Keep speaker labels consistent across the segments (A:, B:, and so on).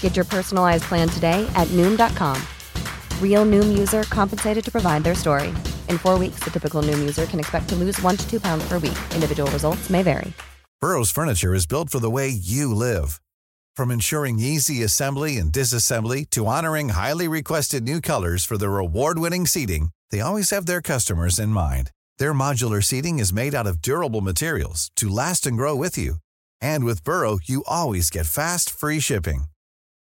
A: Get your personalized plan today at Noom.com. Real Noom user compensated to provide their story. In four weeks, the typical Noom user can expect to lose one to two pounds per week. Individual results may vary.
B: Burrow's furniture is built for the way you live. From ensuring easy assembly and disassembly to honoring highly requested new colors for their award-winning seating, they always have their customers in mind. Their modular seating is made out of durable materials to last and grow with you. And with Burrow, you always get fast, free shipping.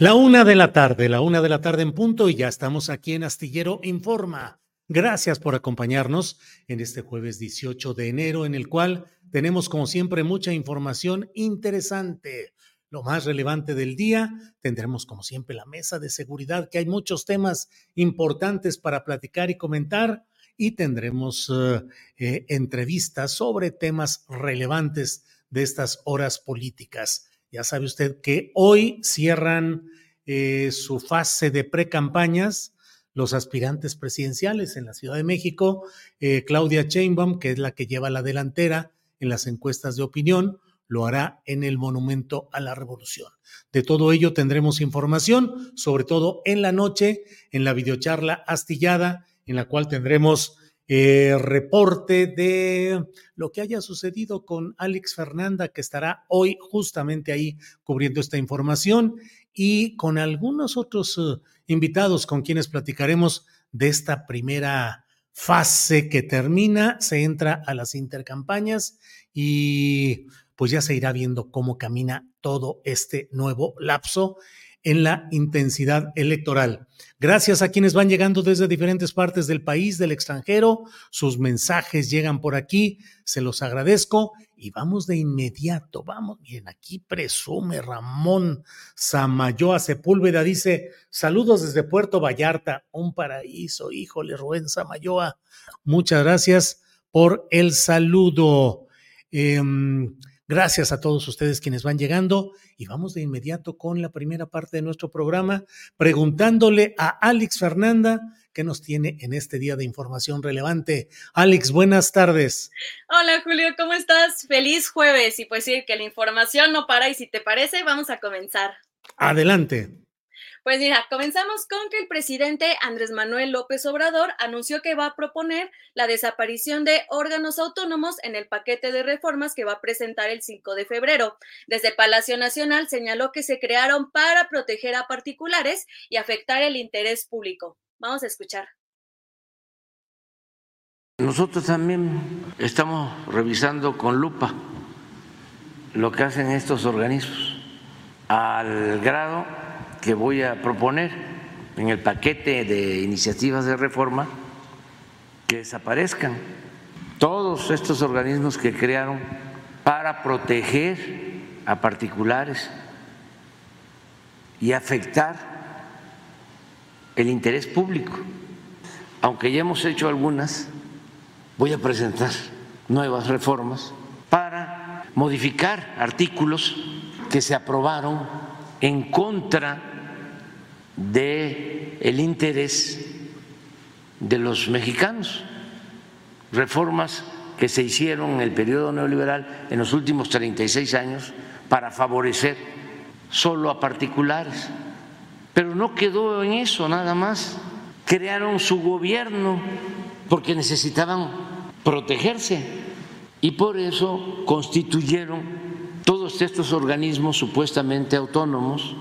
C: La una de la tarde, la una de la tarde en punto y ya estamos aquí en Astillero Informa. Gracias por acompañarnos en este jueves 18 de enero en el cual tenemos como siempre mucha información interesante. Lo más relevante del día, tendremos como siempre la mesa de seguridad, que hay muchos temas importantes para platicar y comentar y tendremos eh, eh, entrevistas sobre temas relevantes de estas horas políticas. Ya sabe usted que hoy cierran eh, su fase de precampañas los aspirantes presidenciales en la Ciudad de México. Eh, Claudia Sheinbaum, que es la que lleva la delantera en las encuestas de opinión, lo hará en el Monumento a la Revolución. De todo ello tendremos información, sobre todo en la noche, en la videocharla astillada, en la cual tendremos eh, reporte de lo que haya sucedido con Alex Fernanda, que estará hoy justamente ahí cubriendo esta información, y con algunos otros eh, invitados con quienes platicaremos de esta primera fase que termina, se entra a las intercampañas y pues ya se irá viendo cómo camina todo este nuevo lapso en la intensidad electoral. Gracias a quienes van llegando desde diferentes partes del país, del extranjero. Sus mensajes llegan por aquí. Se los agradezco. Y vamos de inmediato. Vamos. Bien, aquí presume Ramón Samayoa Sepúlveda. Dice: Saludos desde Puerto Vallarta. Un paraíso. Híjole, Rubén Samayoa. Muchas gracias por el saludo. Em, Gracias a todos ustedes quienes van llegando y vamos de inmediato con la primera parte de nuestro programa preguntándole a Alex Fernanda qué nos tiene en este día de información relevante. Alex, buenas tardes.
D: Hola Julio, ¿cómo estás? Feliz jueves y pues sí, que la información no para y si te parece, vamos a comenzar.
C: Adelante.
D: Pues mira, comenzamos con que el presidente Andrés Manuel López Obrador anunció que va a proponer la desaparición de órganos autónomos en el paquete de reformas que va a presentar el 5 de febrero. Desde Palacio Nacional señaló que se crearon para proteger a particulares y afectar el interés público. Vamos a escuchar.
E: Nosotros también estamos revisando con lupa lo que hacen estos organismos al grado que voy a proponer en el paquete de iniciativas de reforma que desaparezcan todos estos organismos que crearon para proteger a particulares y afectar el interés público. Aunque ya hemos hecho algunas, voy a presentar nuevas reformas para modificar artículos que se aprobaron en contra de el interés de los mexicanos. Reformas que se hicieron en el periodo neoliberal en los últimos 36 años para favorecer solo a particulares. Pero no quedó en eso nada más. Crearon su gobierno porque necesitaban protegerse y por eso constituyeron todos estos organismos supuestamente autónomos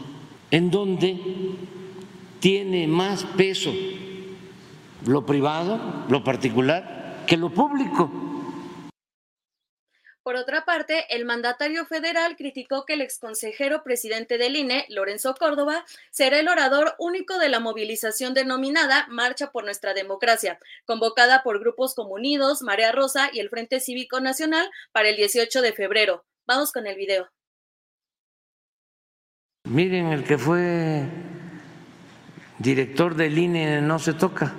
E: en donde tiene más peso lo privado, lo particular, que lo público.
D: Por otra parte, el mandatario federal criticó que el exconsejero presidente del INE, Lorenzo Córdoba, será el orador único de la movilización denominada Marcha por Nuestra Democracia, convocada por grupos como Unidos, Marea Rosa y el Frente Cívico Nacional para el 18 de febrero. Vamos con el video.
E: Miren, el que fue director del INE no se toca.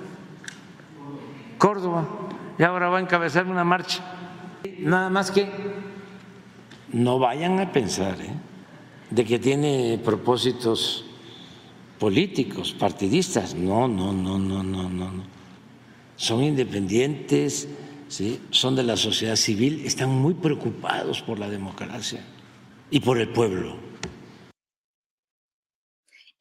E: Córdoba, y ahora va a encabezar una marcha. Nada más que no vayan a pensar ¿eh? de que tiene propósitos políticos, partidistas. No, no, no, no, no, no. Son independientes, ¿sí? son de la sociedad civil, están muy preocupados por la democracia y por el pueblo.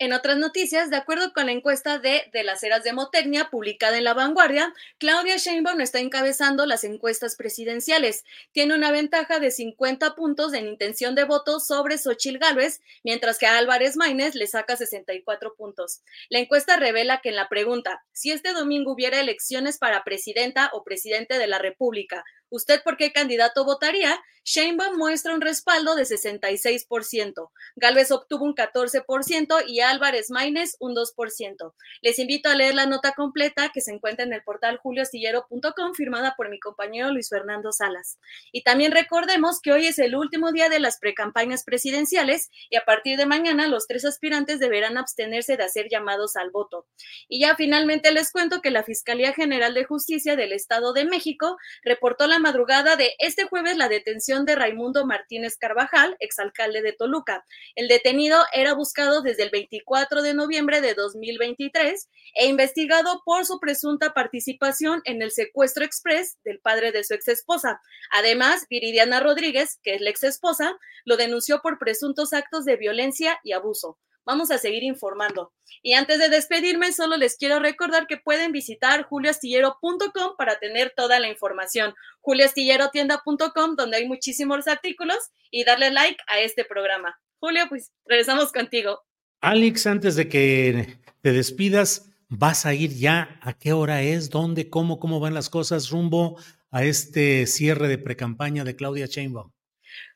D: En otras noticias, de acuerdo con la encuesta de, de las eras de Motecnia publicada en La Vanguardia, Claudia Sheinbaum está encabezando las encuestas presidenciales. Tiene una ventaja de 50 puntos en intención de voto sobre Xochil Gálvez, mientras que a Álvarez Maínez le saca 64 puntos. La encuesta revela que en la pregunta, si este domingo hubiera elecciones para presidenta o presidente de la República, ¿Usted por qué candidato votaría? Sheinbaum muestra un respaldo de 66%. Galvez obtuvo un 14% y Álvarez Maínez un 2%. Les invito a leer la nota completa que se encuentra en el portal julioastillero.com firmada por mi compañero Luis Fernando Salas. Y también recordemos que hoy es el último día de las precampañas presidenciales y a partir de mañana los tres aspirantes deberán abstenerse de hacer llamados al voto. Y ya finalmente les cuento que la Fiscalía General de Justicia del Estado de México reportó la madrugada de este jueves la detención de Raimundo Martínez Carvajal, exalcalde de Toluca. El detenido era buscado desde el 24 de noviembre de 2023 e investigado por su presunta participación en el secuestro express del padre de su ex esposa. Además, Viridiana Rodríguez, que es la ex esposa, lo denunció por presuntos actos de violencia y abuso. Vamos a seguir informando. Y antes de despedirme, solo les quiero recordar que pueden visitar julioastillero.com para tener toda la información. julioastillerotienda.com, donde hay muchísimos artículos, y darle like a este programa. Julio, pues regresamos contigo.
C: Alex, antes de que te despidas, ¿vas a ir ya? ¿A qué hora es? ¿Dónde? ¿Cómo? ¿Cómo van las cosas rumbo a este cierre de precampaña de Claudia Sheinbaum?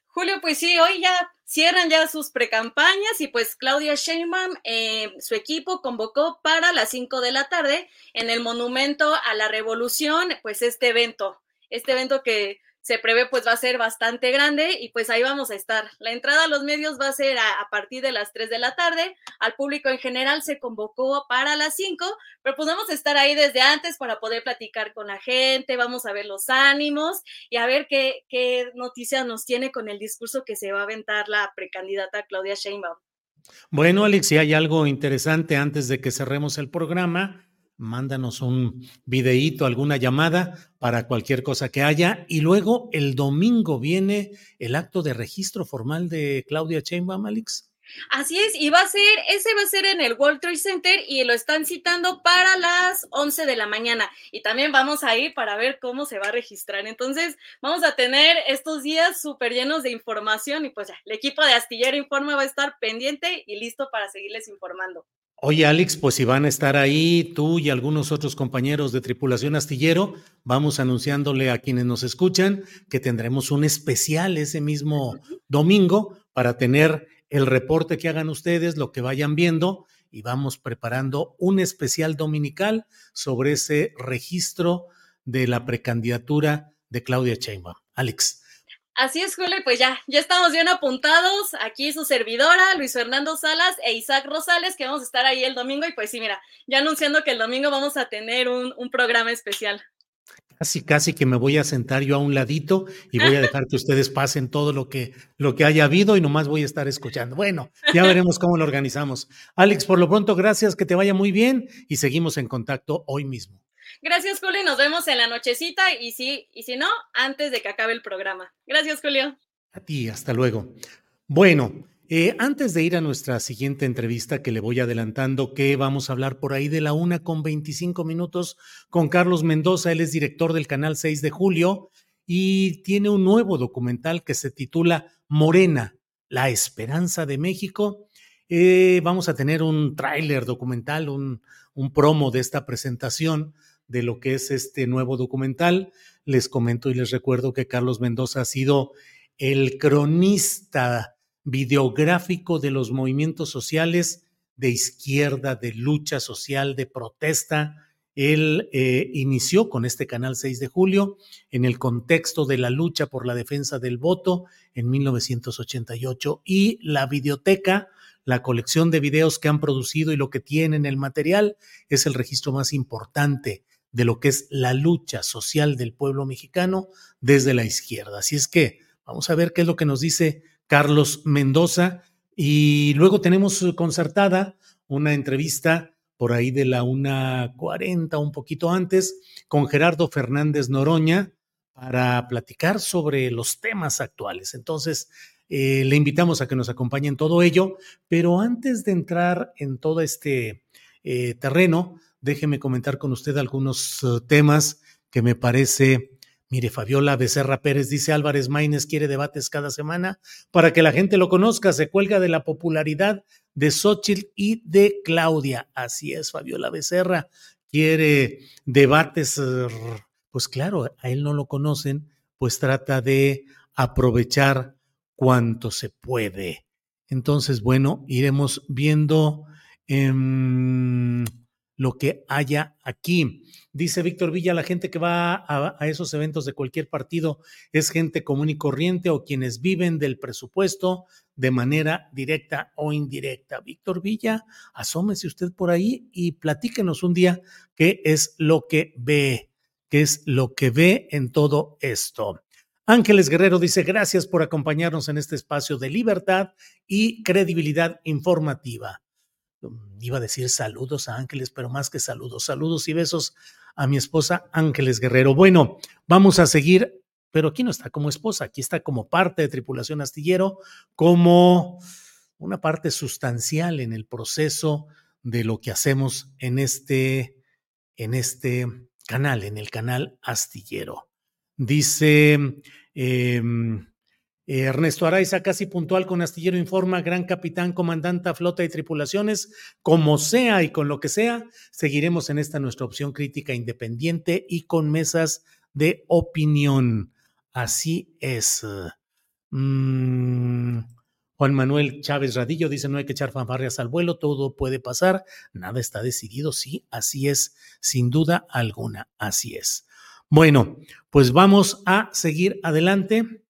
D: Julio, pues sí, hoy ya cierran ya sus precampañas y pues Claudia Sheinbaum, eh, su equipo convocó para las 5 de la tarde en el Monumento a la Revolución, pues este evento, este evento que se prevé pues va a ser bastante grande y pues ahí vamos a estar. La entrada a los medios va a ser a, partir de las 3 de la tarde, al público en general se convocó para las 5, pero pues vamos a estar ahí desde antes para poder platicar con la gente, vamos a ver los ánimos y a ver qué, qué noticias nos tiene con el discurso que se va a aventar la precandidata Claudia Sheinbaum.
C: Bueno, Alex, si hay algo interesante antes de que cerremos el programa, mándanos un videíto, alguna llamada para cualquier cosa que haya. Y luego el domingo viene el acto de registro formal de Claudia Sheinbaum, Alex.
D: Así es, y va a ser, ese va a ser en el World Trade Center y lo están citando para las 11 de la mañana. Y también vamos a ir para ver cómo se va a registrar. Entonces, vamos a tener estos días súper llenos de información y pues ya, el equipo de Astillero Informa va a estar pendiente y listo para seguirles informando.
C: Oye, Alex, pues si van a estar ahí tú y algunos otros compañeros de tripulación astillero, vamos anunciándole a quienes nos escuchan que tendremos un especial ese mismo domingo para tener el reporte que hagan ustedes, lo que vayan viendo, y vamos preparando un especial dominical sobre ese registro de la precandidatura de Claudia Sheinbaum. Alex.
D: Así es, Julio, pues ya, ya estamos bien apuntados. Aquí su servidora, Luis Fernando Salas e Isaac Rosales, que vamos a estar ahí el domingo. Y pues sí, mira, ya anunciando que el domingo vamos a tener un, un programa especial.
C: Casi, casi que me voy a sentar yo a un ladito y voy a dejar que ustedes pasen todo lo que, lo que haya habido y nomás voy a estar escuchando. Bueno, ya veremos cómo lo organizamos. Alex, por lo pronto, gracias, que te vaya muy bien y seguimos en contacto hoy mismo.
D: Gracias, Julio, nos vemos en la nochecita y si, y si no, antes de que acabe el programa. Gracias, Julio.
C: A ti, hasta luego. Bueno, eh, antes de ir a nuestra siguiente entrevista, que le voy adelantando que vamos a hablar por ahí de la una con 25 minutos con Carlos Mendoza, él es director del canal 6 de julio y tiene un nuevo documental que se titula Morena, la esperanza de México. Eh, vamos a tener un tráiler documental, un, un promo de esta presentación de lo que es este nuevo documental. Les comento y les recuerdo que Carlos Mendoza ha sido el cronista videográfico de los movimientos sociales de izquierda, de lucha social, de protesta. Él eh, inició con este canal 6 de julio en el contexto de la lucha por la defensa del voto en 1988 y la videoteca, la colección de videos que han producido y lo que tienen el material es el registro más importante de lo que es la lucha social del pueblo mexicano desde la izquierda. Así es que vamos a ver qué es lo que nos dice Carlos Mendoza. Y luego tenemos concertada una entrevista por ahí de la 1.40, un poquito antes, con Gerardo Fernández Noroña para platicar sobre los temas actuales. Entonces, eh, le invitamos a que nos acompañe en todo ello, pero antes de entrar en todo este eh, terreno, déjeme comentar con usted algunos uh, temas que me parece Mire, Fabiola Becerra Pérez dice Álvarez Maínez quiere debates cada semana para que la gente lo conozca, se cuelga de la popularidad de Xochitl y de Claudia. Así es, Fabiola Becerra quiere debates, pues claro, a él no lo conocen, pues trata de aprovechar cuanto se puede. Entonces, bueno, iremos viendo eh, lo que haya aquí. Dice Víctor Villa, la gente que va a, esos eventos de cualquier partido es gente común y corriente o quienes viven del presupuesto de manera directa o indirecta. Víctor Villa, asómese usted por ahí y platíquenos un día qué es lo que ve, qué es lo que ve en todo esto. Ángeles Guerrero dice, gracias por acompañarnos en este espacio de libertad y credibilidad informativa iba a decir saludos a Ángeles, pero más que saludos, saludos y besos a mi esposa Ángeles Guerrero. Bueno, vamos a seguir, pero aquí no está como esposa, aquí está como parte de Tripulación Astillero, como una parte sustancial en el proceso de lo que hacemos en este, en este canal, en el canal Astillero. Dice... Eh, Ernesto Araiza, casi puntual con Astillero Informa, gran capitán, comandante, flota y tripulaciones, como sea y con lo que sea, seguiremos en esta nuestra opción crítica independiente y con mesas de opinión. Así es. Mm, Juan Manuel Chávez Radillo dice, no hay que echar fanfarrias al vuelo, todo puede pasar, nada está decidido, sí, así es, sin duda alguna, así es. Bueno, pues vamos a seguir adelante.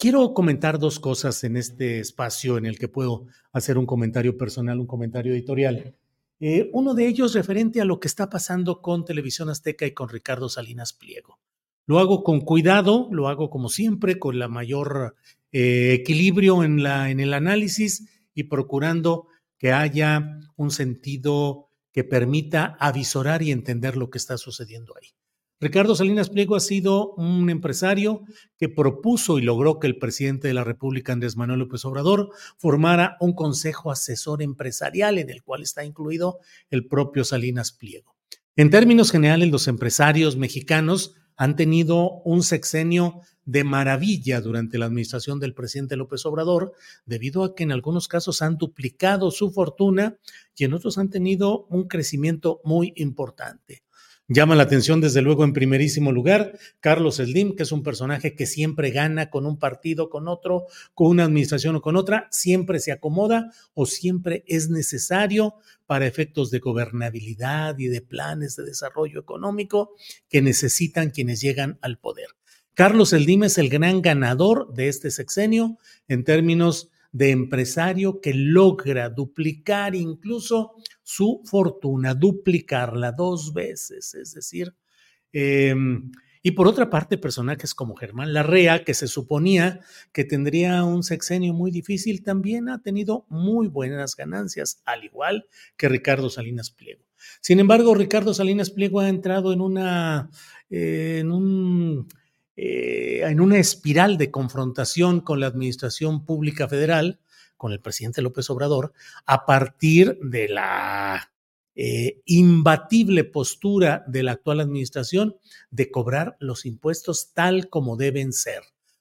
C: Quiero comentar dos cosas en este espacio en el que puedo hacer un comentario personal, un comentario editorial. Eh, uno de ellos referente a lo que está pasando con Televisión Azteca y con Ricardo Salinas Pliego. Lo hago con cuidado, lo hago como siempre, con la mayor eh, equilibrio en, en el análisis y procurando que haya un sentido que permita avisorar y entender lo que está sucediendo ahí. Ricardo Salinas Pliego ha sido un empresario que propuso y logró que el presidente de la República, Andrés Manuel López Obrador, formara un consejo asesor empresarial en el cual está incluido el propio Salinas Pliego. En términos generales, los empresarios mexicanos han tenido un sexenio de maravilla durante la administración del presidente López Obrador, debido a que en algunos casos han duplicado su fortuna y en otros han tenido un crecimiento muy importante. Llama la atención, desde luego, en primerísimo lugar, Carlos Slim, que es un personaje que siempre gana con un partido, con otro, con una administración o con otra, siempre se acomoda o siempre es necesario para efectos de gobernabilidad y de planes de desarrollo económico que necesitan quienes llegan al poder. Carlos Slim es el gran ganador de este sexenio en términos de empresario que logra duplicar incluso su fortuna, duplicarla dos veces, es decir, em, y por otra parte, personajes como Germán Larrea, que se suponía que tendría un sexenio muy difícil, también ha tenido muy buenas ganancias, al igual que Ricardo Salinas Pliego. Sin embargo, Ricardo Salinas Pliego ha entrado en una, en un eh, en una espiral de confrontación con la Administración Pública Federal, con el presidente López Obrador a partir de la eh, imbatible postura de la actual administración de cobrar los impuestos tal como deben ser.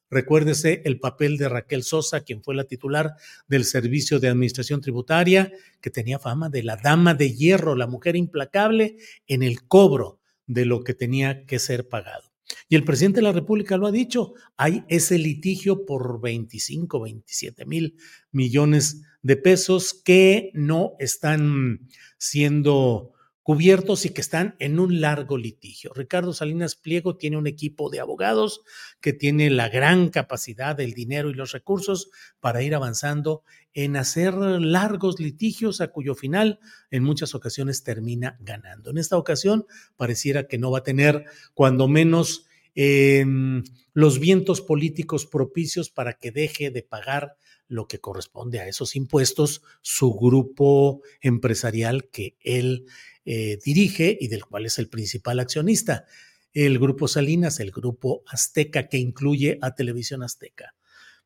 C: Recuérdese el papel de Raquel Sosa, quien fue la titular del Servicio de Administración Tributaria, que tenía fama de la dama de hierro, la mujer implacable en el cobro de lo que tenía que ser pagado. Y el presidente de la República lo ha dicho, hay ese litigio por 25, 27 mil millones de pesos que no están siendo cubiertos y que están en un largo litigio. Ricardo Salinas Pliego tiene un equipo de abogados que tiene la gran capacidad, el dinero y los recursos para ir avanzando en hacer largos litigios a cuyo final en muchas ocasiones termina ganando. En esta ocasión pareciera que no va a tener cuando menos em, los vientos políticos propicios para que deje de pagar lo que corresponde a esos impuestos su grupo empresarial que él eh, dirige y del cual es el principal accionista. El grupo Salinas, el grupo Azteca, que incluye a Televisión Azteca.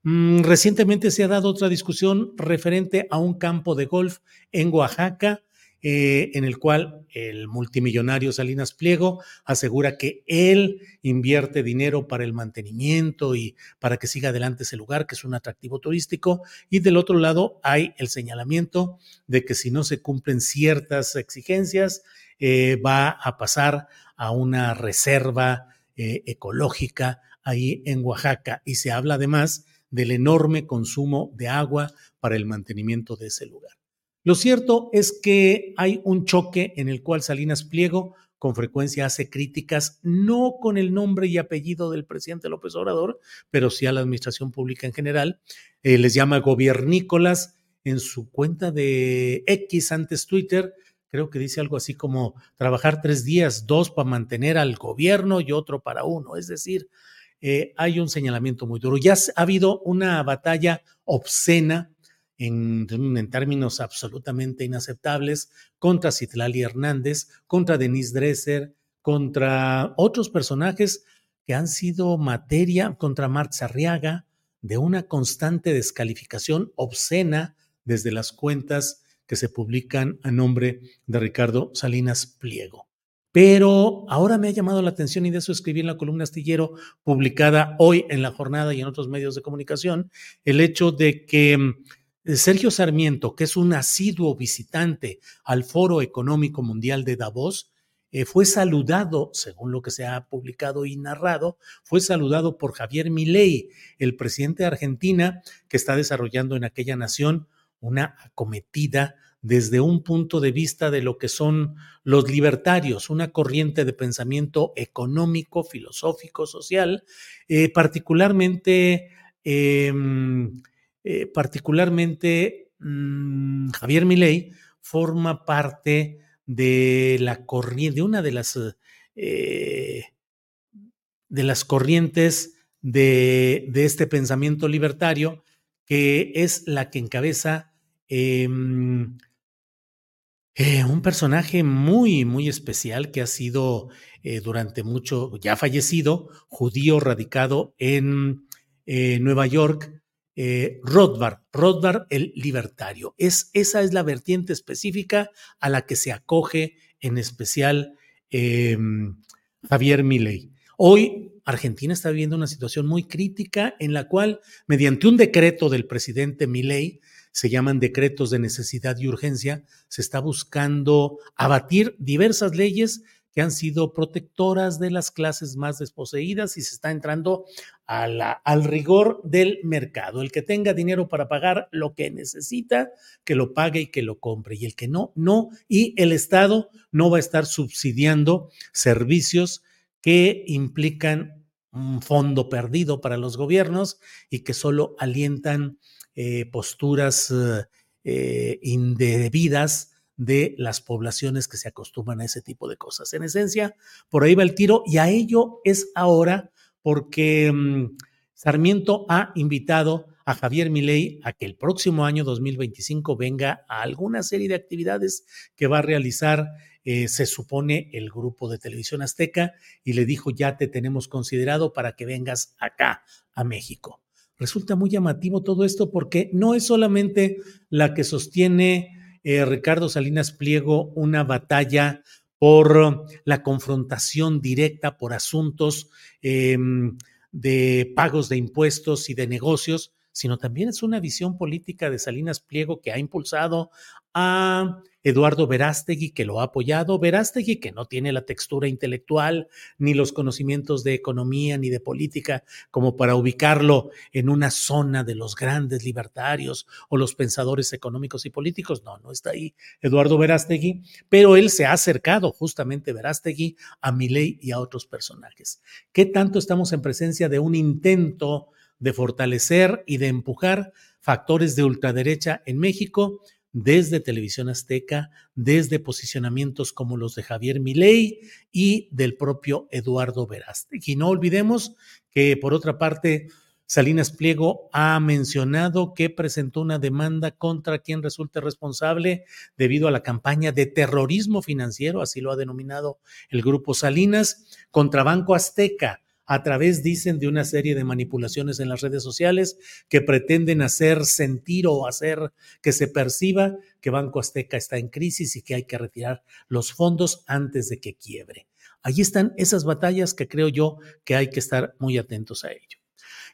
C: Mm, recientemente se ha dado otra discusión referente a un campo de golf en Oaxaca eh, en el cual el multimillonario Salinas Pliego asegura que él invierte dinero para el mantenimiento y para que siga adelante ese lugar, que es un atractivo turístico. Y del otro lado hay el señalamiento de que si no se cumplen ciertas exigencias, eh, va a pasar a una reserva eh, ecológica ahí en Oaxaca. Y se habla además del enorme consumo de agua para el mantenimiento de ese lugar. Lo cierto es que hay un choque en el cual Salinas Pliego con frecuencia hace críticas, no con el nombre y apellido del presidente López Obrador, pero sí a la administración pública en general. Eh, les llama gobiernícolas en su cuenta de X antes Twitter. Creo que dice algo así como trabajar tres días, dos para mantener al gobierno y otro para uno. Es decir, eh, hay un señalamiento muy duro. Ya ha habido una batalla obscena en, términos absolutamente inaceptables contra Citlali Hernández, contra Denise Dresser, contra otros personajes que han sido materia, contra Marx Arriaga, de una constante descalificación obscena desde las cuentas que se publican a nombre de Ricardo Salinas Pliego. Pero ahora me ha llamado la atención y de eso escribí en la columna astillero publicada hoy en la jornada y en otros medios de comunicación, el hecho de que Sergio Sarmiento, que es un asiduo visitante al Foro Económico Mundial de Davos, eh, fue saludado, según lo que se ha publicado y narrado, fue saludado por Javier Milei, el presidente de Argentina, que está desarrollando en aquella nación una acometida desde un punto de vista de lo que son los libertarios, una corriente de pensamiento económico, filosófico, social, eh, particularmente em, eh, particularmente mm, Javier Milei forma parte de la corriente, de una de las, eh, de las corrientes de, este pensamiento libertario, que es la que encabeza em, eh, un personaje muy, muy especial que ha sido durante mucho, ya fallecido, judío radicado en Nueva York, eh, Rothbard, el libertario. Es, esa es la vertiente específica a la que se acoge en especial em, Javier Milei. Hoy Argentina está viviendo una situación muy crítica en la cual, mediante un decreto del presidente Milei, se llaman decretos de necesidad y urgencia, se está buscando abatir diversas leyes que han sido protectoras de las clases más desposeídas y se está entrando al rigor del mercado. El que tenga dinero para pagar lo que necesita, que lo pague y que lo compre. Y el que no, no. Y el Estado no va a estar subsidiando servicios que implican un fondo perdido para los gobiernos y que solo alientan eh, posturas eh, indebidas de las poblaciones que se acostumbran a ese tipo de cosas. En esencia, por ahí va el tiro y a ello es ahora porque mm, Sarmiento ha invitado a Javier Milei a que el próximo año 2025 venga a alguna serie de actividades que va a realizar, eh, se supone, el grupo de televisión azteca y le dijo, ya te tenemos considerado para que vengas acá a México. Resulta muy llamativo todo esto porque no es solamente la que sostiene eh, Ricardo Salinas Pliego una batalla por la confrontación directa por asuntos eh, de pagos de impuestos y de negocios, sino también es una visión política de Salinas Pliego que ha impulsado a Eduardo Verástegui, que lo ha apoyado, Verástegui, que no tiene la textura intelectual, ni los conocimientos de economía, ni de política, como para ubicarlo en una zona de los grandes libertarios o los pensadores económicos y políticos. No, no está ahí Eduardo Verástegui, pero él se ha acercado justamente Verástegui a Milei y a otros personajes. ¿Qué tanto estamos en presencia de un intento de fortalecer y de empujar factores de ultraderecha en México? Desde Televisión Azteca, desde posicionamientos como los de Javier Milei y del propio Eduardo Verástegui. Y no olvidemos que, por otra parte, Salinas Pliego ha mencionado que presentó una demanda contra quien resulte responsable debido a la campaña de terrorismo financiero, así lo ha denominado el grupo Salinas, contra Banco Azteca a través, dicen, de una serie de manipulaciones en las redes sociales que pretenden hacer sentir o hacer que se perciba que Banco Azteca está en crisis y que hay que retirar los fondos antes de que quiebre. Allí están esas batallas que creo yo que hay que estar muy atentos a ello.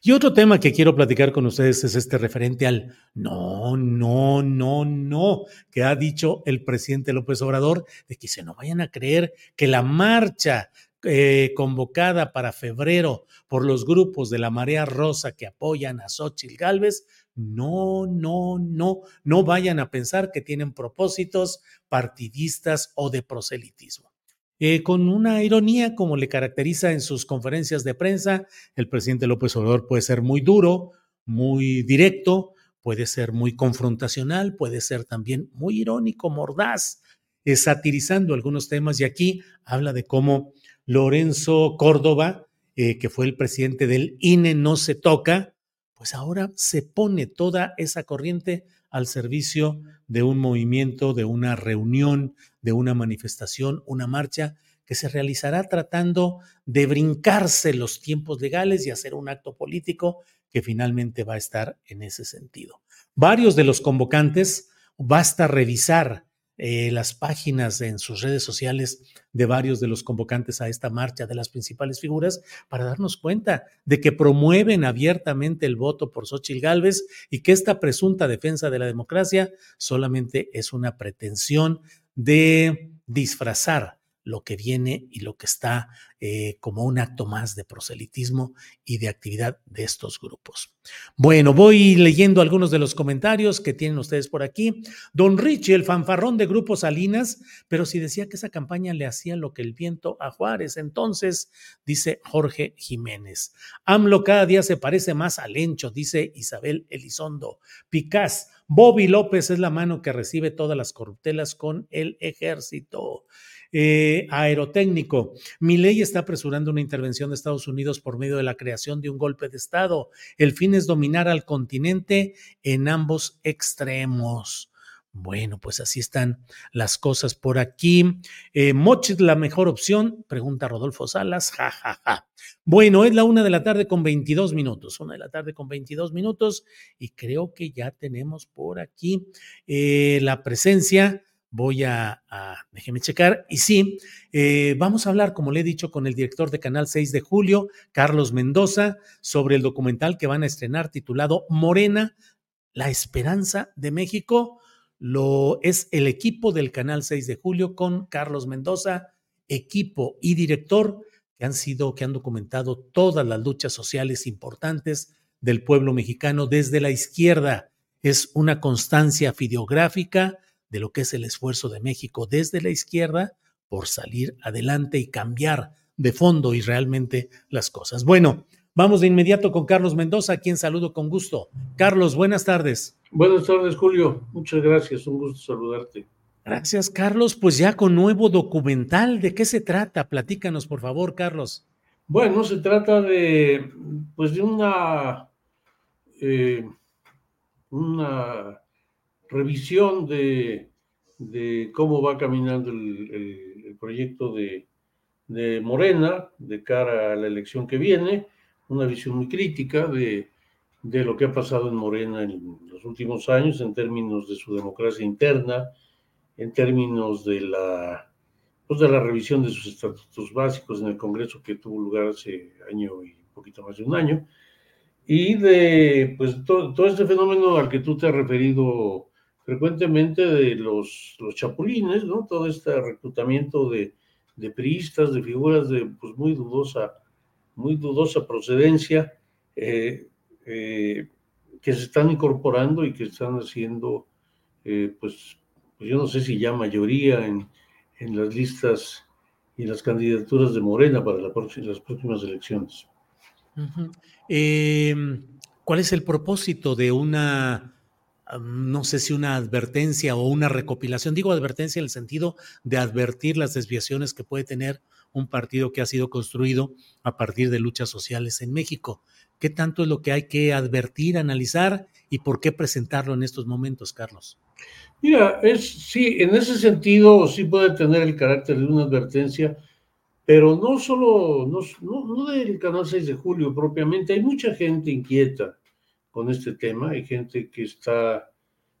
C: Y otro tema que quiero platicar con ustedes es este referente al no, no, no, no, que ha dicho el presidente López Obrador, de que se no vayan a creer que la marcha eh, convocada para febrero por los grupos de la Marea Rosa que apoyan a Xochitl Galvez, no, no, no, no vayan a pensar que tienen propósitos partidistas o de proselitismo. Eh, con una ironía como le caracteriza en sus conferencias de prensa, el presidente López Obrador puede ser muy duro, muy directo, puede ser muy confrontacional, puede ser también muy irónico, mordaz, eh, satirizando algunos temas y aquí habla de cómo Lorenzo Córdoba, eh, que fue el presidente del INE, no se toca, pues ahora se pone toda esa corriente al servicio de un movimiento, de una reunión, de una manifestación, una marcha que se realizará tratando de brincarse los tiempos legales y hacer un acto político que finalmente va a estar en ese sentido. Varios de los convocantes, basta revisar eh, las páginas en sus redes sociales de varios de los convocantes a esta marcha de las principales figuras para darnos cuenta de que promueven abiertamente el voto por Xochitl Gálvez y que esta presunta defensa de la democracia solamente es una pretensión de disfrazar lo que viene y lo que está eh, como un acto más de proselitismo y de actividad de estos grupos. Bueno, voy leyendo algunos de los comentarios que tienen ustedes por aquí. Don Richie, el fanfarrón de Grupo Salinas, pero si decía que esa campaña le hacía lo que el viento a Juárez, entonces, dice Jorge Jiménez. AMLO cada día se parece más al Lencho, dice Isabel Elizondo. Picás, Bobby López es la mano que recibe todas las corruptelas con el ejército. Eh, aerotécnico. Mi ley está apresurando una intervención de Estados Unidos por medio de la creación de un golpe de Estado. El fin es dominar al continente en ambos extremos. Bueno, pues así están las cosas por aquí. Eh, ¿Mochit la mejor opción? Pregunta Rodolfo Salas. Ja, ja, ja. Bueno, es la una de la tarde con 22 minutos. Una de la tarde con 22 minutos. Y creo que ya tenemos por aquí eh, la presencia voy a, déjeme checar, y sí, eh, vamos a hablar, como le he dicho, con el director de Canal 6 de Julio, Carlos Mendoza, sobre el documental que van a estrenar titulado Morena, la esperanza de México. Lo es el equipo del Canal 6 de Julio con Carlos Mendoza, equipo y director que han sido, que han documentado todas las luchas sociales importantes del pueblo mexicano desde la izquierda. Es una constancia fideográfica de lo que es el esfuerzo de México desde la izquierda por salir adelante y cambiar de fondo y realmente las cosas. Bueno, vamos de inmediato con Carlos Mendoza, a quien saludo con gusto. Carlos, buenas tardes.
F: Buenas tardes, Julio. Muchas gracias, un gusto saludarte.
C: Gracias, Carlos. Pues ya con nuevo documental, ¿de qué se trata? Platícanos, por favor, Carlos.
F: Bueno, se trata de, pues, de una, eh, una revisión de, cómo va caminando el, proyecto de, Morena de cara a la elección que viene, una visión muy crítica de de lo que ha pasado en Morena en los últimos años en términos de su democracia interna, en términos de la, pues de la revisión de sus estatutos básicos en el Congreso que tuvo lugar hace año y poquito más de un año, y de pues todo este fenómeno al que tú te has referido frecuentemente de los, los chapulines, ¿no? Todo este reclutamiento de, de priistas, de figuras de pues muy dudosa, muy dudosa procedencia, eh, eh, que se están incorporando y que están haciendo, eh, pues, pues, yo no sé si ya mayoría en, en las listas y las candidaturas de Morena para las próximas elecciones.
C: ¿Cuál es el propósito de una no sé si una advertencia o una recopilación. Digo advertencia en el sentido de advertir las desviaciones que puede tener un partido que ha sido construido a partir de luchas sociales en México. ¿Qué tanto es lo que hay que advertir, analizar y por qué presentarlo en estos momentos, Carlos?
F: Mira, es sí, en ese sentido sí puede tener el carácter de una advertencia, pero no solo, no, no del canal 6 de julio propiamente, hay mucha gente inquieta con este tema. Hay gente que está,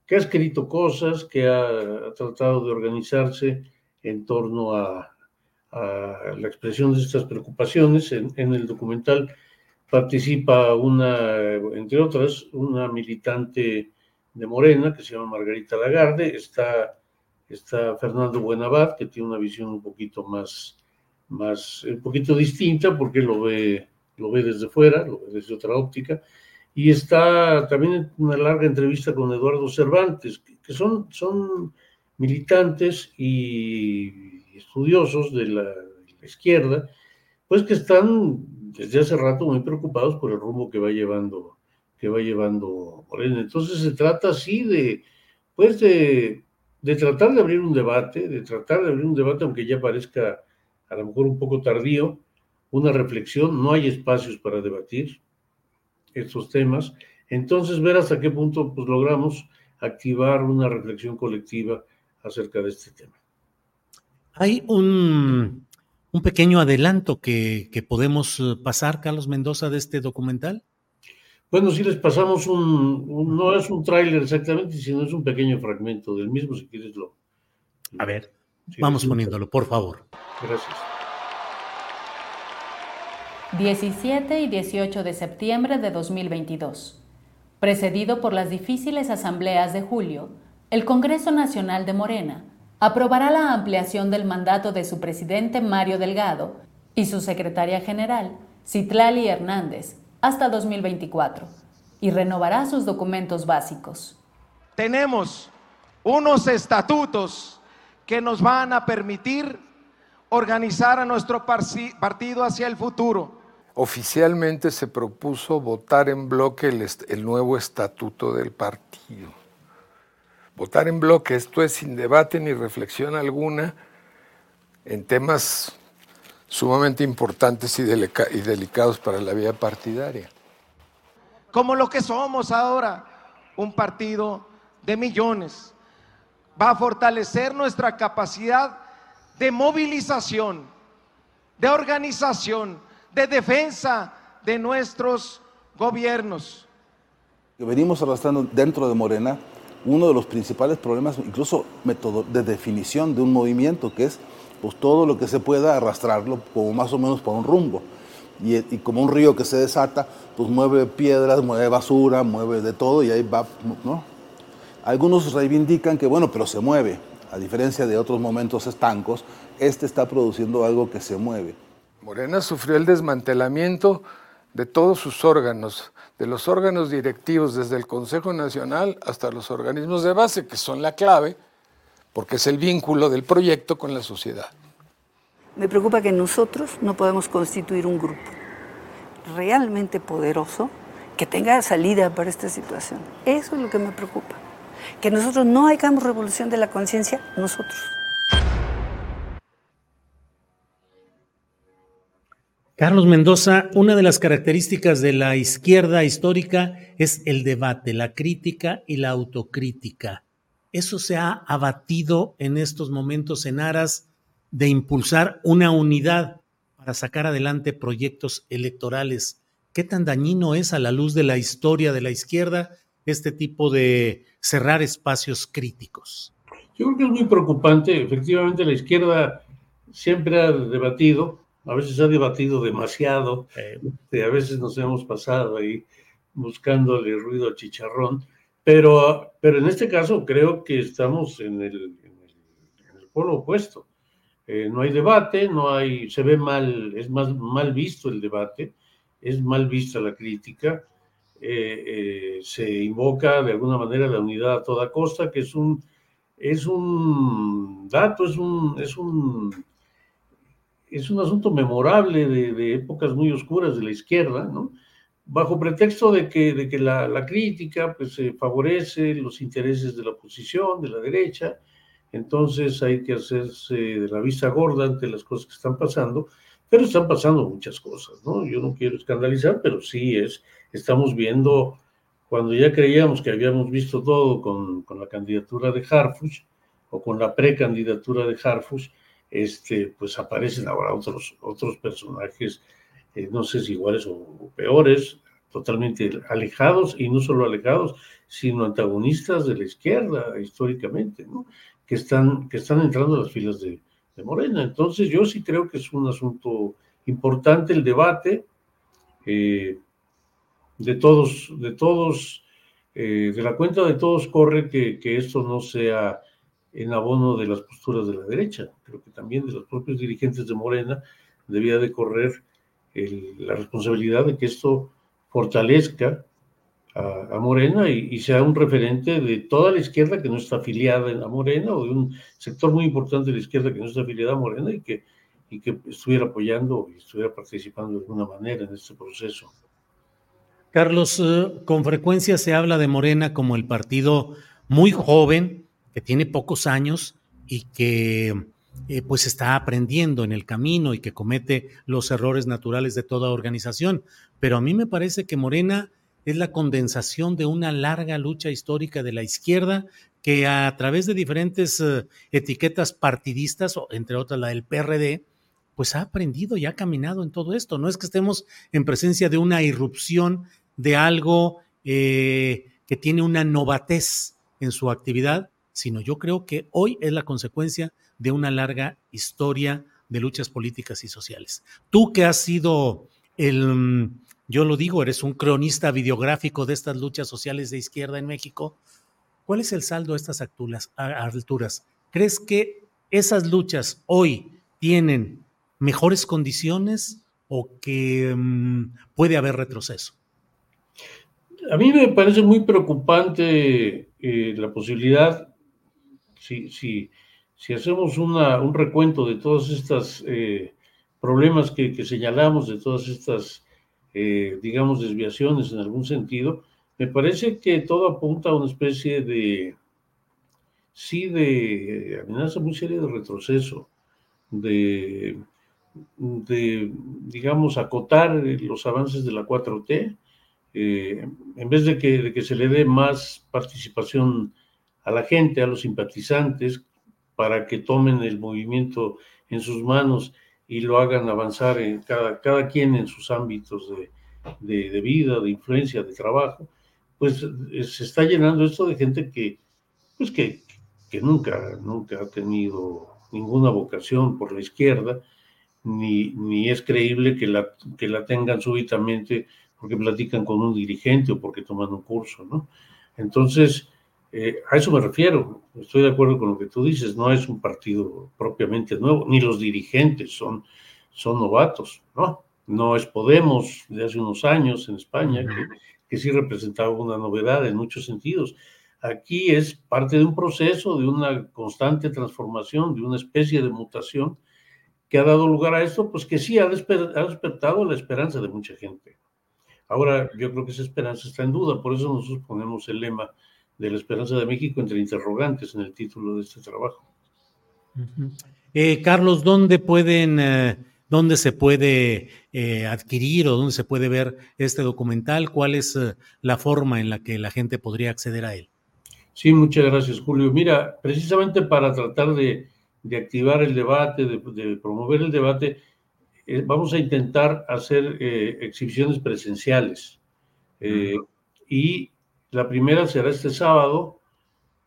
F: que ha escrito cosas, que ha, tratado de organizarse en torno a, la expresión de estas preocupaciones. En, el documental participa una, entre otras, una militante de Morena que se llama Margarita Lagarde, está, está Fernando Buenabad, que tiene una visión un poquito más, más, un poquito distinta porque lo ve, lo ve desde fuera, lo ve desde otra óptica, y está también una larga entrevista con Eduardo Cervantes, que son, son militantes y estudiosos de la, izquierda, pues que están desde hace rato muy preocupados por el rumbo que va llevando que va llevando Morena. Entonces se trata así de, pues de, de tratar de abrir un debate, de tratar de abrir un debate, aunque ya parezca a lo mejor un poco tardío, una reflexión, no hay espacios para debatir, estos temas, entonces ver hasta qué punto pues, logramos activar una reflexión colectiva acerca de este tema.
C: Hay un, un pequeño adelanto que, que, podemos eh, pasar, Carlos Mendoza, de este documental.
F: Bueno, si les pasamos un, no es un tráiler exactamente, sino es un pequeño fragmento del mismo, si quieres lo.
C: A ver, vamos poniéndolo, por favor.
F: Gracias.
G: 17 y 18 de septiembre de 2022. Precedido por las difíciles asambleas de julio, el Congreso Nacional de Morena aprobará la ampliación del mandato de su presidente Mario Delgado y su secretaria general, Citlali Hernández, hasta 2024 y renovará sus documentos básicos.
H: Tenemos unos estatutos que nos van a permitir organizar a nuestro partido hacia el futuro
I: oficialmente se propuso votar en bloque el, nuevo estatuto del partido. Votar en bloque, esto es sin debate ni reflexión alguna en temas sumamente importantes y, y delicados para la vida partidaria.
H: Como lo que somos ahora, un partido de millones, va a fortalecer nuestra capacidad de movilización, de organización, de defensa de nuestros gobiernos.
J: Venimos arrastrando dentro de Morena uno de los principales problemas, incluso método de definición de un movimiento, que es pues, todo lo que se pueda arrastrarlo como más o menos por un rumbo. Y, y, como un río que se desata, pues mueve piedras, mueve basura, mueve de todo y ahí va, ¿no? Algunos reivindican que, bueno, pero se mueve, a diferencia de otros momentos estancos, este está produciendo algo que se mueve.
I: Morena sufrió el desmantelamiento de todos sus órganos, de los órganos directivos, desde el Consejo Nacional hasta los organismos de base, que son la clave, porque es el vínculo del proyecto con la sociedad.
K: Me preocupa que nosotros no podemos constituir un grupo realmente poderoso que tenga salida para esta situación. Eso es lo que me preocupa. Que nosotros no hagamos revolución de la conciencia, nosotros.
C: Carlos Mendoza, una de las características de la izquierda histórica es el debate, la crítica y la autocrítica. Eso se ha abatido en estos momentos en aras de impulsar una unidad para sacar adelante proyectos electorales. ¿Qué tan dañino es a la luz de la historia de la izquierda este tipo de cerrar espacios críticos?
F: Yo creo que es muy preocupante. Efectivamente, la izquierda siempre ha debatido, a veces ha debatido demasiado, este, a veces nos hemos pasado ahí buscándole ruido al chicharrón, pero, pero en este caso creo que estamos en el, en el, polo opuesto. Eh, no hay debate, no hay, se ve mal, es más mal visto el debate, es mal vista la crítica, eh, eh, se invoca de alguna manera la unidad a toda costa, que es un, es un dato, es un, es un, es un asunto memorable de, épocas muy oscuras de la izquierda, ¿no? bajo pretexto de que, de que la, la crítica pues, favorece los intereses de la oposición, de la derecha, entonces hay que hacerse de la vista gorda ante las cosas que están pasando, pero están pasando muchas cosas, ¿no? Yo no quiero escandalizar, pero sí es, estamos viendo, cuando ya creíamos que habíamos visto todo con, con la candidatura de Harfush o con la precandidatura de Harfush, este, pues aparecen ahora otros, otros personajes, eh, no sé si iguales o peores, totalmente alejados, y no solo alejados, sino antagonistas de la izquierda históricamente, que, están, que están entrando a las filas de, Morena. Entonces yo sí creo que es un asunto importante el debate eh, de todos, de todos, eh, de la cuenta de todos corre que, que, esto no sea en abono de las posturas de la derecha. Creo que también de los propios dirigentes de Morena debía de correr la responsabilidad de que esto fortalezca a, Morena y, sea un referente de toda la izquierda que no está afiliada en la Morena o de un sector muy importante de la izquierda que no está afiliada a Morena y que, y que estuviera apoyando y estuviera participando de alguna manera en este proceso.
C: Carlos, eh, con frecuencia se habla de Morena como el partido muy joven, que tiene pocos años y que eh, pues está aprendiendo en el camino y que comete los errores naturales de toda organización. Pero a mí me parece que Morena es la condensación de una larga lucha histórica de la izquierda que a través de diferentes eh, etiquetas partidistas, entre otras la del PRD, pues ha aprendido y ha caminado en todo esto. No es que estemos en presencia de una irrupción de algo eh, que tiene una novatez en su actividad, sino yo creo que hoy es la consecuencia de una larga historia de luchas políticas y sociales. Tú que has sido el yo lo digo, eres un cronista videográfico de estas luchas sociales de izquierda en México. ¿Cuál es el saldo a estas alturas? ¿Crees que esas luchas hoy tienen mejores condiciones o que mm, puede haber retroceso?
F: A mí me parece muy preocupante eh, la posibilidad, si, si, hacemos un recuento de todos estos eh, problemas que, que, señalamos, de todas estas eh, digamos, desviaciones en algún sentido, me parece que todo apunta a una especie de, sí, de amenaza muy seria de retroceso, de, de digamos, acotar los avances de la 4T, eh, en vez de que, de que se le dé más participación a la gente, a los simpatizantes, para que tomen el movimiento en sus manos y lo hagan avanzar en cada, cada quien en sus ámbitos de, de, vida, de influencia, de trabajo, pues eh, se está llenando esto de gente que, pues que, que nunca, nunca ha tenido ninguna vocación por la izquierda, ni, ni es creíble que la, que la tengan súbitamente porque platican con un dirigente o porque toman un curso, ¿no? Entonces, eh, a eso me refiero, estoy de acuerdo con lo que tú dices, no es un partido propiamente nuevo, ni los dirigentes son, son novatos, ¿no? No es Podemos de hace unos años en España, que, que sí representaba una novedad en muchos sentidos. Aquí es parte de un proceso, de una constante transformación, de una especie de mutación que ha dado lugar a esto, pues que sí ha, despertado la esperanza de mucha gente. Ahora, yo creo que esa esperanza está en duda, por eso nosotros ponemos el lema de la esperanza de México entre interrogantes en el título de este trabajo.
C: Eh, Carlos, ¿dónde pueden, eh, dónde se puede eh, adquirir o dónde se puede ver este documental? ¿Cuál es la forma en la que la gente podría acceder a él?
F: Sí, muchas gracias, Julio. Mira, precisamente para tratar de, activar el debate, de, promover el debate, vamos a intentar hacer exhibiciones presenciales. Y la primera será este sábado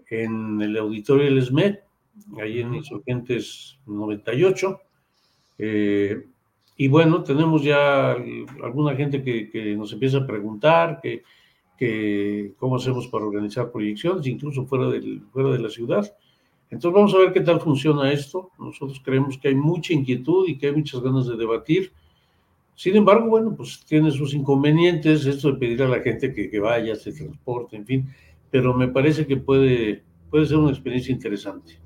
F: en el auditorio del SMED, ahí en Insurgentes 98. y bueno, tenemos ya alguna gente que, nos empieza a preguntar que, que, cómo hacemos para organizar proyecciones, incluso fuera, del, fuera de la ciudad. Entonces vamos a ver qué tal funciona esto. Nosotros creemos que hay mucha inquietud y que hay muchas ganas de debatir. Sin embargo, bueno, pues tiene sus inconvenientes, esto de pedir a la gente que, vaya, se transporte, en fin, pero me parece que puede, puede ser una experiencia interesante.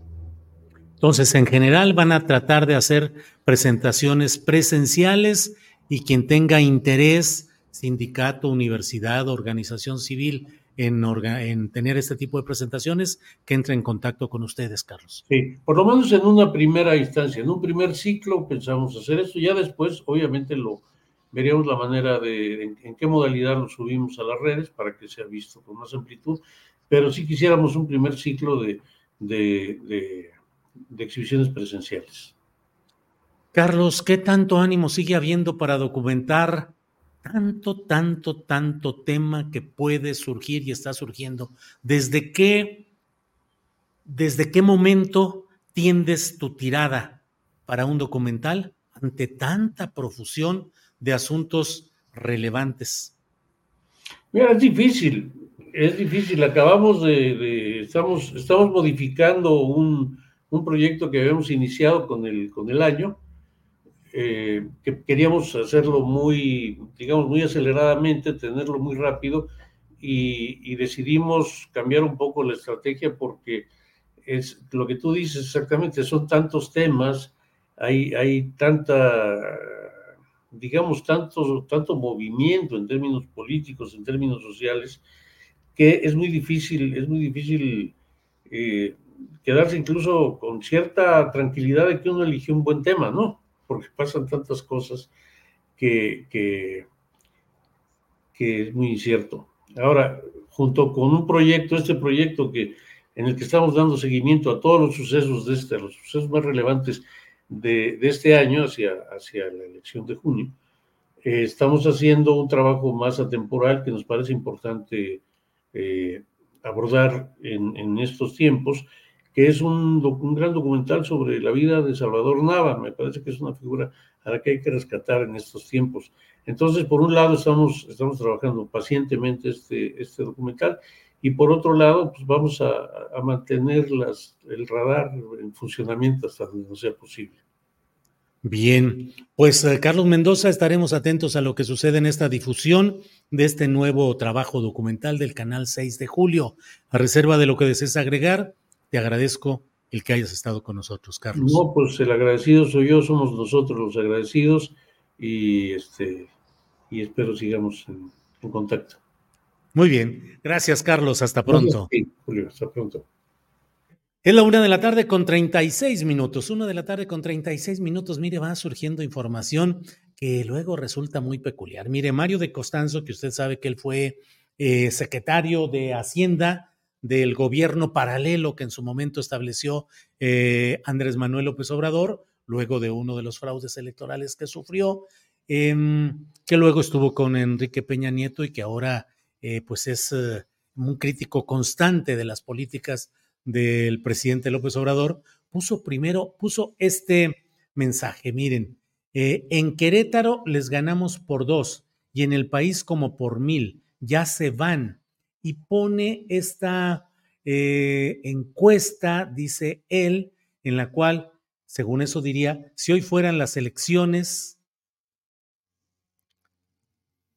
C: Entonces, en general van a tratar de hacer presentaciones presenciales y quien tenga interés, sindicato, universidad, organización civil, en, tener este tipo de presentaciones, que entre en contacto con ustedes, Carlos.
F: Sí, por lo menos en una primera instancia, en un primer ciclo pensamos hacer esto, ya después obviamente lo veríamos la manera de en, qué modalidad lo subimos a las redes para que sea visto con más amplitud, pero sí quisiéramos un primer ciclo de, de exhibiciones presenciales.
C: Carlos, ¿qué tanto ánimo sigue habiendo para documentar tanto, tanto, tanto tema que puede surgir y está surgiendo. ¿Desde qué, desde qué momento tiendes tu tirada para un documental ante tanta profusión de asuntos relevantes?
F: Mira, es difícil, es difícil. Acabamos de, estamos, estamos modificando un, un, proyecto que habíamos iniciado con el, con el año eh, que queríamos hacerlo muy, digamos, muy aceleradamente, tenerlo muy rápido y, decidimos cambiar un poco la estrategia porque es lo que tú dices exactamente, son tantos temas, hay, hay tanta, digamos, tanto, tanto movimiento en términos políticos, en términos sociales, que es muy difícil, es muy difícil eh, quedarse incluso con cierta tranquilidad de que uno eligió un buen tema, ¿no? Porque pasan tantas cosas que, que, es muy incierto. Ahora, junto con un proyecto, este proyecto que en el que estamos dando seguimiento a todos los sucesos de este, los sucesos más relevantes de, este año hacia, hacia la elección de junio, eh, estamos haciendo un trabajo más atemporal que nos parece importante eh, abordar en, en, estos tiempos que es un, un, gran documental sobre la vida de Salvador Nava. Me parece que es una figura a la que hay que rescatar en estos tiempos. Entonces, por un lado, estamos, estamos trabajando pacientemente este, este documental y por otro lado, pues vamos a, a mantener las, el radar en funcionamiento hasta donde sea posible.
C: Bien, pues eh, Carlos Mendoza, estaremos atentos a lo que sucede en esta difusión de este nuevo trabajo documental del canal 6 de julio. A reserva de lo que desees agregar, te agradezco el que hayas estado con nosotros, Carlos.
F: No, pues el agradecido soy yo, somos nosotros los agradecidos y este y espero sigamos en, contacto.
C: Muy bien, gracias Carlos, hasta pronto.
F: Sí, Julio, hasta pronto.
C: Es la una de la tarde con 36 minutos. Una de la tarde con 36 minutos. Mire, va surgiendo información que luego resulta muy peculiar. Mire, Mario de Costanzo, que usted sabe que él fue eh, secretario de Hacienda del gobierno paralelo que en su momento estableció eh, Andrés Manuel López Obrador, luego de uno de los fraudes electorales que sufrió, em, que luego estuvo con Enrique Peña Nieto y que ahora eh, pues es eh, un crítico constante de las políticas del presidente López Obrador, puso primero, puso este mensaje, miren, en Querétaro les ganamos por dos y en el país como por mil, ya se van y pone esta eh, encuesta, dice él, en la cual, según eso diría, si hoy fueran las elecciones,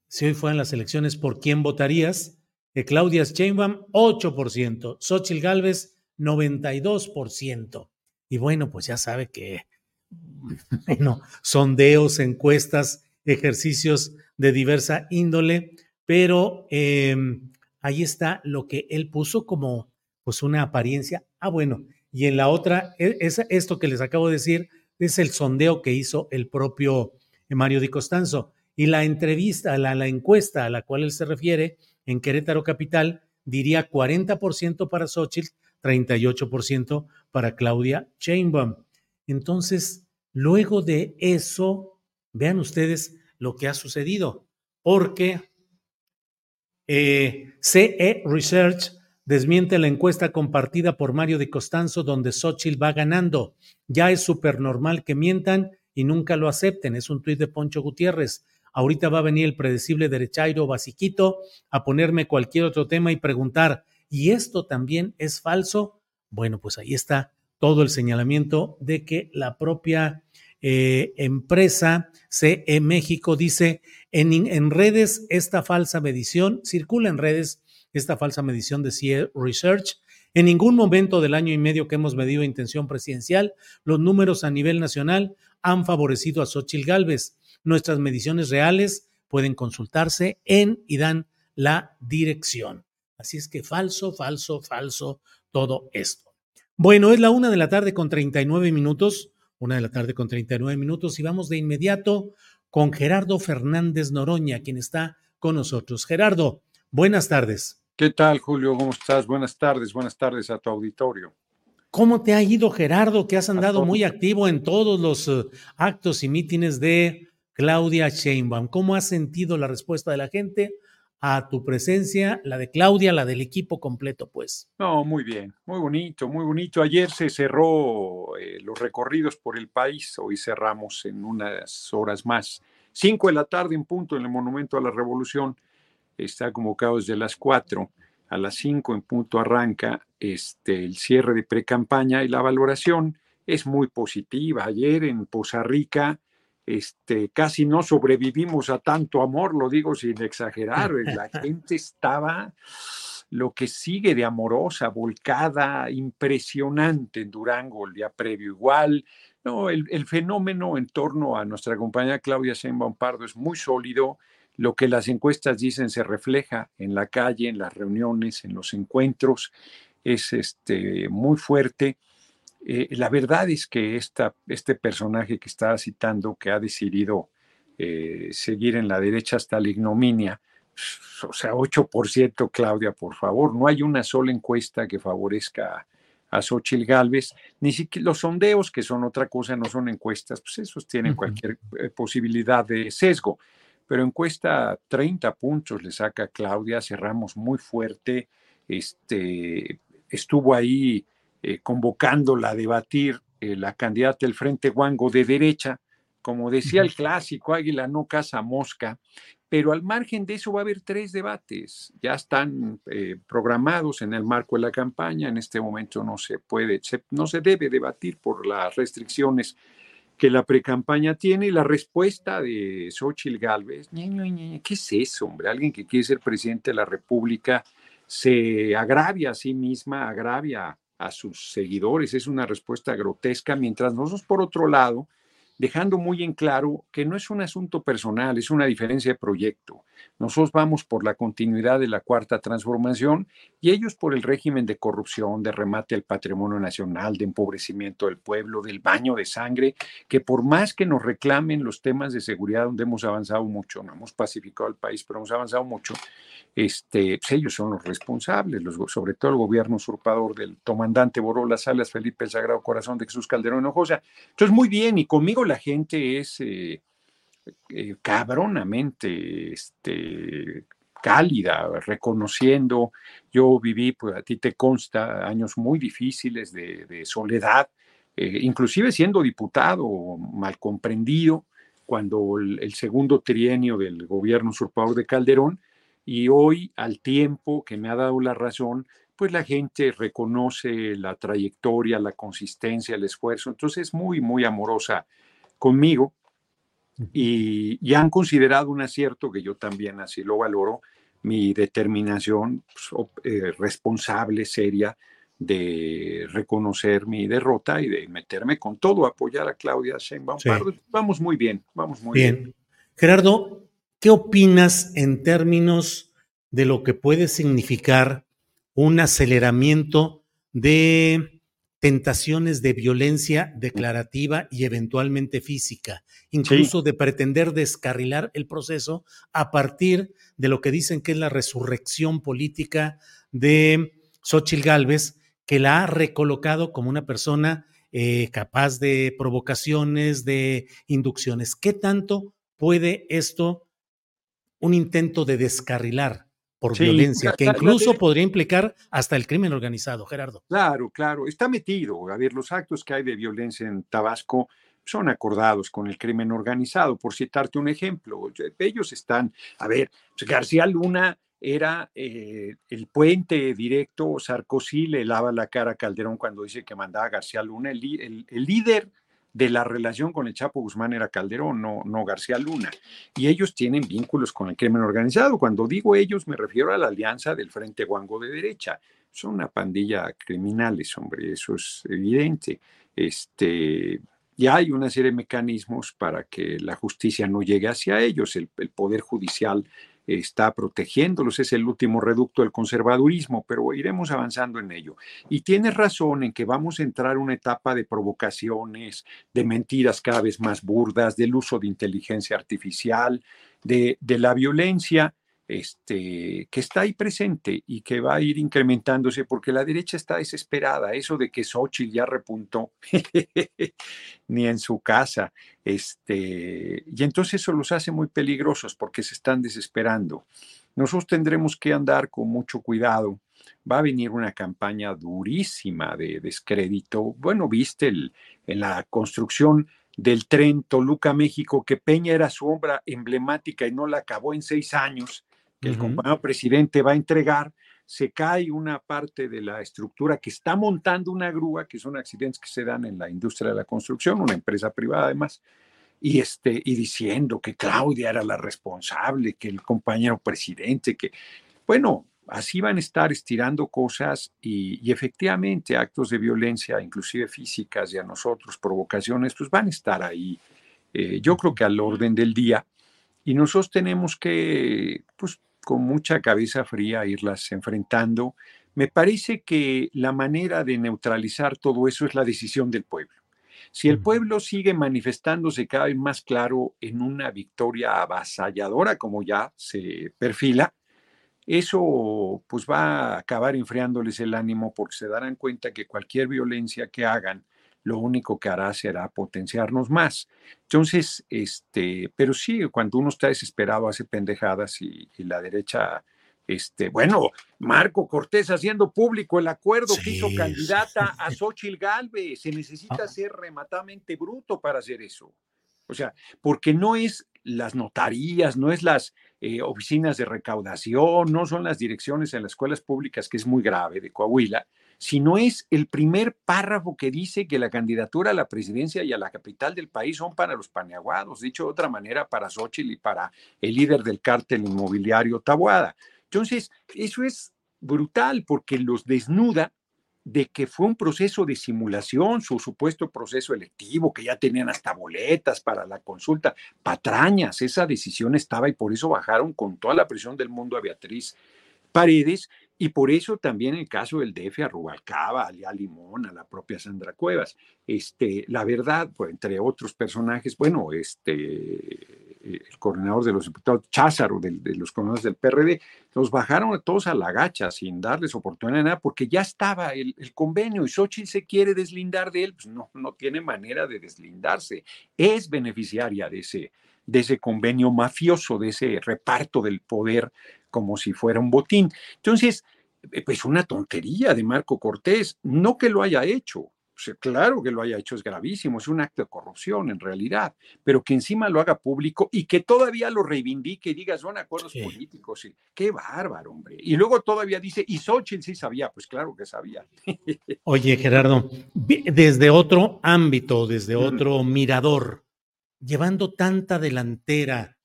C: si hoy fueran las elecciones, ¿por quién votarías? De Claudia Sheinbaum, 8%, Xochitl Galvez, 92%. Y bueno, pues ya sabe que, bueno, sondeos, encuestas, ejercicios de diversa índole, pero em, ahí está lo que él puso como pues una apariencia. Ah, bueno, y en la otra, e, es, esto que les acabo de decir, es el sondeo que hizo el propio Mario Di Costanzo. Y la entrevista, la, la encuesta a la cual él se refiere en Querétaro Capital, diría 40% para Xochitl, 38% para Claudia Sheinbaum. Entonces, luego de eso, Vean ustedes lo que ha sucedido, porque eh, CE Research desmiente la encuesta compartida por Mario de Costanzo donde Xochitl va ganando. Ya es súper normal que mientan y nunca lo acepten. Es un tuit de Poncho Gutiérrez. Ahorita va a venir el predecible derechairo Basiquito a ponerme cualquier otro tema y preguntar, ¿y esto también es falso? Bueno, pues ahí está todo el señalamiento de que la propia eh, empresa CE México dice en, en redes esta falsa medición, circula en redes esta falsa medición de CIE Research. En ningún momento del año y medio que hemos medido intención presidencial, los números a nivel nacional han favorecido a Xochitl Gálvez. Nuestras mediciones reales pueden consultarse en y dan la dirección. Así es que falso, falso, falso todo esto. Bueno, es la una de la tarde con 39 minutos, una de la tarde con 39 minutos y vamos de inmediato con Gerardo Fernández Noroña, quien está con nosotros. Gerardo, buenas tardes.
L: ¿Qué tal, Julio? ¿Cómo estás? Buenas tardes, buenas tardes a tu auditorio.
C: ¿Cómo te ha ido, Gerardo, que has andado muy activo en todos los eh, actos y mítines de Claudia Sheinbaum? ¿Cómo has sentido la respuesta de la gente a tu presencia, la de Claudia, la del equipo completo, pues?
L: No, muy bien, muy bonito, muy bonito. Ayer se cerró eh, los recorridos por el país, hoy cerramos en unas horas más. Cinco de la tarde en punto en el Monumento a la Revolución está convocado desde las 4 a las 5 en punto arranca este, el cierre de pre-campaña y la valoración es muy positiva. Ayer en Poza Rica este, casi no sobrevivimos a tanto amor, lo digo sin exagerar. La gente estaba lo que sigue de amorosa, volcada, impresionante en Durango el día previo. Igual, no, el, el fenómeno en torno a nuestra compañera Claudia Sheinbaum Pardo es muy sólido lo que las encuestas dicen se refleja en la calle, en las reuniones, en los encuentros, es este, muy fuerte. Eh, la verdad es que esta, este personaje que estaba citando, que ha decidido eh, seguir en la derecha hasta la ignominia, o sea, 8%, Claudia, por favor, no hay una sola encuesta que favorezca a Xochitl Galvez, ni siquiera los sondeos, que son otra cosa, no son encuestas, pues esos tienen cualquier eh, posibilidad de sesgo pero encuesta 30 puntos le saca Claudia, cerramos muy fuerte, este, estuvo ahí eh, convocándola a debatir eh, la candidata del Frente Guango de derecha, como decía el clásico, Águila no caza mosca, pero al margen de eso va a haber tres debates, ya están eh, programados en el marco de la campaña, en este momento no se puede, no se debe debatir por las restricciones que la precampaña tiene y la respuesta de Xochitl Galvez, ¿qué es eso, hombre? Alguien que quiere ser presidente de la República se agravia a sí misma, agravia a sus seguidores, es una respuesta grotesca, mientras nosotros, por otro lado, dejando muy en claro que no es un asunto personal, es una diferencia de proyecto. Nosotros vamos por la continuidad de la cuarta transformación y ellos por el régimen de corrupción, de remate al patrimonio nacional, de empobrecimiento del pueblo, del baño de sangre, que por más que nos reclamen los temas de seguridad donde hemos avanzado mucho, no hemos pacificado el país, pero hemos avanzado mucho, este, pues, ellos son los responsables, los, sobre todo el gobierno usurpador del comandante Boró las Salas, Felipe el Sagrado Corazón de Jesús Calderón Hinojosa. Entonces, muy bien, y conmigo la gente es eh, eh, cabronamente este, cálida, reconociendo, yo viví, pues a ti te consta, años muy difíciles de, soledad, eh, inclusive siendo diputado, mal comprendido, cuando el segundo trienio del gobierno usurpador de Calderón, y hoy, al tiempo que me ha dado la razón, pues la gente reconoce la trayectoria, la consistencia, el esfuerzo. Entonces es muy, muy amorosa conmigo y, han considerado un acierto que yo también así lo valoro, mi determinación pues, eh, responsable, seria, de reconocer mi derrota y de meterme con todo, apoyar a Claudia Sheinbaum. Vamos muy bien, vamos muy bien. bien.
C: Gerardo, ¿Qué opinas en términos de lo que puede significar un aceleramiento de tentaciones de violencia declarativa y eventualmente física, incluso de pretender descarrilar el proceso a partir de lo que dicen que es la resurrección política de Xochitl Gálvez, que la ha recolocado como una persona eh, capaz de provocaciones, de inducciones. ¿Qué tanto puede esto, un intento de descarrilar por violencia, que incluso podría implicar hasta el crimen organizado, Gerardo?
L: Claro, claro, está metido. A ver, los actos que hay de violencia en Tabasco son acordados con el crimen organizado. Por citarte un ejemplo, ellos están, a ver, García Luna era eh, el puente directo, Sarkozy le lava la cara a Calderón cuando dice que mandaba a García Luna, el, líder de la relación con el Chapo Guzmán era Calderón, no, no García Luna. Y ellos tienen vínculos con el crimen organizado. Cuando digo ellos, me refiero a la alianza del Frente Guango de derecha. Son una pandilla criminales, hombre, eso es evidente. Este, y hay una serie de mecanismos para que la justicia no llegue hacia ellos. El, el Poder Judicial está protegiéndolos, es el último reducto del conservadurismo, pero iremos avanzando en ello. Y tienes razón en que vamos a entrar en una etapa de provocaciones, de mentiras cada vez más burdas, del uso de inteligencia artificial, de, de la violencia este, que está ahí presente y que va a ir incrementándose porque la derecha está desesperada. Eso de que Xochitl ya repuntó, ni en su casa. Este, y entonces eso los hace muy peligrosos porque se están desesperando. Nosotros tendremos que andar con mucho cuidado. Va a venir una campaña durísima de descrédito. Bueno, viste el, en la construcción del tren Toluca, México, que Peña era su obra emblemática y no la acabó en seis años que el compañero presidente va a entregar, se cae una parte de la estructura que está montando una grúa, que son accidentes que se dan en la industria de la construcción, una empresa privada además, y, este, y diciendo que Claudia era la responsable, que el compañero presidente, que, bueno, así van a estar estirando cosas y, y, efectivamente actos de violencia, inclusive físicas y a nosotros provocaciones, pues van a estar ahí. Eh, yo creo que al orden del día y nosotros tenemos que, pues, con mucha cabeza fría irlas enfrentando. Me parece que la manera de neutralizar todo eso es la decisión del pueblo. Si el pueblo sigue manifestándose cada vez más claro en una victoria avasalladora, como ya se perfila, eso pues va a acabar enfriándoles el ánimo porque se darán cuenta que cualquier violencia que hagan lo único que hará será potenciarnos más. Entonces, este, pero sí, cuando uno está desesperado hace pendejadas y, la derecha, este, bueno, Marco Cortés haciendo público el acuerdo que hizo candidata a Xochil Galvez, se necesita ah. ser rematamente bruto para hacer eso. O sea, porque no es las notarías, no es las eh, oficinas de recaudación, no son las direcciones en las escuelas públicas, que es muy grave de Coahuila, sino es el primer párrafo que dice que la candidatura a la presidencia y a la capital del país son para los paneaguados, dicho de otra manera, para Xochitl y para el líder del cártel inmobiliario Tabuada. Entonces, eso es brutal porque los desnuda de que fue un proceso de simulación, su supuesto proceso electivo, que ya tenían hasta boletas para la consulta, patrañas, esa decisión estaba y por eso bajaron con toda la presión del mundo a Beatriz Paredes y por eso también el caso del DF a Rubalcaba, a Limón, a la propia Sandra Cuevas. Este, la verdad, pues, entre otros personajes, bueno, este, el coordinador de los diputados, Cházaro, de, los coordinadores del PRD, los bajaron todos a la gacha sin darles oportunidad de nada, porque ya estaba el, convenio y Xochitl se quiere deslindar de él, pues no, no tiene manera de deslindarse. Es beneficiaria de ese, de ese convenio mafioso, de ese reparto del poder como si fuera un botín. Entonces, eh, pues una tontería de Marco Cortés, no que lo haya hecho, claro que lo haya hecho, es gravísimo, es un acto de corrupción en realidad, pero que encima lo haga público y que todavía lo reivindique y diga, son acuerdos políticos. Y, qué bárbaro, hombre. Y luego todavía dice, y Xochitl sí sabía, pues claro que sabía.
C: Oye, Gerardo, desde otro ámbito, desde otro mirador, llevando tanta delantera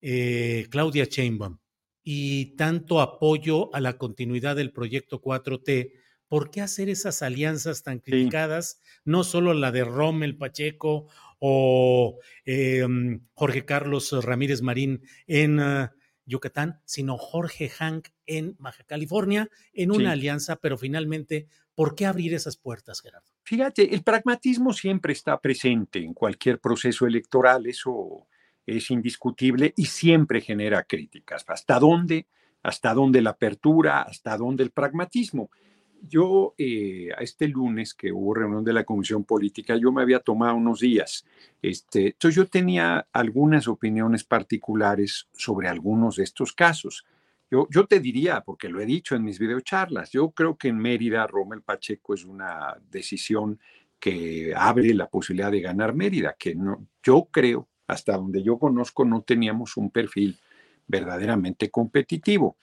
C: eh, Claudia Sheinbaum, y tanto apoyo a la continuidad del proyecto 4T, ¿por qué hacer esas alianzas tan criticadas? No solo la de Rommel Pacheco o em, Jorge Carlos Ramírez Marín en ah, Yucatán, sino Jorge Hank en Baja California, en una alianza, pero finalmente, ¿por qué abrir esas puertas, Gerardo?
L: Fíjate, el pragmatismo siempre está presente en cualquier proceso electoral, eso es indiscutible y siempre genera críticas. ¿Hasta dónde? ¿Hasta dónde la apertura? ¿Hasta dónde el pragmatismo? yo eh, a este lunes que hubo reunión de la Comisión Política, yo me había tomado unos días. Este, entonces yo tenía algunas opiniones particulares sobre algunos de estos casos. Yo, yo te diría, porque lo he dicho en mis videocharlas, yo creo que en Mérida Rommel Pacheco es una decisión que abre la posibilidad de ganar Mérida, que no, yo creo, hasta donde yo conozco, no teníamos un perfil verdaderamente competitivo.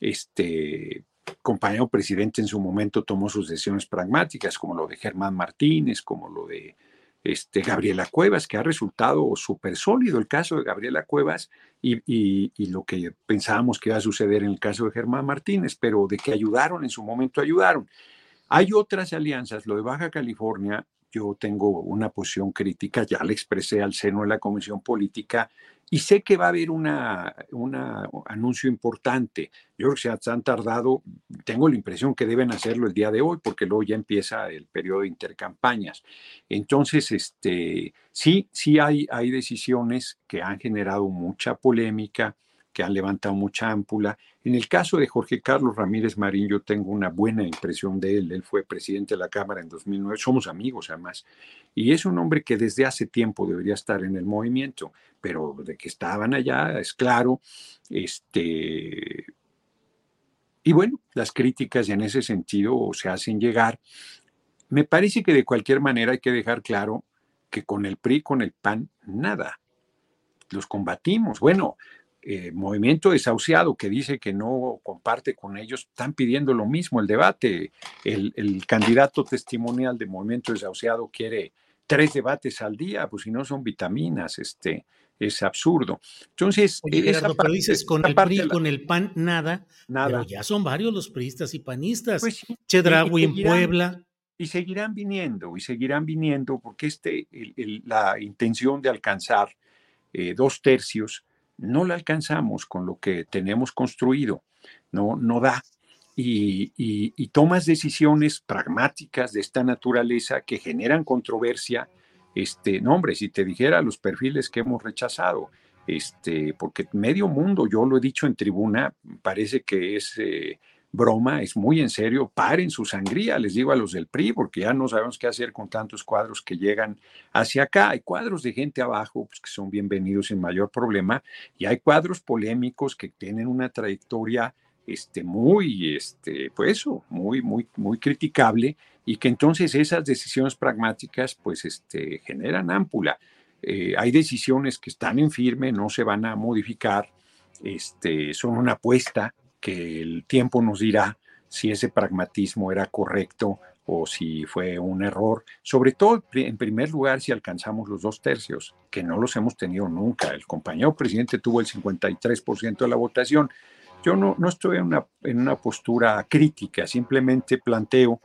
L: Este, compañero presidente en su momento tomó sus decisiones pragmáticas, como lo de Germán Martínez, como lo de este, Gabriela Cuevas, que ha resultado súper sólido el caso de Gabriela Cuevas y, y, lo que pensábamos que iba a suceder en el caso de Germán Martínez, pero de que ayudaron, en su momento ayudaron. Hay otras alianzas, lo de Baja California, yo tengo una posición crítica, ya la expresé al seno de la Comisión Política, y sé que va a haber un anuncio importante. Yo creo que se han tardado, tengo la impresión que deben hacerlo el día de hoy, porque luego ya empieza el periodo de intercampañas. Entonces, este, sí, sí hay, hay decisiones que han generado mucha polémica, que han levantado mucha ámpula. En el caso de Jorge Carlos Ramírez Marín, yo tengo una buena impresión de él. Él fue presidente de la Cámara en 2009, somos amigos además, y es un hombre que desde hace tiempo debería estar en el movimiento, pero de que estaban allá, es claro. Este, y bueno, las críticas en ese sentido se hacen llegar. Me parece que de cualquier manera hay que dejar claro que con el PRI, con el PAN, nada. Los combatimos. Bueno, eh, movimiento desahuciado que dice que no comparte con ellos, están pidiendo lo mismo, el debate. El, candidato testimonial de movimiento desahuciado quiere tres debates al día, pues si no son vitaminas, este, es absurdo. Entonces,
C: pero dices con el PRI, con el PAN, nada, nada. Pero ya son varios los priistas y panistas. Pues Chedraui en Puebla.
L: Y seguirán viniendo, y seguirán viniendo, porque este, la intención de alcanzar eh, dos tercios no la alcanzamos con lo que tenemos construido, no, no da. Y, tomas decisiones pragmáticas de esta naturaleza que generan controversia. Este, no, hombre, si te dijera los perfiles que hemos rechazado, este, porque medio mundo, yo lo he dicho en tribuna, parece que es eh, broma, es muy en serio, paren su sangría, les digo a los del PRI, porque ya no sabemos qué hacer con tantos cuadros que llegan hacia acá. Hay cuadros de gente abajo pues, que son bienvenidos sin mayor problema, y hay cuadros polémicos que tienen una trayectoria este, muy, este, pues muy, muy, muy criticable, y que entonces esas decisiones pragmáticas, pues, este, generan ámpula. Eh, hay decisiones que están en firme, no se van a modificar, este, son una apuesta que el tiempo nos dirá si ese pragmatismo era correcto o si fue un error, sobre todo en primer lugar si alcanzamos los dos tercios, que no los hemos tenido nunca. El compañero presidente tuvo el 53% de la votación. Yo no, no estoy en una, en una postura crítica, simplemente planteo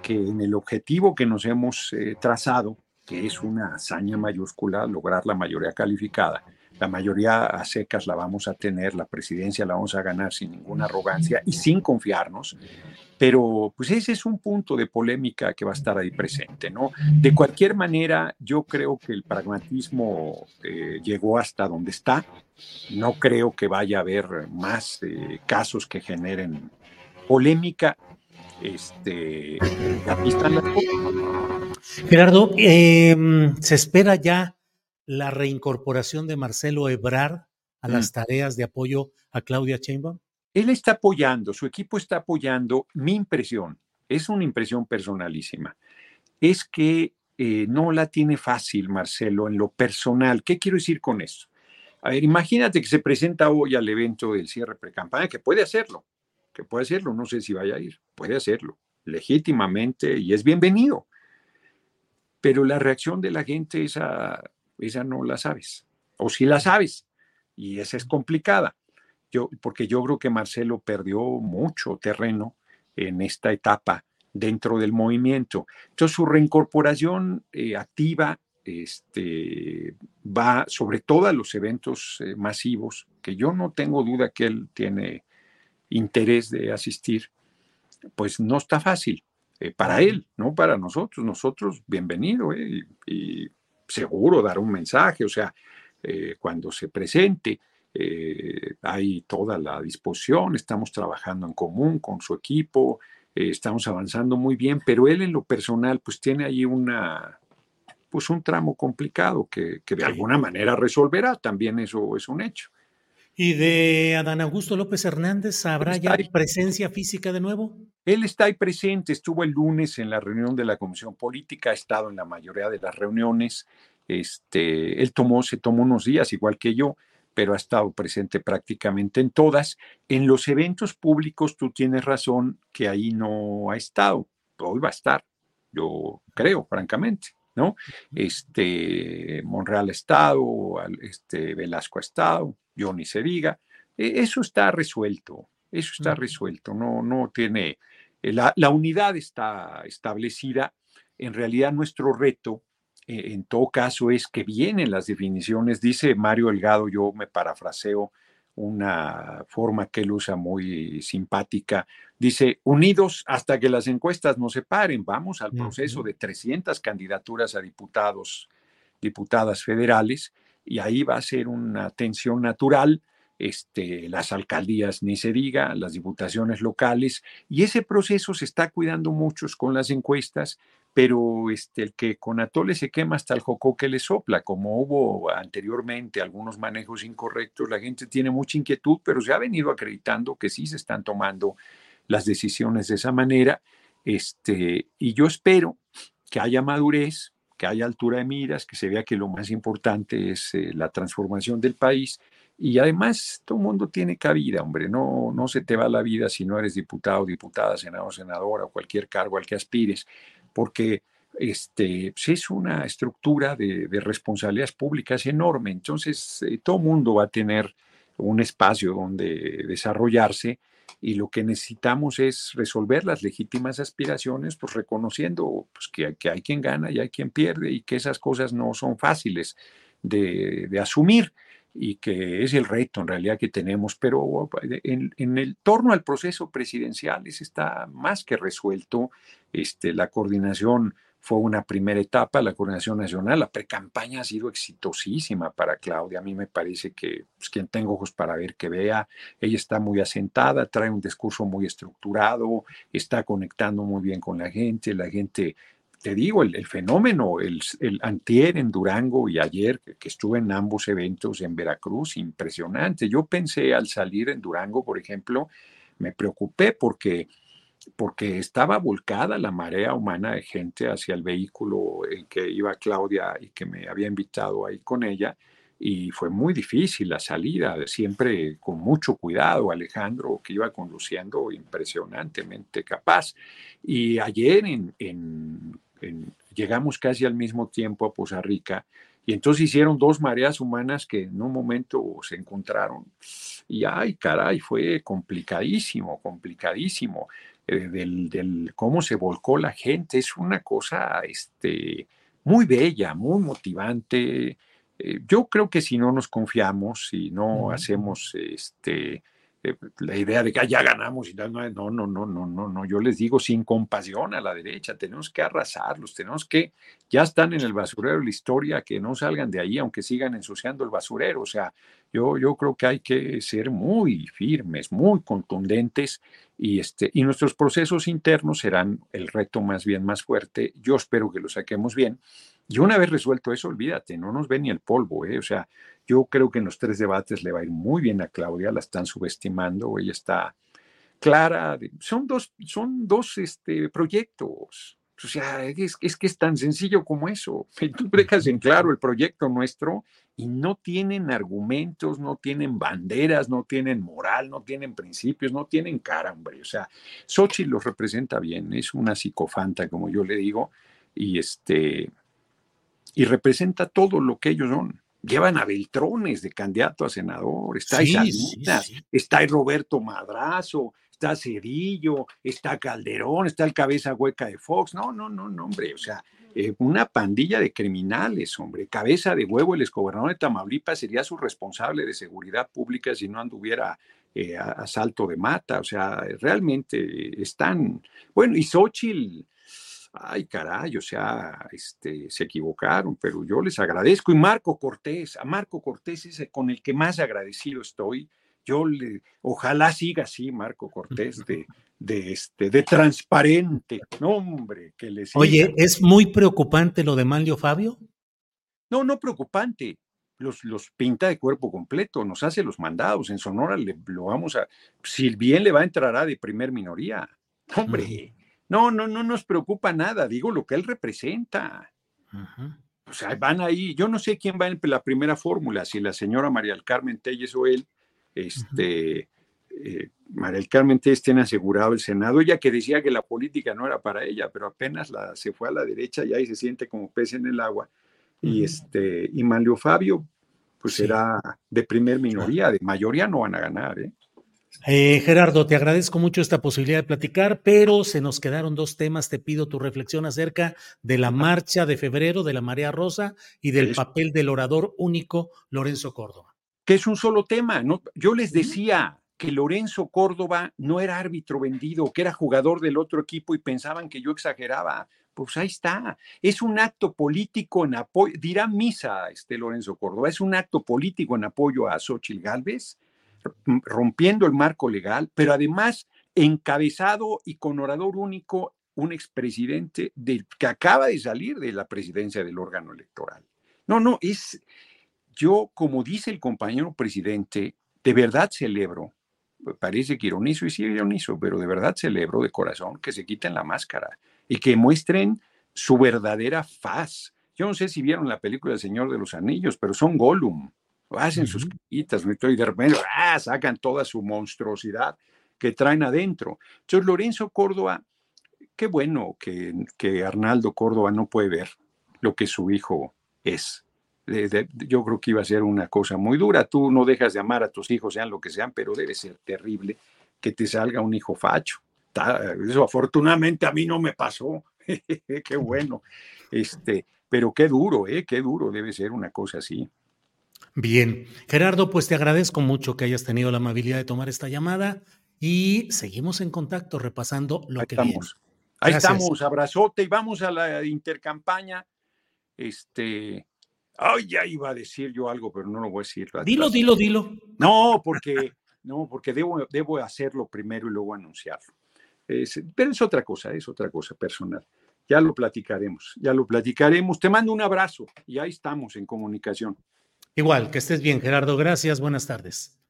L: que en el objetivo que nos hemos eh, trazado, que es una hazaña mayúscula, lograr la mayoría calificada, la mayoría a secas la vamos a tener, la presidencia la vamos a ganar sin ninguna arrogancia y sin confiarnos, pero pues ese es un punto de polémica que va a estar ahí presente, ¿no? De cualquier manera, yo creo que el pragmatismo eh, llegó hasta donde está, no creo que vaya a haber más eh, casos que generen polémica. Este, aquí están las
C: Gerardo, em, se espera ya la reincorporación de Marcelo Ebrard a las tareas de apoyo a Claudia Sheinbaum?
L: Él está apoyando, su equipo está apoyando. Mi impresión, es una impresión personalísima, es que eh, no la tiene fácil Marcelo en lo personal. ¿Qué quiero decir con eso? A ver, imagínate que se presenta hoy al evento del cierre precampaña, que puede hacerlo, que puede hacerlo, no sé si vaya a ir, puede hacerlo legítimamente y es bienvenido. Pero la reacción de la gente es a, esa no la sabes. O si la sabes, y esa es complicada. Yo, porque yo creo que Marcelo perdió mucho terreno en esta etapa dentro del movimiento. Entonces su reincorporación eh, activa este, va sobre todo a los eventos eh, masivos, que yo no tengo duda que él tiene interés de asistir, pues no está fácil eh, para él, no para nosotros. Nosotros, bienvenido, y seguro dar un mensaje, o sea, eh, cuando se presente, eh, hay toda la disposición, estamos trabajando en común con su equipo, eh, estamos avanzando muy bien, pero él en lo personal pues tiene ahí una, pues un tramo complicado que, que de alguna manera resolverá, también eso es un hecho.
C: ¿Y de Adán Augusto López Hernández habrá ya presencia física de nuevo?
L: Él está ahí presente, estuvo el lunes en la reunión de la Comisión Política, ha estado en la mayoría de las reuniones. Este, él tomó, se tomó unos días, igual que yo, pero ha estado presente prácticamente en todas. En los eventos públicos, tú tienes razón que ahí no ha estado. Hoy va a estar, yo creo, francamente. ¿no? Este, Monreal ha estado, este, Velasco ha estado, Johnny se diga. E, eso está resuelto, eso está resuelto, no, no tiene, eh, la, la, unidad está establecida. En realidad nuestro reto, eh, en todo caso, es que vienen las definiciones, dice Mario Delgado, yo me parafraseo, una forma que él usa muy simpática. Dice, unidos hasta que las encuestas nos separen, vamos al proceso de 300 candidaturas a diputados, diputadas federales, y ahí va a ser una tensión natural. Este, las alcaldías, ni se diga, las diputaciones locales, y ese proceso se está cuidando muchos con las encuestas pero este, el que con atole se quema hasta el jocó que le sopla, como hubo anteriormente algunos manejos incorrectos, la gente tiene mucha inquietud, pero se ha venido acreditando que sí se están tomando las decisiones de esa manera, este, y yo espero que haya madurez, que haya altura de miras, que se vea que lo más importante es eh, la transformación del país, y además todo mundo tiene cabida, hombre, no, no se te va la vida si no eres diputado, diputada, senador, senadora o cualquier cargo al que aspires porque este, pues, es una estructura de, responsabilidades públicas enorme. Entonces, eh, todo mundo va a tener un espacio donde desarrollarse y lo que necesitamos es resolver las legítimas aspiraciones, pues reconociendo pues, que, que, hay quien gana y hay quien pierde y que esas cosas no son fáciles de, asumir y que es el reto en realidad que tenemos, pero en, el torno al proceso presidencial está más que resuelto. Este, la coordinación fue una primera etapa, la coordinación nacional, la precampaña ha sido exitosísima para Claudia. A mí me parece que pues, quien tenga ojos para ver que vea, ella está muy asentada, trae un discurso muy estructurado, está conectando muy bien con la gente, la gente te digo, el, fenómeno, el, el, antier en Durango y ayer que, estuve en ambos eventos en Veracruz, impresionante. Yo pensé al salir en Durango, por ejemplo, me preocupé porque, porque estaba volcada la marea humana de gente hacia el vehículo en que iba Claudia y que me había invitado ahí con ella. Y fue muy difícil la salida, siempre con mucho cuidado. Alejandro, que iba conduciendo impresionantemente capaz. Y ayer llegamos casi al mismo tiempo a Poza Rica y entonces hicieron dos mareas humanas que en un momento se encontraron. Y ay, caray, fue complicadísimo, complicadísimo. Eh, del, del, cómo se volcó la gente. Es una cosa este, muy bella, muy motivante. Eh, yo creo que si no nos confiamos, si no hacemos este, la idea de que ya ganamos y no, no, no, no, no, no, no, yo les digo sin compasión a la derecha, tenemos que arrasarlos, tenemos que, ya están en el basurero de la historia, que no salgan de ahí aunque sigan ensuciando el basurero, o sea, yo, yo creo que hay que ser muy firmes, muy contundentes y, este, y nuestros procesos internos serán el reto más bien más fuerte, yo espero que lo saquemos bien. Y una vez resuelto eso, olvídate, no nos ve ni el polvo, ¿eh? O sea, yo creo que en los tres debates le va a ir muy bien a Claudia, la están subestimando, ella está clara. Son dos, son dos este, proyectos. O sea, es, que es tan sencillo como eso. Tú dejas en claro el proyecto nuestro y no tienen argumentos, no tienen banderas, no tienen moral, no tienen principios, no tienen cara, hombre. O sea, Xochitl los representa bien, es una psicofanta, como yo le digo, y este, y representa todo lo que ellos son. Llevan a Beltrones de candidato a senador, está sí, Salinas, está Roberto Madrazo, está Cedillo, está Calderón, está el cabeza hueca de Fox. No, no, no, no, hombre, o sea, eh, una pandilla de criminales, hombre. Cabeza de huevo, el exgobernador de Tamaulipas sería su responsable de seguridad pública si no anduviera eh, asalto de mata. O sea, realmente están. Bueno, y Xochitl ay caray, o sea, este, se equivocaron, pero yo les agradezco. Y Marco Cortés, a Marco Cortés es con el que más agradecido estoy. Yo le, ojalá siga así Marco Cortés de, de, este, de transparente. No, hombre, que les.
C: Oye, ¿es muy preocupante lo de Manlio Fabio?
L: No, no preocupante. Los, los pinta de cuerpo completo, nos hace los mandados. En Sonora le, lo vamos a. Si bien le va a entrar a de primer minoría. Hombre, no, no, no nos preocupa nada. Digo lo que él representa. O sea, van ahí. Yo no sé quién va en la primera fórmula, si la señora María del Carmen Telles o él. Este. Eh, María del Carmen Telles tiene asegurado el Senado, ella que decía que la política no era para ella, pero apenas la, se fue a la derecha y ahí se siente como pez en el agua. Y, este, y Manlio Fabio, pues será de primer minoría, de mayoría no van a ganar. ¿eh?
C: Eh, Gerardo, te agradezco mucho esta posibilidad de platicar, pero se nos quedaron dos temas. Te pido tu reflexión acerca de la marcha de febrero de la Marea Rosa y del papel del orador único Lorenzo Córdoba.
L: Que es un solo tema. ¿no? Yo les decía, que Lorenzo Córdoba no era árbitro vendido, que era jugador del otro equipo y pensaban que yo exageraba. Pues ahí está. Es un acto político en apoyo, dirá misa este Lorenzo Córdoba, es un acto político en apoyo a Xochitl Gálvez, rompiendo el marco legal, pero además encabezado y con orador único un expresidente del, que acaba de salir de la presidencia del órgano electoral. No, no, es, yo, como dice el compañero presidente, de verdad celebro parece que ironizo y sí ironizo, pero de verdad celebro de corazón que se quiten la máscara y que muestren su verdadera faz. Yo no sé si vieron la película El Señor de los Anillos, pero son Gollum. Hacen sus quitas, y de repente ¡ah! sacan toda su monstruosidad que traen adentro. Entonces, Lorenzo Córdoba, qué bueno que, que Arnaldo Córdoba no puede ver lo que su hijo es yo creo que iba a ser una cosa muy dura. Tú no dejas de amar a tus hijos, sean lo que sean, pero debe ser terrible que te salga un hijo facho. Eso afortunadamente a mí no me pasó. qué bueno. Este, pero qué duro, ¿eh? Qué duro debe ser una cosa así.
C: Bien, Gerardo, pues te agradezco mucho que hayas tenido la amabilidad de tomar esta llamada y seguimos en contacto repasando lo que
L: estamos. Ahí estamos, abrazote y vamos a la intercampaña. Este, Ay, ya iba a decir yo algo, pero no lo voy a decir.
C: Dilo, dilo, dilo.
L: No, porque, no, porque debo, debo hacerlo primero y luego anunciarlo. pero es otra cosa, es otra cosa personal. Ya lo platicaremos, ya lo platicaremos. Te mando un abrazo y ahí estamos en comunicación.
C: Igual, que estés bien, Gerardo. Gracias, buenas tardes.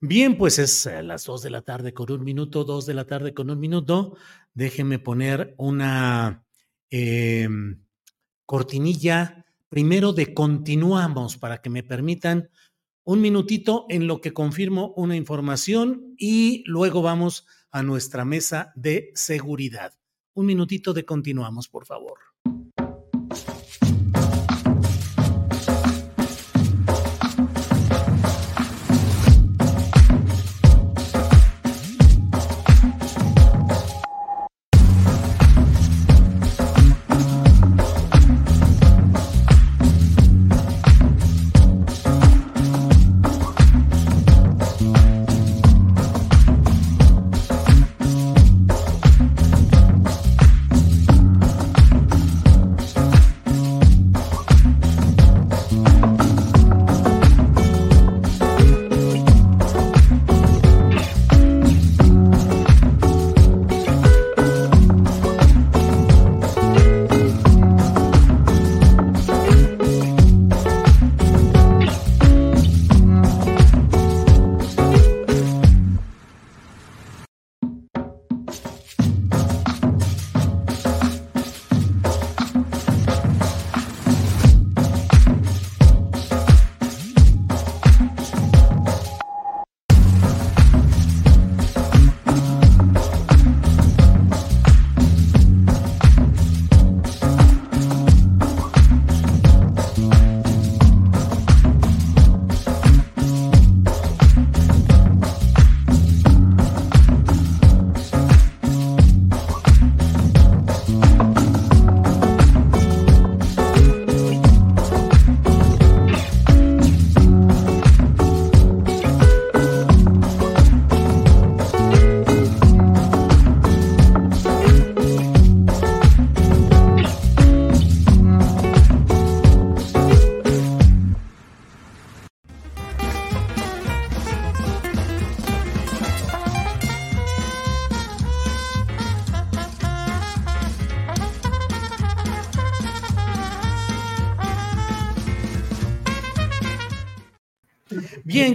C: Bien, pues es a las dos de la tarde con un minuto, dos de la tarde con un minuto. Déjenme poner una em, cortinilla primero de continuamos para que me permitan un minutito en lo que confirmo una información y luego vamos a nuestra mesa de seguridad. Un minutito de continuamos, por favor.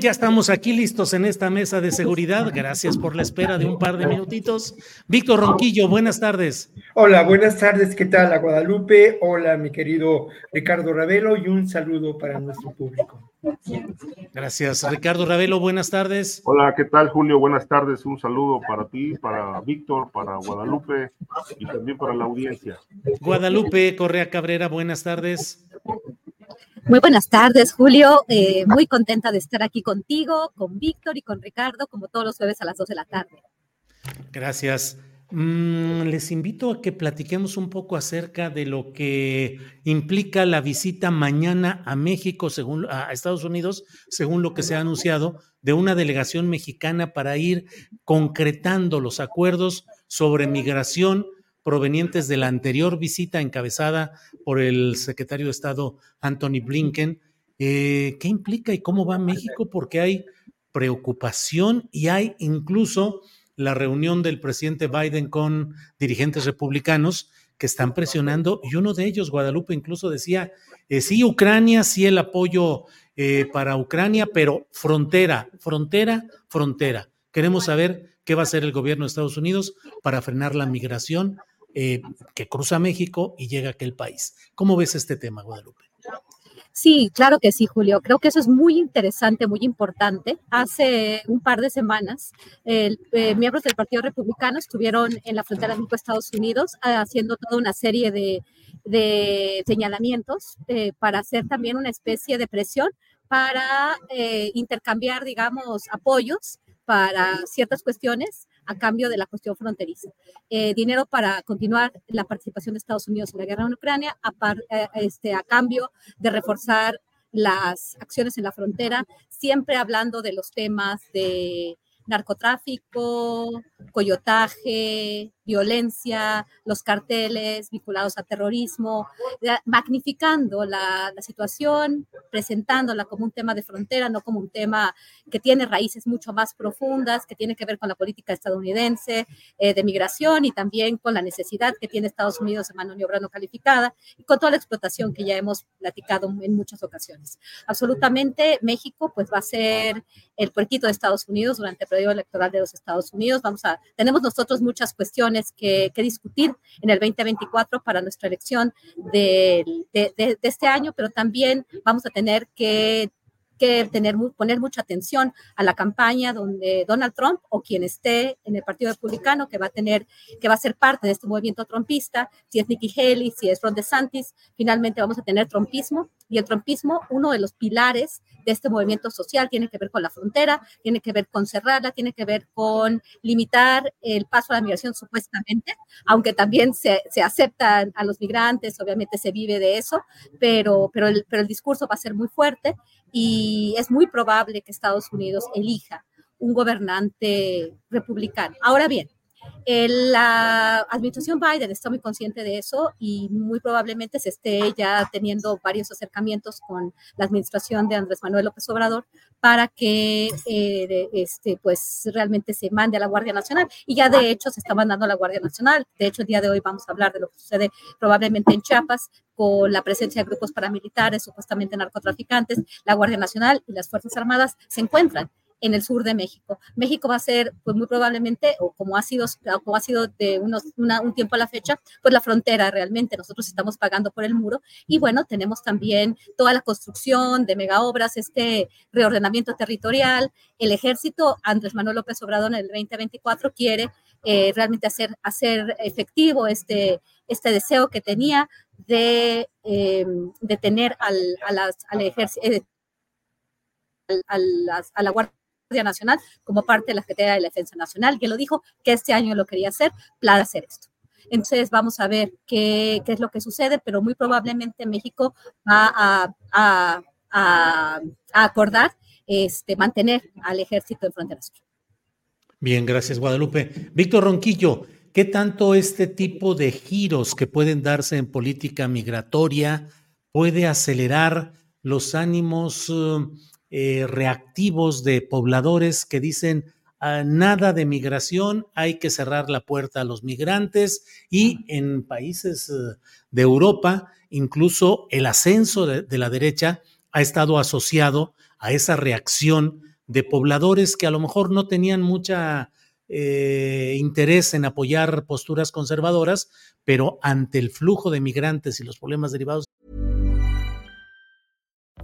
C: Ya estamos aquí listos en esta mesa de seguridad. Gracias por la espera de un par de minutitos. Víctor Ronquillo, buenas tardes.
M: Hola, buenas tardes. ¿Qué tal, a Guadalupe? Hola, mi querido Ricardo Ravelo, y un saludo para nuestro público.
C: Gracias, Ricardo Ravelo. Buenas tardes.
N: Hola, ¿qué tal, Julio? Buenas tardes. Un saludo para ti, para Víctor, para Guadalupe y también para la audiencia.
C: Guadalupe Correa Cabrera, buenas tardes.
O: Muy buenas tardes, Julio. Eh, muy contenta de estar aquí contigo, con Víctor y con Ricardo, como todos los jueves a las 2 de la tarde.
C: Gracias. Mm, les invito a que platiquemos un poco acerca de lo que implica la visita mañana a México, según a Estados Unidos, según lo que se ha anunciado, de una delegación mexicana para ir concretando los acuerdos sobre migración provenientes de la anterior visita encabezada por el secretario de Estado Anthony Blinken. Eh, ¿Qué implica y cómo va México? Porque hay preocupación y hay incluso la reunión del presidente Biden con dirigentes republicanos que están presionando y uno de ellos, Guadalupe, incluso decía, eh, sí, Ucrania, sí el apoyo eh, para Ucrania, pero frontera, frontera, frontera. Queremos saber qué va a hacer el gobierno de Estados Unidos para frenar la migración eh, que cruza México y llega a aquel país. ¿Cómo ves este tema, Guadalupe?
O: Sí, claro que sí, Julio. Creo que eso es muy interesante, muy importante. Hace un par de semanas, eh, miembros del Partido Republicano estuvieron en la frontera México-Estados Unidos haciendo toda una serie de, señalamientos eh, para hacer también una especie de presión para intercambiar, digamos, apoyos para ciertas cuestiones a cambio de la cuestión fronteriza. Eh, dinero para continuar la participación de Estados Unidos en la guerra en Ucrania, eh, este, a cambio de reforzar las acciones en la frontera, siempre hablando de los temas de narcotráfico, coyotaje, violencia, los carteles vinculados a terrorismo, magnificando la, situación, presentándola como un tema de frontera, no como un tema que tiene raíces mucho más profundas, que tiene que ver con la política estadounidense eh, de migración y también con la necesidad que tiene Estados Unidos de mano de obra no calificada y con toda la explotación que ya hemos platicado en muchas ocasiones. Absolutamente, México pues va a ser el puerquito de Estados Unidos durante el periodo electoral de los Estados Unidos. Vamos a, tenemos nosotros muchas cuestiones que, discutir en el 2024 para nuestra elección de, este año, pero también vamos a tener que que tener, poner mucha atención a la campaña donde Donald Trump o quien esté en el Partido Republicano, que va a tener, que va a ser parte de este movimiento trumpista, si es Nikki Haley, si es Ron DeSantis, finalmente vamos a tener trumpismo. Y el trumpismo, uno de los pilares de este movimiento social, tiene que ver con la frontera, tiene que ver con cerrarla, tiene que ver con limitar el paso a la migración supuestamente, aunque también se, se aceptan a los migrantes, obviamente se vive de eso, pero, pero, el, pero el discurso va a ser muy fuerte y es muy probable que Estados Unidos elija un gobernante republicano. Ahora bien, la administración Biden está muy consciente de eso y muy probablemente se esté ya teniendo varios acercamientos con la administración de Andrés Manuel López Obrador para que eh, este, pues realmente se mande a la Guardia Nacional. Y ya de hecho se está mandando a la Guardia Nacional. De hecho, el día de hoy vamos a hablar de lo que sucede probablemente en Chiapas con la presencia de grupos paramilitares, supuestamente narcotraficantes. La Guardia Nacional y las Fuerzas Armadas se encuentran en el sur de México. México va a ser, pues muy probablemente, o como ha sido, como ha sido de unos, un tiempo a la fecha, pues la frontera realmente. Nosotros estamos pagando por el muro y bueno, tenemos también toda la construcción de mega obras, este reordenamiento territorial. El ejército, Andrés Manuel López Obrador en el 2024 quiere eh, realmente hacer, hacer efectivo este, este deseo que tenía de, eh, de tener al, al ejército. Eh, a, a la Guardia Nacional como parte de la Secretaría de la Defensa Nacional, que lo dijo que este año lo quería hacer, plan hacer esto. Entonces vamos a ver qué, qué, es lo que sucede, pero muy probablemente México va a, a, a, acordar este, mantener al ejército en frontera sur.
C: Bien, gracias Guadalupe. Víctor Ronquillo, ¿qué tanto este tipo de giros que pueden darse en política migratoria puede acelerar los ánimos uh, eh, reactivos de pobladores que dicen ah, nada de migración, hay que cerrar la puerta a los migrantes y en países eh, de Europa incluso el ascenso de, la derecha ha estado asociado a esa reacción de pobladores que a lo mejor no tenían mucha eh, interés en apoyar posturas conservadoras, pero ante el flujo de migrantes y los problemas derivados.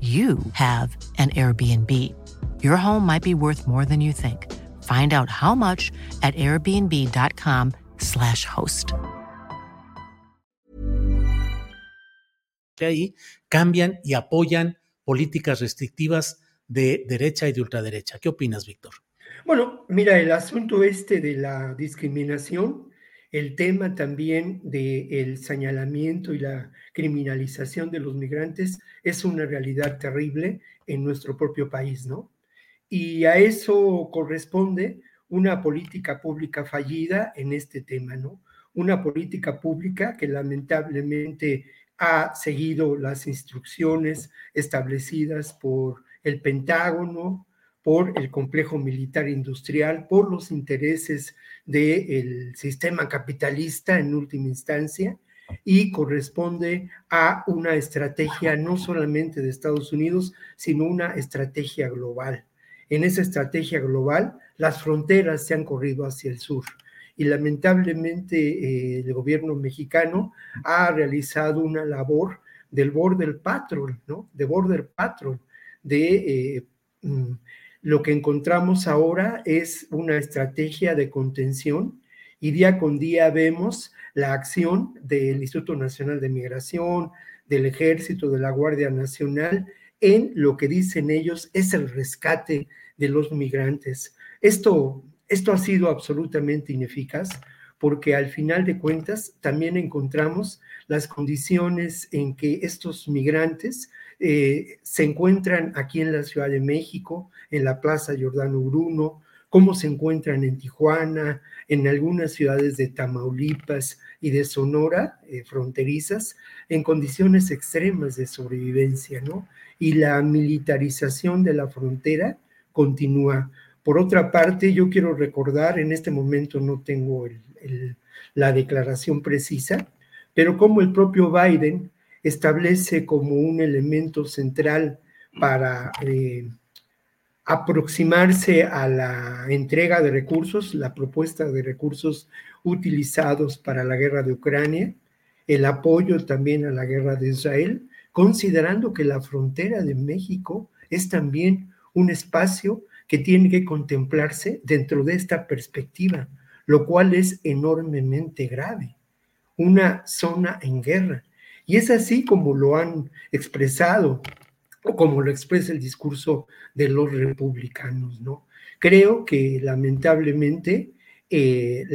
P: you have an Airbnb. Your home might be worth more than you think. Find out how much at airbnb.com/slash host.
C: Ahí cambian y apoyan políticas restrictivas de derecha y de ultraderecha. ¿Qué opinas, Víctor?
M: Bueno, mira, el asunto este de la discriminación el tema también del señalamiento y la criminalización de los migrantes es una realidad terrible en nuestro propio país, ¿no? Y a eso corresponde una política pública fallida en este tema, ¿no? Una política pública que lamentablemente ha seguido las instrucciones establecidas por el Pentágono, por el complejo militar industrial, por los intereses del sistema capitalista en última instancia y corresponde a una estrategia no solamente de Estados Unidos, sino una estrategia global. En esa estrategia global, las fronteras se han corrido hacia el sur y lamentablemente eh, el gobierno mexicano ha realizado una labor del border patrol, ¿no? De border patrol, de eh, mm, lo que encontramos ahora es una estrategia de contención y día con día vemos la acción del Instituto Nacional de Migración, del Ejército, de la Guardia Nacional, en lo que dicen ellos es el rescate de los migrantes. Esto, esto ha sido absolutamente ineficaz porque al final de cuentas también encontramos las condiciones en que estos migrantes eh, se encuentran aquí en la Ciudad de México, en la Plaza Giordano Bruno, cómo se encuentran en Tijuana, en algunas ciudades de Tamaulipas y de Sonora, eh, fronterizas, en condiciones extremas de sobrevivencia, ¿no? Y la militarización de la frontera continúa. Por otra parte, yo quiero recordar, en este momento no tengo la declaración precisa, pero como el propio Biden establece como un elemento central para eh, aproximarse a la entrega de recursos, la propuesta de recursos utilizados para la guerra de Ucrania, el apoyo también a la guerra de Israel, considerando que la frontera de México es también un espacio que tiene que contemplarse dentro de esta perspectiva, lo cual es enormemente grave. Una zona en guerra. Y es así como lo han expresado como lo expresa el discurso de los republicanos, ¿no? Creo que lamentablemente eh,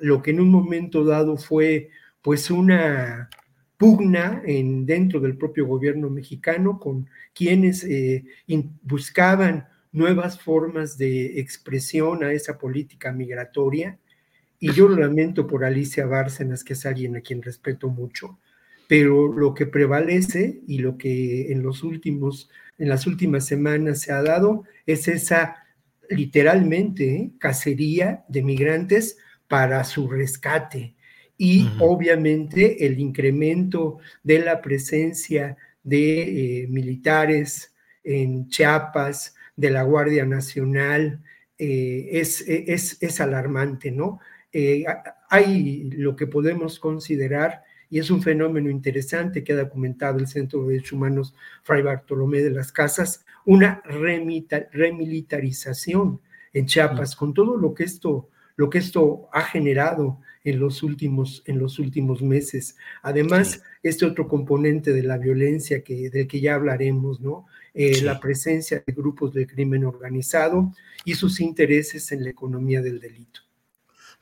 M: lo que en un momento dado fue pues una pugna en, dentro del propio gobierno mexicano con quienes eh, buscaban nuevas formas de expresión a esa política migratoria. Y yo lo lamento por Alicia Bárcenas, que es alguien a quien respeto mucho, pero lo que prevalece y lo que en los últimos, en las últimas semanas se ha dado es esa literalmente ¿eh? cacería de migrantes para su rescate y obviamente el incremento de la presencia de eh, militares en Chiapas, de la Guardia Nacional, eh, es, es, es, alarmante, ¿no? hay lo que podemos considerar y es un fenómeno interesante que ha documentado el Centro de Derechos Humanos Fray Bartolomé de las Casas, una remilitarización en Chiapas, con todo lo que esto, lo que esto ha generado en los últimos, en los últimos meses. Además, este otro componente de la violencia que, del que ya hablaremos, ¿no? Eh, la presencia de grupos de crimen organizado y sus intereses en la economía del delito.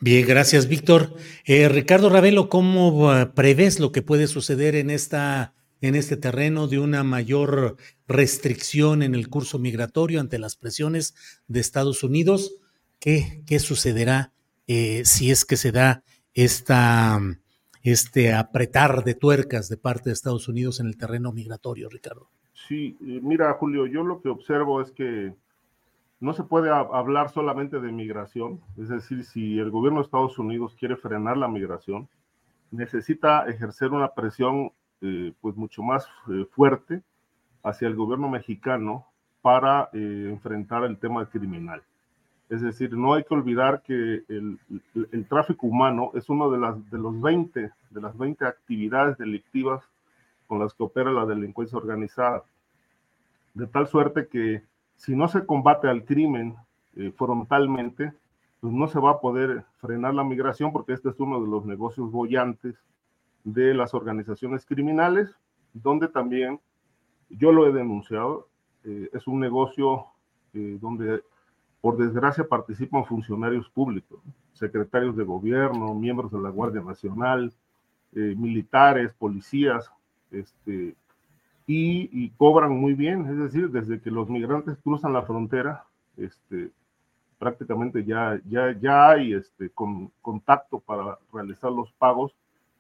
C: Bien, gracias, Víctor. Eh, Ricardo Ravelo, ¿cómo uh, prevés lo que puede suceder en esta en este terreno de una mayor restricción en el curso migratorio ante las presiones de Estados Unidos? ¿Qué, qué sucederá eh, si es que se da esta, este apretar de tuercas de parte de Estados Unidos en el terreno migratorio, Ricardo?
N: Sí, eh, mira, Julio, yo lo que observo es que no se puede hablar solamente de migración, es decir, si el gobierno de Estados Unidos quiere frenar la migración, necesita ejercer una presión eh, pues mucho más fuerte hacia el gobierno mexicano para enfrentar el tema criminal. Es decir, no hay que olvidar que el, tráfico humano es uno de las, de, los 20, de las 20 actividades delictivas con las que opera la delincuencia organizada. De tal suerte que si no se combate al crimen eh, frontalmente, pues no se va a poder frenar la migración porque este es uno de los negocios bollantes de las organizaciones criminales, donde también yo lo he denunciado, eh, es un negocio eh, donde por desgracia participan funcionarios públicos, secretarios de gobierno, miembros de la Guardia Nacional, eh, militares, policías, este, y, cobran muy bien, es decir, desde que los migrantes cruzan la frontera, este, prácticamente ya, ya, ya hay este, con, contacto para realizar los pagos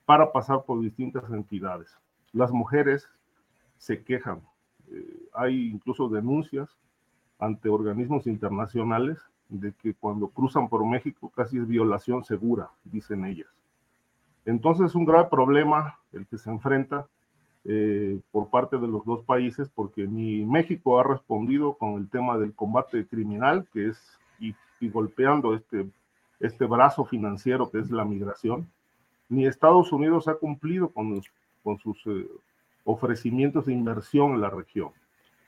N: para pasar por distintas entidades. Las mujeres se quejan, eh, hay incluso denuncias ante organismos internacionales de que cuando cruzan por México casi es violación segura, dicen ellas. Entonces es un grave problema el que se enfrenta eh, por parte de los dos países porque ni México ha respondido con el tema del combate criminal, que es y, golpeando este, este brazo financiero que es la migración, ni Estados Unidos ha cumplido con, con sus eh, ofrecimientos de inversión en la región.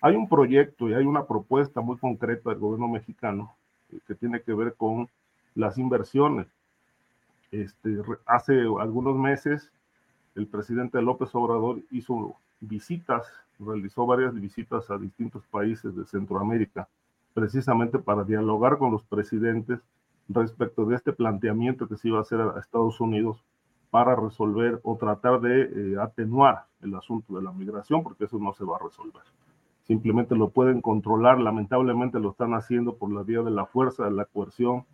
N: Hay un proyecto y hay una propuesta muy concreta del gobierno mexicano eh, que tiene que ver con las inversiones. Este, hace algunos meses el presidente López Obrador hizo visitas, realizó varias visitas a distintos países de Centroamérica, precisamente para dialogar con los presidentes respecto de este planteamiento que se iba a hacer a Estados Unidos para resolver o tratar de eh, atenuar el asunto de la migración, porque eso no se va a resolver. Simplemente lo pueden controlar, lamentablemente lo están haciendo por la vía de la fuerza, de la coerción,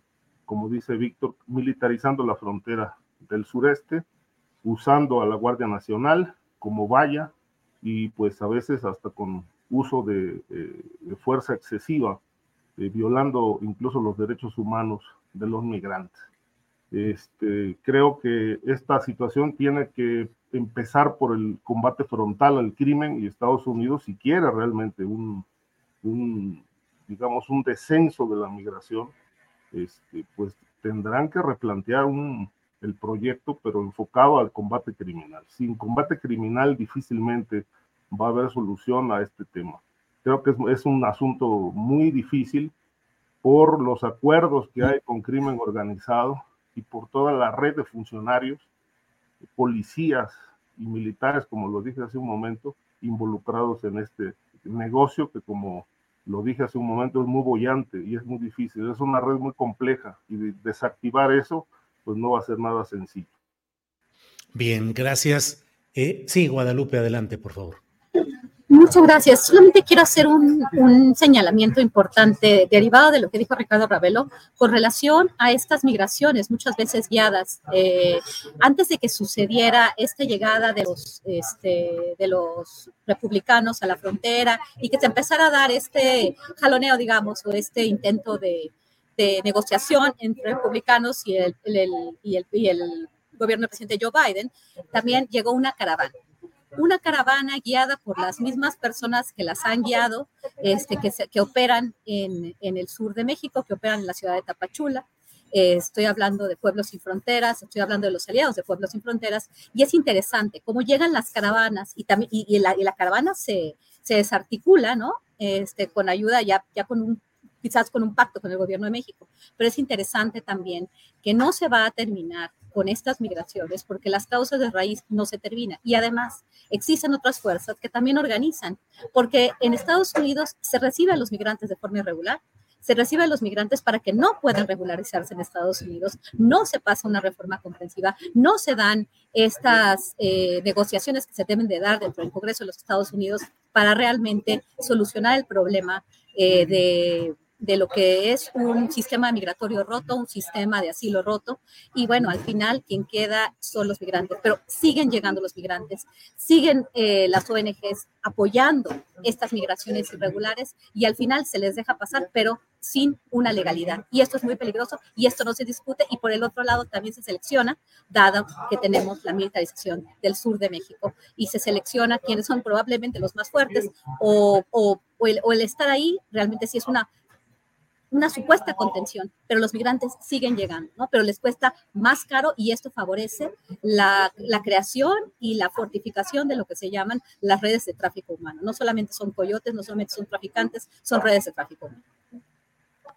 N: como dice Víctor, militarizando la frontera del sureste, usando a la Guardia Nacional como valla y pues a veces hasta con uso de, eh, fuerza excesiva, eh, violando incluso los derechos humanos de los migrantes. Este, creo que esta situación tiene que empezar por el combate frontal al crimen y Estados Unidos, si quiere realmente un, digamos, un descenso de la migración, este, pues tendrán que replantear un, el proyecto, pero enfocado al combate criminal. Sin combate criminal difícilmente va a haber solución a este tema. Creo que es, un asunto muy difícil por los acuerdos que hay con crimen organizado, y por toda la red de funcionarios, policías y militares, como lo dije hace un momento, involucrados en este negocio que como lo dije hace un momento es muy bollante y es muy difícil, es una red muy compleja y desactivar eso pues no va a ser nada sencillo.
C: Bien, gracias. Eh, sí, Guadalupe, adelante, por favor.
O: Muchas gracias. Solamente quiero hacer un, señalamiento importante derivado de lo que dijo Ricardo Ravelo con relación a estas migraciones, muchas veces guiadas. Eh, antes de que sucediera esta llegada de los, este, de los republicanos a la frontera y que se empezara a dar este jaloneo, digamos, o este intento de, negociación entre republicanos y el, y el, y el gobierno del presidente Joe Biden, también llegó una caravana una caravana guiada por las mismas personas que las han guiado, este, que, que operan en, en, el sur de México, que operan en la ciudad de Tapachula. Eh, estoy hablando de Pueblos Sin Fronteras, estoy hablando de los aliados de Pueblos Sin Fronteras, y es interesante cómo llegan las caravanas y, también, y, la, y la, caravana se, se, desarticula, ¿no? Este, con ayuda ya, ya con un quizás con un pacto con el gobierno de México. Pero es interesante también que no se va a terminar con estas migraciones porque las causas de raíz no se terminan. Y además existen otras fuerzas que también organizan, porque en Estados Unidos se reciben a los migrantes de forma irregular, se recibe a los migrantes para que no puedan regularizarse en Estados Unidos, no se pasa una reforma comprensiva, no se dan estas eh, negociaciones que se deben de dar dentro del Congreso de los Estados Unidos para realmente solucionar el problema eh, de de lo que es un sistema migratorio roto, un sistema de asilo roto. Y bueno, al final quien queda son los migrantes, pero siguen llegando los migrantes, siguen eh, las ONGs apoyando estas migraciones irregulares y al final se les deja pasar, pero sin una legalidad. Y esto es muy peligroso y esto no se discute y por el otro lado también se selecciona, dado que tenemos la militarización del sur de México y se selecciona quienes son probablemente los más fuertes o, el, o el estar ahí realmente sí es una una supuesta contención, pero los migrantes siguen llegando, ¿no? Pero les cuesta más caro y esto favorece la, la, creación y la fortificación de lo que se llaman las redes de tráfico humano. No solamente son coyotes, no solamente son traficantes, son redes de tráfico humano.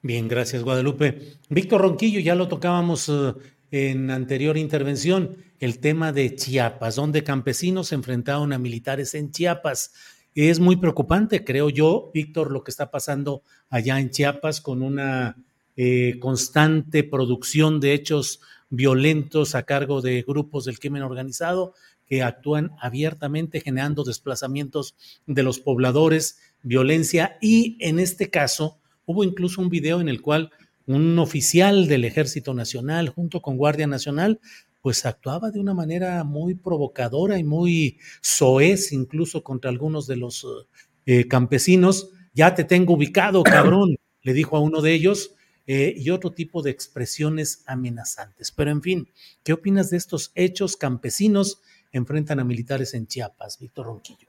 C: Bien, gracias Guadalupe. Víctor Ronquillo, ya lo tocábamos uh, en anterior intervención, el tema de Chiapas, donde campesinos se enfrentaron a militares en Chiapas. Es muy preocupante, creo yo, Víctor, lo que está pasando allá en Chiapas con una eh, constante producción de hechos violentos a cargo de grupos del crimen organizado que actúan abiertamente generando desplazamientos de los pobladores, violencia. Y en este caso hubo incluso un video en el cual un oficial del Ejército Nacional junto con Guardia Nacional pues actuaba de una manera muy provocadora y muy soez incluso contra algunos de los eh, campesinos. Ya te tengo ubicado, cabrón, le dijo a uno de ellos, eh, y otro tipo de expresiones amenazantes. Pero en fin, ¿qué opinas de estos hechos campesinos enfrentan a militares en Chiapas, Víctor Ronquillo?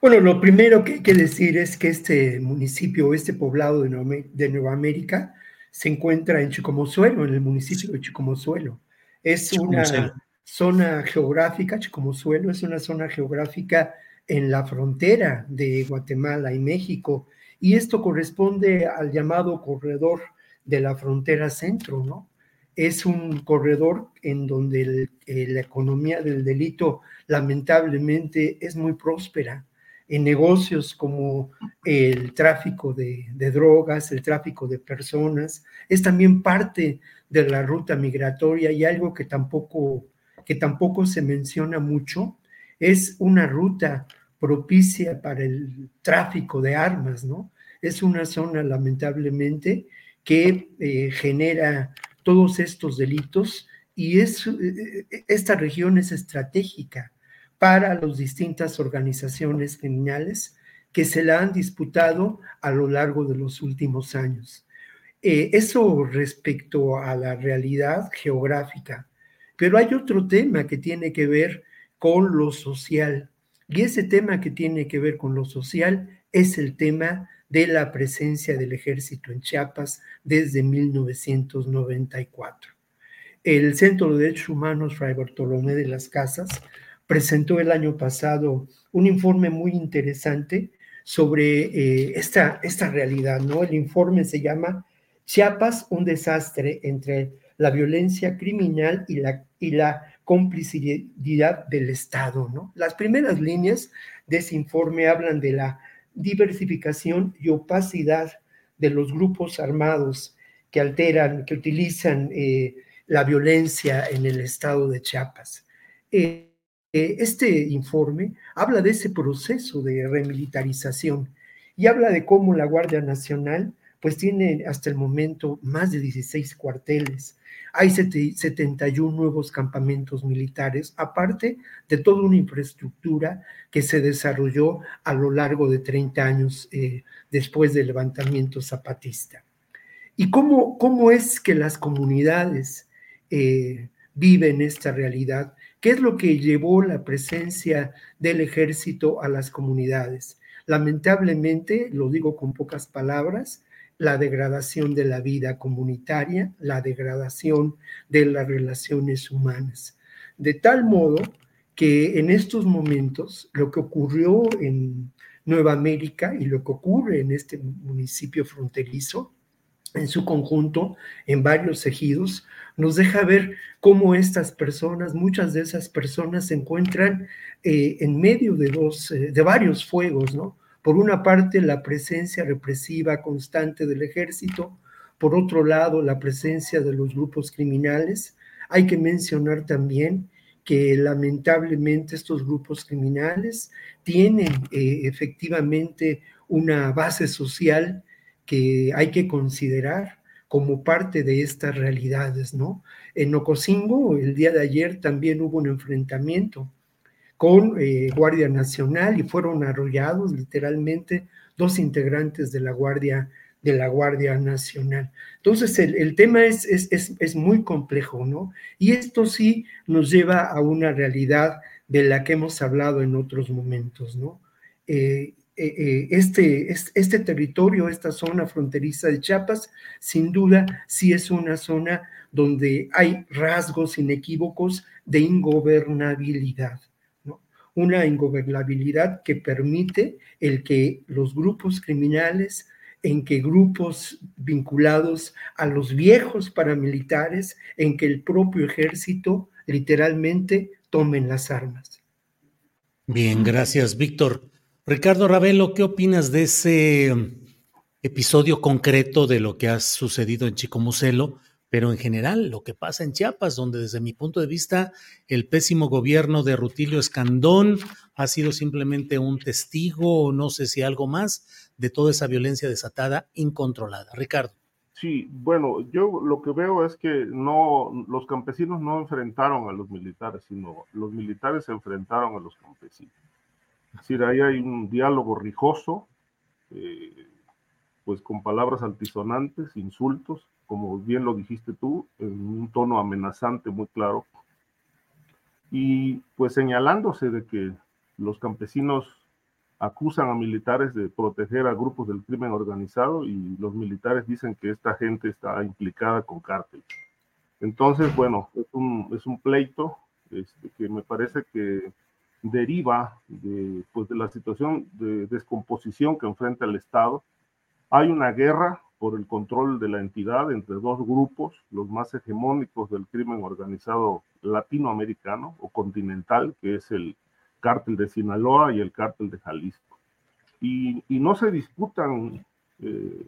M: Bueno, lo primero que hay que decir es que este municipio, este poblado de Nueva América, se encuentra en Chicomozuelo, en el municipio de Chicomozuelo. Es una zona geográfica, como suelo, es una zona geográfica en la frontera de Guatemala y México, y esto corresponde al llamado corredor de la frontera centro, ¿no? Es un corredor en donde eh, la economía del delito lamentablemente es muy próspera en negocios como el tráfico de, de, drogas, el tráfico de personas, es también parte de la ruta migratoria y algo que tampoco, que tampoco se menciona mucho, es una ruta propicia para el tráfico de armas, ¿no? Es una zona lamentablemente que eh, genera todos estos delitos y es, eh, esta región es estratégica para las distintas organizaciones criminales que se la han disputado a lo largo de los últimos años. Eh, eso respecto a la realidad geográfica. Pero hay otro tema que tiene que ver con lo social. Y ese tema que tiene que ver con lo social es el tema de la presencia del ejército en Chiapas desde 1994. El Centro de Derechos Humanos Fray Bartolomé de las Casas presentó el año pasado un informe muy interesante sobre eh, esta, esta realidad, ¿no? El informe se llama Chiapas, un desastre entre la violencia criminal y la, y la complicidad del Estado. Las primeras líneas de ese informe hablan de la diversificación y opacidad de los grupos armados que alteran, que utilizan eh, la violencia en el estado de Chiapas. Eh, eh, este informe habla de ese proceso de remilitarización y habla de cómo la Guardia Nacional pues tiene hasta el momento más de 16 cuarteles. Hay 71 nuevos campamentos militares, aparte de toda una infraestructura que se desarrolló a lo largo de 30 años eh, después del levantamiento zapatista. ¿Y cómo, cómo es que las comunidades eh, viven esta realidad? ¿Qué es lo que llevó la presencia del ejército a las comunidades? Lamentablemente, lo digo con pocas palabras, la degradación de la vida comunitaria, la degradación de las relaciones humanas. De tal modo que en estos momentos lo que ocurrió en Nueva América y lo que ocurre en este municipio fronterizo en su conjunto, en varios ejidos, nos deja ver cómo estas personas, muchas de esas personas se encuentran eh, en medio de, dos, eh, de varios fuegos, ¿no? Por una parte, la presencia represiva constante del ejército, por otro lado, la presencia de los grupos criminales. Hay que mencionar también que lamentablemente estos grupos criminales tienen eh, efectivamente una base social que hay que considerar como parte de estas realidades, ¿no? En Ocosingo, el día de ayer también hubo un enfrentamiento con eh, Guardia Nacional y fueron arrollados literalmente dos integrantes de la Guardia, de la Guardia Nacional. Entonces, el, tema es, es, es, muy complejo, ¿no? Y esto sí nos lleva a una realidad de la que hemos hablado en otros momentos, ¿no? Eh, eh, este, este territorio, esta zona fronteriza de Chiapas, sin duda sí es una zona donde hay rasgos inequívocos de ingobernabilidad. Una ingobernabilidad que permite el que los grupos criminales, en que grupos vinculados a los viejos paramilitares, en que el propio ejército literalmente tomen las armas.
C: Bien, gracias, Víctor. Ricardo Ravelo, ¿qué opinas de ese um, episodio concreto de lo que ha sucedido en Chicomucelo, pero en general lo que pasa en Chiapas, donde desde mi punto de vista el pésimo gobierno de Rutilio Escandón ha sido simplemente un testigo o no sé si algo más de toda esa violencia desatada incontrolada? Ricardo.
N: Sí, bueno, yo lo que veo es que no, los campesinos no enfrentaron a los militares, sino los militares se enfrentaron a los campesinos. Es decir, ahí hay un diálogo rijoso, eh, pues con palabras altisonantes, insultos, como bien lo dijiste tú, en un tono amenazante muy claro, y pues señalándose de que los campesinos acusan a militares de proteger a grupos del crimen organizado y los militares dicen que esta gente está implicada con cárteles. Entonces, bueno, es un, es un pleito este, que me parece que deriva de, pues, de la situación de descomposición que enfrenta el Estado. Hay una guerra por el control de la entidad entre dos grupos, los más hegemónicos del crimen organizado latinoamericano o continental, que es el cártel de Sinaloa y el cártel de Jalisco. Y, y no se disputan eh,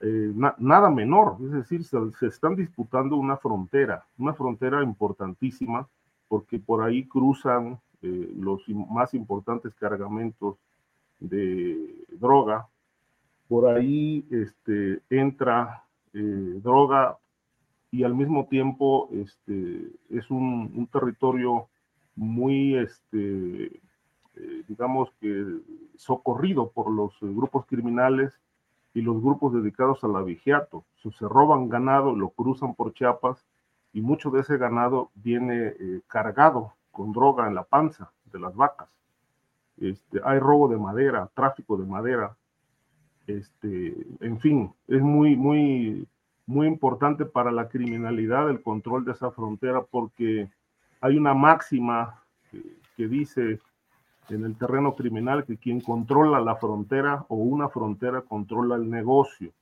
N: eh, nada menor, es decir, se, se, están disputando una frontera, una frontera importantísima, porque por ahí cruzan eh, los más importantes cargamentos de droga. Por ahí este, entra eh, droga y al mismo tiempo este, es un, territorio muy, este, eh, digamos que, socorrido por los grupos criminales y los grupos dedicados al avigiato. se roban ganado, lo cruzan por Chiapas y mucho de ese ganado viene cargado con droga en la panza de las vacas. Este, hay robo de madera, tráfico de madera. Este, en fin, es muy, muy, muy importante para la criminalidad el control de esa frontera porque hay una máxima que, dice en el terreno criminal que quien controla la frontera o una frontera controla el negocio,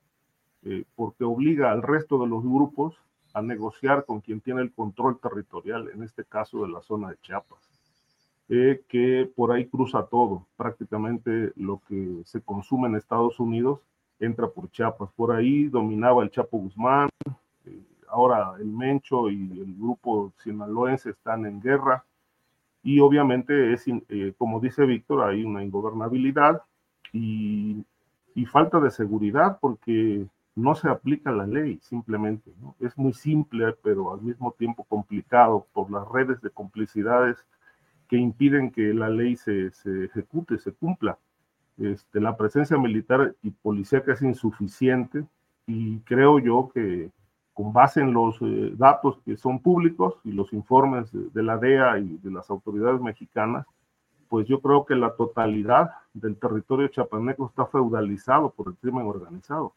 N: eh, porque obliga al resto de los grupos a negociar con quien tiene el control territorial, en este caso de la zona de Chiapas, eh, que por ahí cruza todo, prácticamente lo que se consume en Estados Unidos entra por Chiapas, por ahí dominaba el Chapo Guzmán, eh, ahora el Mencho y el grupo sinaloense están en guerra, y obviamente es, eh, como dice Víctor, hay una ingobernabilidad y, y falta de seguridad porque no se aplica la ley simplemente. Es muy simple, pero al mismo tiempo complicado por las redes de complicidades que impiden que la ley se, ejecute, se cumpla. Este, la presencia militar y policíaca es insuficiente y creo yo que con base en los eh, datos que son públicos y los informes de, de la DEA y de las autoridades mexicanas, pues yo creo que la totalidad del territorio chapaneco está feudalizado por el crimen organizado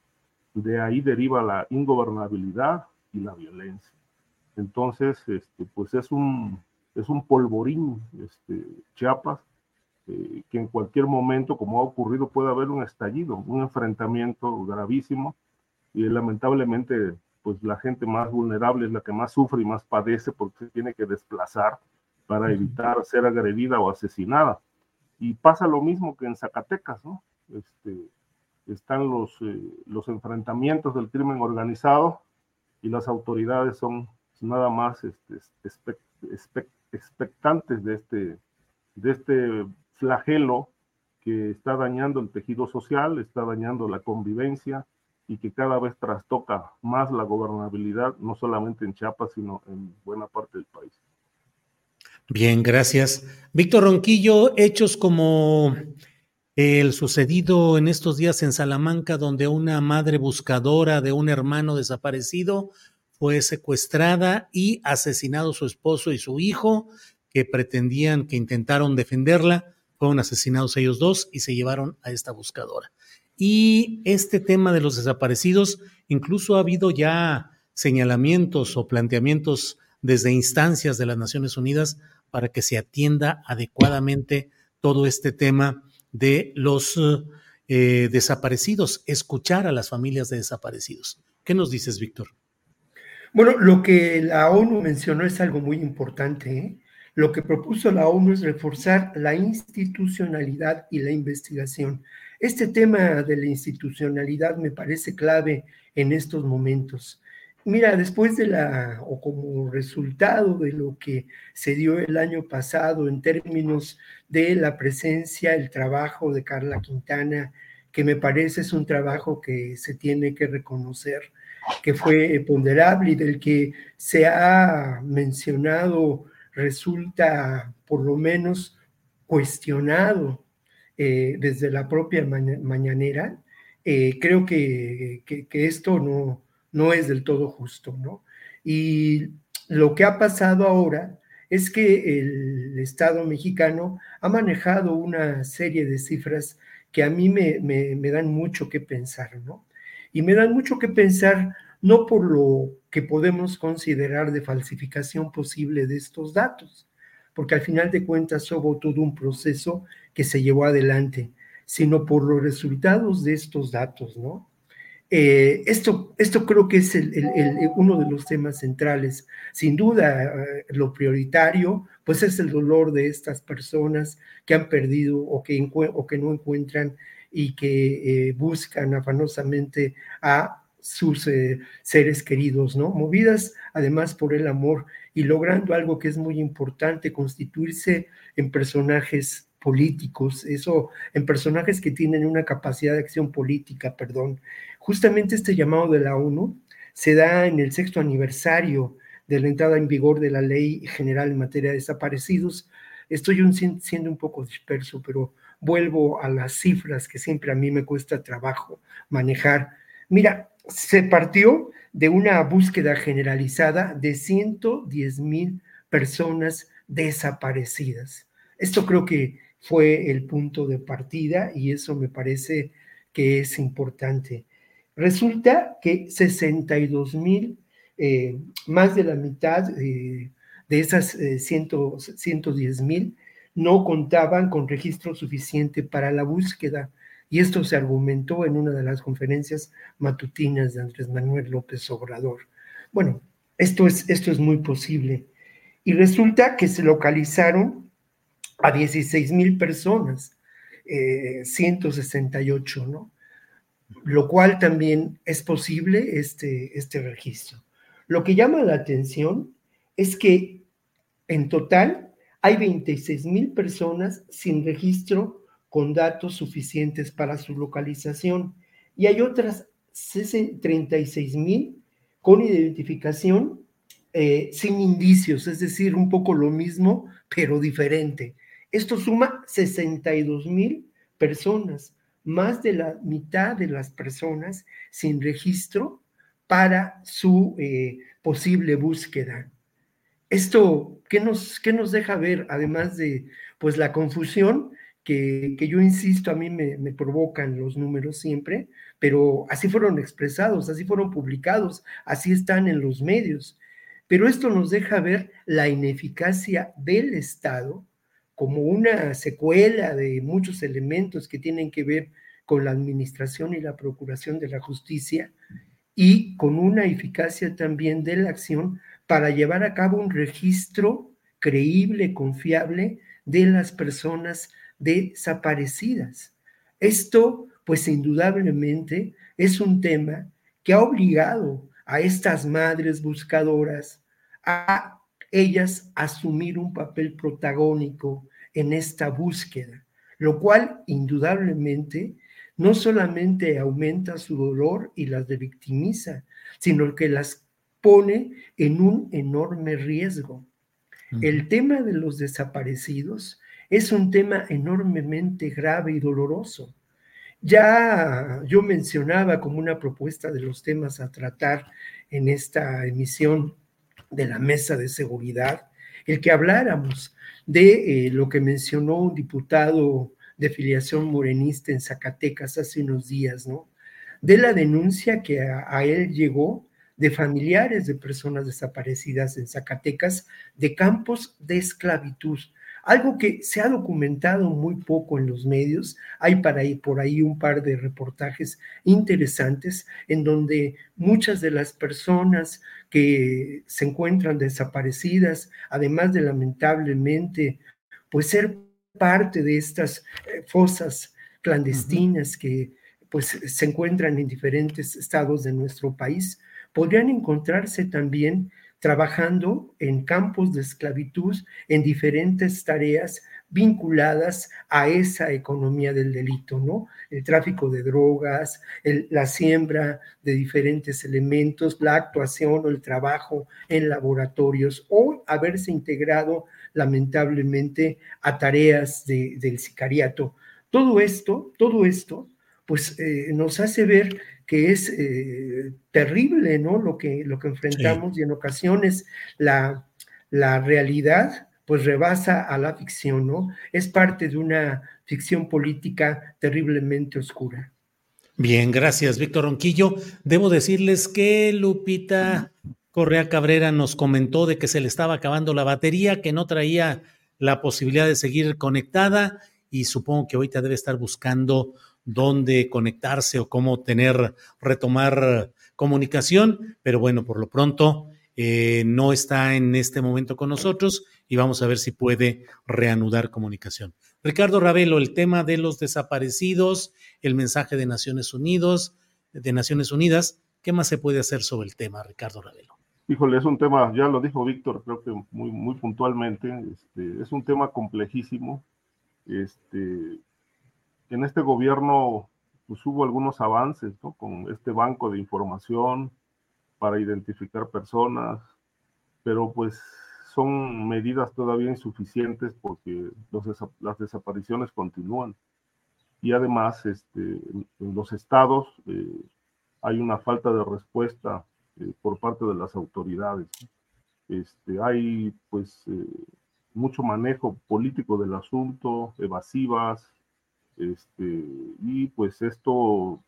N: de ahí deriva la ingobernabilidad y la violencia. Entonces, este, pues es un, es un polvorín, este, Chiapas, eh, que en cualquier momento, como ha ocurrido, puede haber un estallido, un enfrentamiento gravísimo. y lamentablemente pues la gente más vulnerable es la que más sufre y más padece porque se tiene que desplazar para evitar ser agredida o asesinada. Y pasa lo mismo que en Zacatecas, ¿no? Este, están los, eh, los enfrentamientos del crimen organizado y las autoridades son nada más este, expectantes de este, de este flagelo que está dañando el tejido social, está dañando la convivencia y que cada vez trastoca más la gobernabilidad, no solamente en Chiapas, sino en buena parte del país.
C: Bien, gracias. Víctor Ronquillo, hechos como el sucedido en estos días en Salamanca, donde una madre buscadora de un hermano desaparecido fue secuestrada y asesinado su esposo y su hijo, que pretendían que intentaron defenderla, fueron asesinados ellos dos y se llevaron a esta buscadora. Y este tema de los desaparecidos, incluso ha habido ya señalamientos o planteamientos desde instancias de las Naciones Unidas para que se atienda adecuadamente todo este tema de los eh, desaparecidos, escuchar a las familias de desaparecidos. ¿Qué nos dices, Víctor?
M: Bueno, lo que la ONU mencionó es algo muy importante. ¿eh? Lo que propuso la ONU es reforzar la institucionalidad y la investigación. Este tema de la institucionalidad me parece clave en estos momentos. Mira, después de la, o como resultado de lo que se dio el año pasado en términos de la presencia, el trabajo de Carla Quintana, que me parece es un trabajo que se tiene que reconocer, que fue ponderable y del que se ha mencionado, resulta por lo menos cuestionado eh, desde la propia mañanera, eh, creo que, que esto no, no es del todo justo, ¿no? Y lo que ha pasado ahora es que el Estado mexicano ha manejado una serie de cifras que a mí me, me, dan mucho que pensar, ¿no? Y me dan mucho que pensar no por lo que podemos considerar de falsificación posible de estos datos, porque al final de cuentas hubo todo un proceso que se llevó adelante, sino por los resultados de estos datos, ¿no? Eh, esto, esto creo que es uno de los temas centrales. Sin duda, eh, lo prioritario, pues es el dolor de estas personas que han perdido o que, o que no encuentran y que eh, buscan afanosamente a sus seres queridos, ¿no? Movidas además por el amor y logrando algo que es muy importante, constituirse en personajes políticos, eso, en personajes que tienen una capacidad de acción política, perdón, Justamente este llamado de la ONU se da en el sexto aniversario de la entrada en vigor de la Ley General en materia de desaparecidos. Estoy siendo un poco disperso, pero vuelvo a las cifras que siempre a mí me cuesta trabajo manejar. Mira, se partió de una búsqueda generalizada de 110 mil personas desaparecidas. Esto creo que fue el punto de partida y eso me parece que es importante. Resulta que 62 mil, eh, más de la mitad eh, de esas 110 eh, mil, no contaban con registro suficiente para la búsqueda. Y esto se argumentó en una de las conferencias matutinas de Andrés Manuel López Obrador. Bueno, esto es, esto es muy posible. Y resulta que se localizaron a 16 mil personas, 168, ¿no? lo cual también es posible este, este registro. Lo que llama la atención es que en total hay 26 mil personas sin registro con datos suficientes para su localización y hay otras 36 mil con identificación eh, sin indicios, es decir, un poco lo mismo, pero diferente. Esto suma 62 mil personas más de la mitad de las personas sin registro para su eh, posible búsqueda. Esto, ¿qué nos, qué nos deja ver? Además de pues la confusión que, yo insisto, a mí me, me, provocan los números siempre, pero así fueron expresados, así fueron publicados, así están en los medios. Pero esto nos deja ver la ineficacia del Estado como una secuela de muchos elementos que tienen que ver con la administración y la procuración de la justicia y con una eficacia también de la acción para llevar a cabo un registro creíble, confiable de las personas desaparecidas. Esto, pues indudablemente, es un tema que ha obligado a estas madres buscadoras a ellas asumir un papel protagónico en esta búsqueda, lo cual indudablemente no solamente aumenta su dolor y las revictimiza, sino que las pone en un enorme riesgo. El tema de los desaparecidos es un tema enormemente grave y doloroso. Ya yo mencionaba como una propuesta de los temas a tratar en esta emisión de la mesa de seguridad, el que habláramos de eh, lo que mencionó un diputado de filiación morenista en Zacatecas hace unos días, ¿no? De la denuncia que a, él llegó de familiares de personas desaparecidas en Zacatecas de campos de esclavitud, algo que se ha documentado muy poco en los medios. Hay para ahí, por ahí un par de reportajes interesantes en donde muchas de las personas que se encuentran desaparecidas, además de lamentablemente, pues ser parte de estas eh, fosas clandestinas que pues se encuentran en diferentes estados de nuestro país, podrían encontrarse también trabajando en campos de esclavitud en diferentes tareas vinculadas a esa economía del delito, ¿no? El tráfico de drogas, la siembra de diferentes elementos, la actuación o el trabajo en laboratorios o haberse integrado lamentablemente a tareas del sicariato. Todo esto, todo esto, pues eh, nos hace ver que es eh, terrible, ¿no? Lo que, lo que enfrentamos y en ocasiones la, la realidad pues rebasa a la ficción, ¿no? Es parte de una ficción política terriblemente oscura.
C: Bien, gracias, Víctor Ronquillo. Debo decirles que Lupita Correa Cabrera nos comentó de que se le estaba acabando la batería, que no traía la posibilidad de seguir conectada y supongo que ahorita debe estar buscando dónde conectarse o cómo tener, retomar comunicación, pero bueno, por lo pronto eh, no está en este momento con nosotros y vamos a ver si puede reanudar comunicación. Ricardo Ravelo, el tema de los desaparecidos, el mensaje de Naciones Unidas, de Naciones Unidas, ¿qué más se puede hacer sobre el tema, Ricardo Ravelo?
N: Híjole, es un tema, ya lo dijo Víctor, creo que muy, muy puntualmente, este, es un tema complejísimo. Este, en este gobierno pues, hubo algunos avances ¿no? con este banco de información para identificar personas, pero pues son medidas todavía insuficientes porque las desapariciones continúan. Y además, este, en, los estados eh, hay una falta de respuesta eh, por parte de las autoridades. Este, hay pues eh, mucho manejo político del asunto, evasivas, este, y pues esto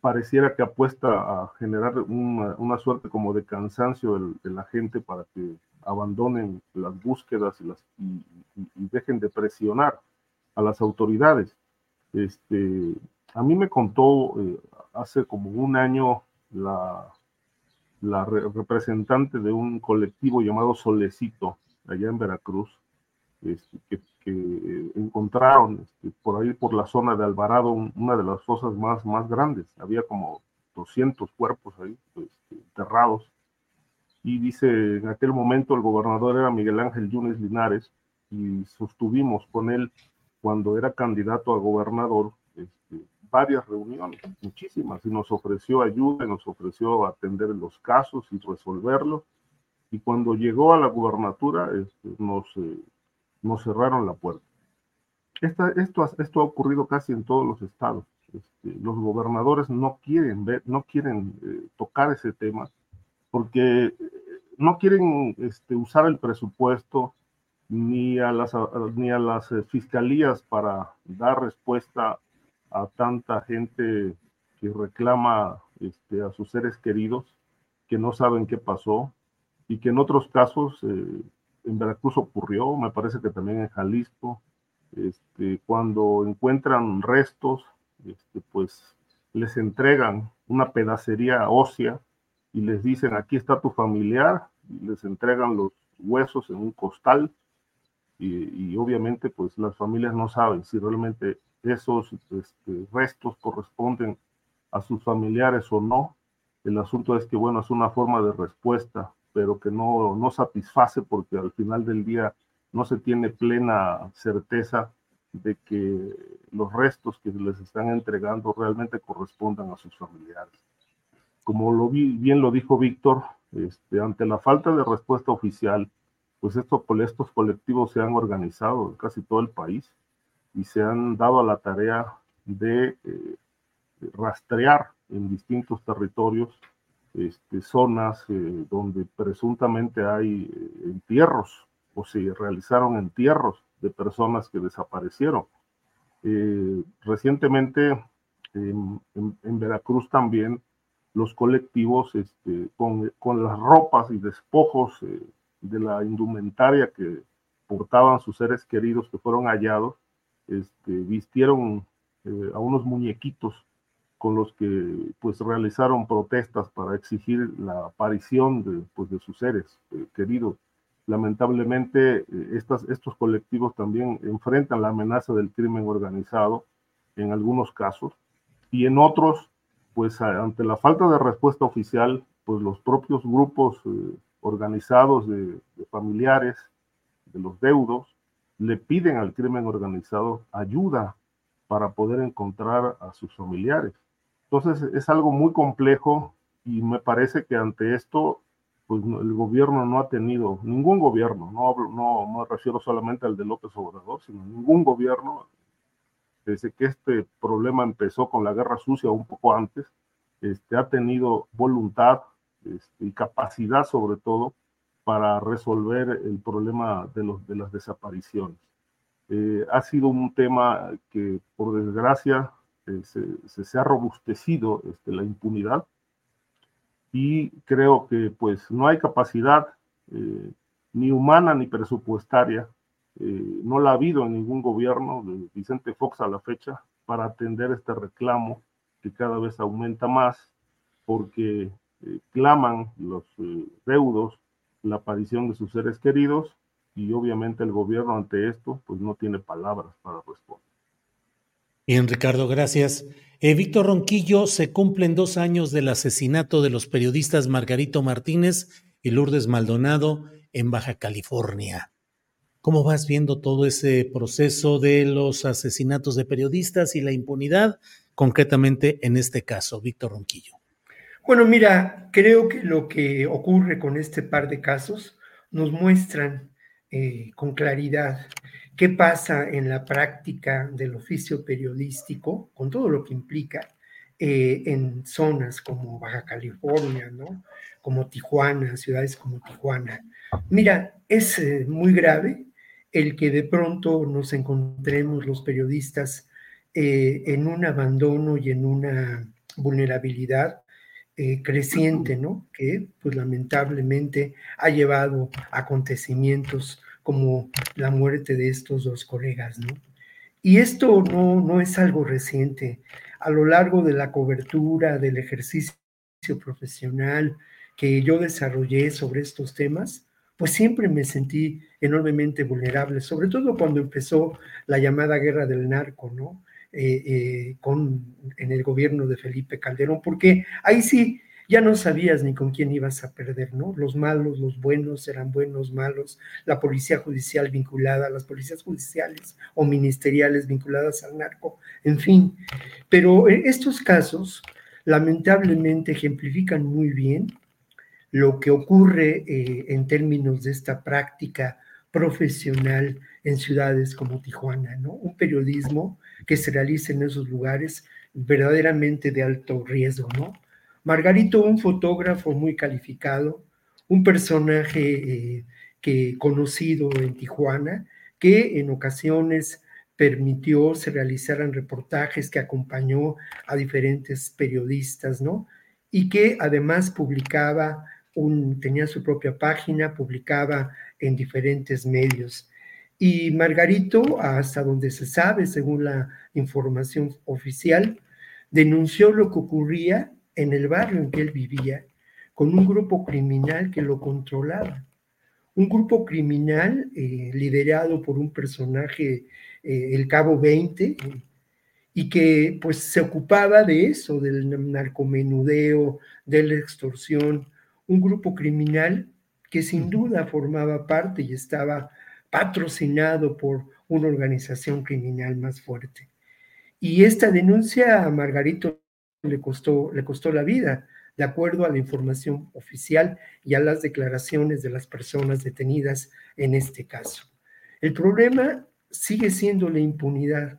N: pareciera que apuesta a generar una, suerte como de cansancio de, la gente para que abandonen las búsquedas y, las, y, dejen de presionar a las autoridades. Este, a mí me contó eh, hace como un año la, la representante de un colectivo llamado Solecito, allá en Veracruz, este, que encontraron este, por ahí, por la zona de Alvarado, una de las fosas más, más grandes. Había como 200 cuerpos ahí pues, enterrados. Y dice, en aquel momento el gobernador era Miguel Ángel Yunes Linares y sostuvimos con él cuando era candidato a gobernador este, varias reuniones, muchísimas, y nos ofreció ayuda, y nos ofreció atender los casos y resolverlos. Y cuando llegó a la gubernatura, este, nos, eh, nos cerraron la puerta. esto, ha ocurrido casi en todos los estados. Este, los gobernadores no quieren ver, no quieren eh, tocar ese tema porque eh, no quieren este, usar el presupuesto ni a las, ni a las eh, fiscalías para dar respuesta a tanta gente que reclama este, a sus seres queridos, que no saben qué pasó y que en otros casos en Veracruz ocurrió, me parece que también en Jalisco, este, cuando encuentran restos, este, pues les entregan una pedacería ósea y les dicen, aquí está tu familiar, y les entregan los huesos en un costal y, obviamente pues las familias no saben si realmente esos este, restos corresponden a sus familiares o no. El asunto es que, bueno, es una forma de respuesta, pero que no, no satisface porque al final del día no se tiene plena certeza de que los restos que les están entregando realmente correspondan a sus familiares. Como lo vi, bien lo dijo Víctor, este, ante la falta de respuesta oficial, pues estos, estos colectivos se han organizado en casi todo el país y se han dado a la tarea de eh, rastrear en distintos territorios este, zonas eh, donde presuntamente hay eh, entierros o se realizaron entierros de personas que desaparecieron. recientemente en, Veracruz también los colectivos este, con, con, las ropas y despojos de la indumentaria que portaban sus seres queridos que fueron hallados, este, vistieron eh, a unos muñequitos con los que pues realizaron protestas para exigir la aparición de, pues, de sus seres eh, queridos. Lamentablemente eh, estas, estos colectivos también enfrentan la amenaza del crimen organizado en algunos casos y en otros pues ante la falta de respuesta oficial pues los propios grupos organizados de, familiares de los deudos le piden al crimen organizado ayuda para poder encontrar a sus familiares. Entonces es algo muy complejo y me parece que ante esto pues el gobierno no ha tenido, ningún gobierno, no, no, me refiero solamente al de López Obrador, sino ningún gobierno, desde que este problema empezó con la guerra sucia un poco antes, este, ha tenido voluntad este, y capacidad sobre todo para resolver el problema de, los, de las desapariciones. Eh, ha sido un tema que por desgracia eh, se, ha robustecido este, la impunidad y creo que pues no hay capacidad eh, ni humana ni presupuestaria, no la ha habido en ningún gobierno de Vicente Fox a la fecha para atender este reclamo que cada vez aumenta más porque eh, claman los eh, deudos la aparición de sus seres queridos y obviamente el gobierno ante esto pues no tiene palabras para responder.
C: Bien, Ricardo, gracias. Eh, Víctor Ronquillo, se cumplen dos años del asesinato de los periodistas Margarito Martínez y Lourdes Maldonado en Baja California. ¿Cómo vas viendo todo ese proceso de los asesinatos de periodistas y la impunidad, concretamente en este caso, Víctor Ronquillo?
M: Bueno, mira, creo que lo que ocurre con este par de casos nos muestran eh, con claridad qué pasa en la práctica del oficio periodístico, con todo lo que implica, eh, en zonas como Baja California, ¿no? como Tijuana, ciudades como Tijuana. Mira, es eh, muy grave el que de pronto nos encontremos los periodistas en un abandono y en una vulnerabilidad eh, creciente, ¿no? Que pues lamentablemente ha llevado acontecimientos como la muerte de estos dos colegas, ¿no? Y esto no, no es algo reciente. A lo largo de la cobertura del ejercicio profesional que yo desarrollé sobre estos temas, pues siempre me sentí enormemente vulnerable, sobre todo cuando empezó la llamada guerra del narco, ¿no? Eh, eh, con, en el gobierno de Felipe Calderón, porque ahí sí ya no sabías ni con quién ibas a perder, ¿no? Los malos, los buenos eran buenos, malos, la policía judicial vinculada, las policías judiciales o ministeriales vinculadas al narco, en fin. Pero eh, estos casos lamentablemente ejemplifican muy bien lo que ocurre en términos de esta práctica profesional en ciudades como Tijuana, ¿no? Un periodismo que se realiza en esos lugares verdaderamente de alto riesgo, ¿no? Margarito, un fotógrafo muy calificado, un personaje eh, que conocido en Tijuana, que en ocasiones permitió se realizaran reportajes, que acompañó a diferentes periodistas, ¿no? Y que además publicaba un, tenía su propia página, publicaba en diferentes medios. Y Margarito, hasta donde se sabe, según la información oficial, denunció lo que ocurría en el barrio en que él vivía, con un grupo criminal que lo controlaba. Un grupo criminal eh, liderado por un personaje, eh, el Cabo 20, y que pues se ocupaba de eso, del narcomenudeo, de la extorsión, un grupo criminal que sin duda formaba parte y estaba patrocinado por una organización criminal más fuerte. Y esta denuncia a Margarito le costó, le costó la vida, de acuerdo a la información oficial y a las declaraciones de las personas detenidas en este caso. El problema sigue siendo la impunidad,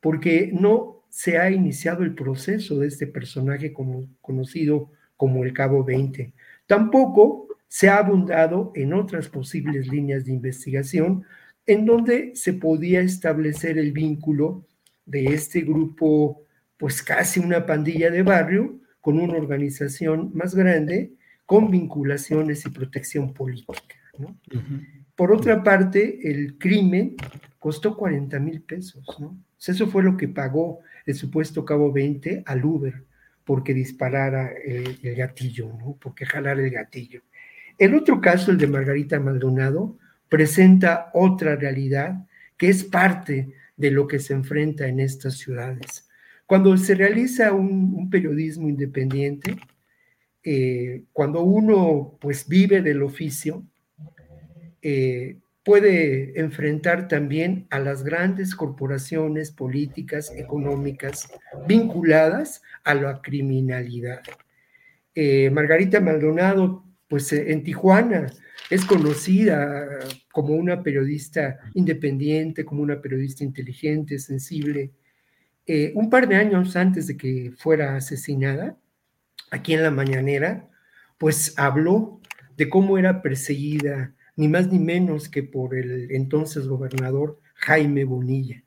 M: porque no se ha iniciado el proceso de este personaje conocido como el Cabo 20. Tampoco se ha abundado en otras posibles líneas de investigación en donde se podía establecer el vínculo de este grupo, pues casi una pandilla de barrio, con una organización más grande, con vinculaciones y protección política. Por otra parte, el crimen costó 40 mil pesos. ¿no? Eso fue lo que pagó el supuesto Cabo 20 al Uber porque disparara el, el gatillo, ¿no? porque jalara el gatillo. El otro caso, el de Margarita Maldonado, presenta otra realidad que es parte de lo que se enfrenta en estas ciudades. Cuando se realiza un, periodismo independiente, eh, cuando uno pues vive del oficio, eh, puede enfrentar también a las grandes corporaciones políticas, económicas, vinculadas a la criminalidad. Eh, Margarita Maldonado, pues en Tijuana, es conocida como una periodista independiente, como una periodista inteligente, sensible. Eh, un par de años antes de que fuera asesinada, aquí en la mañanera, pues habló de cómo era perseguida, ni más ni menos que por el entonces gobernador Jaime Bonilla.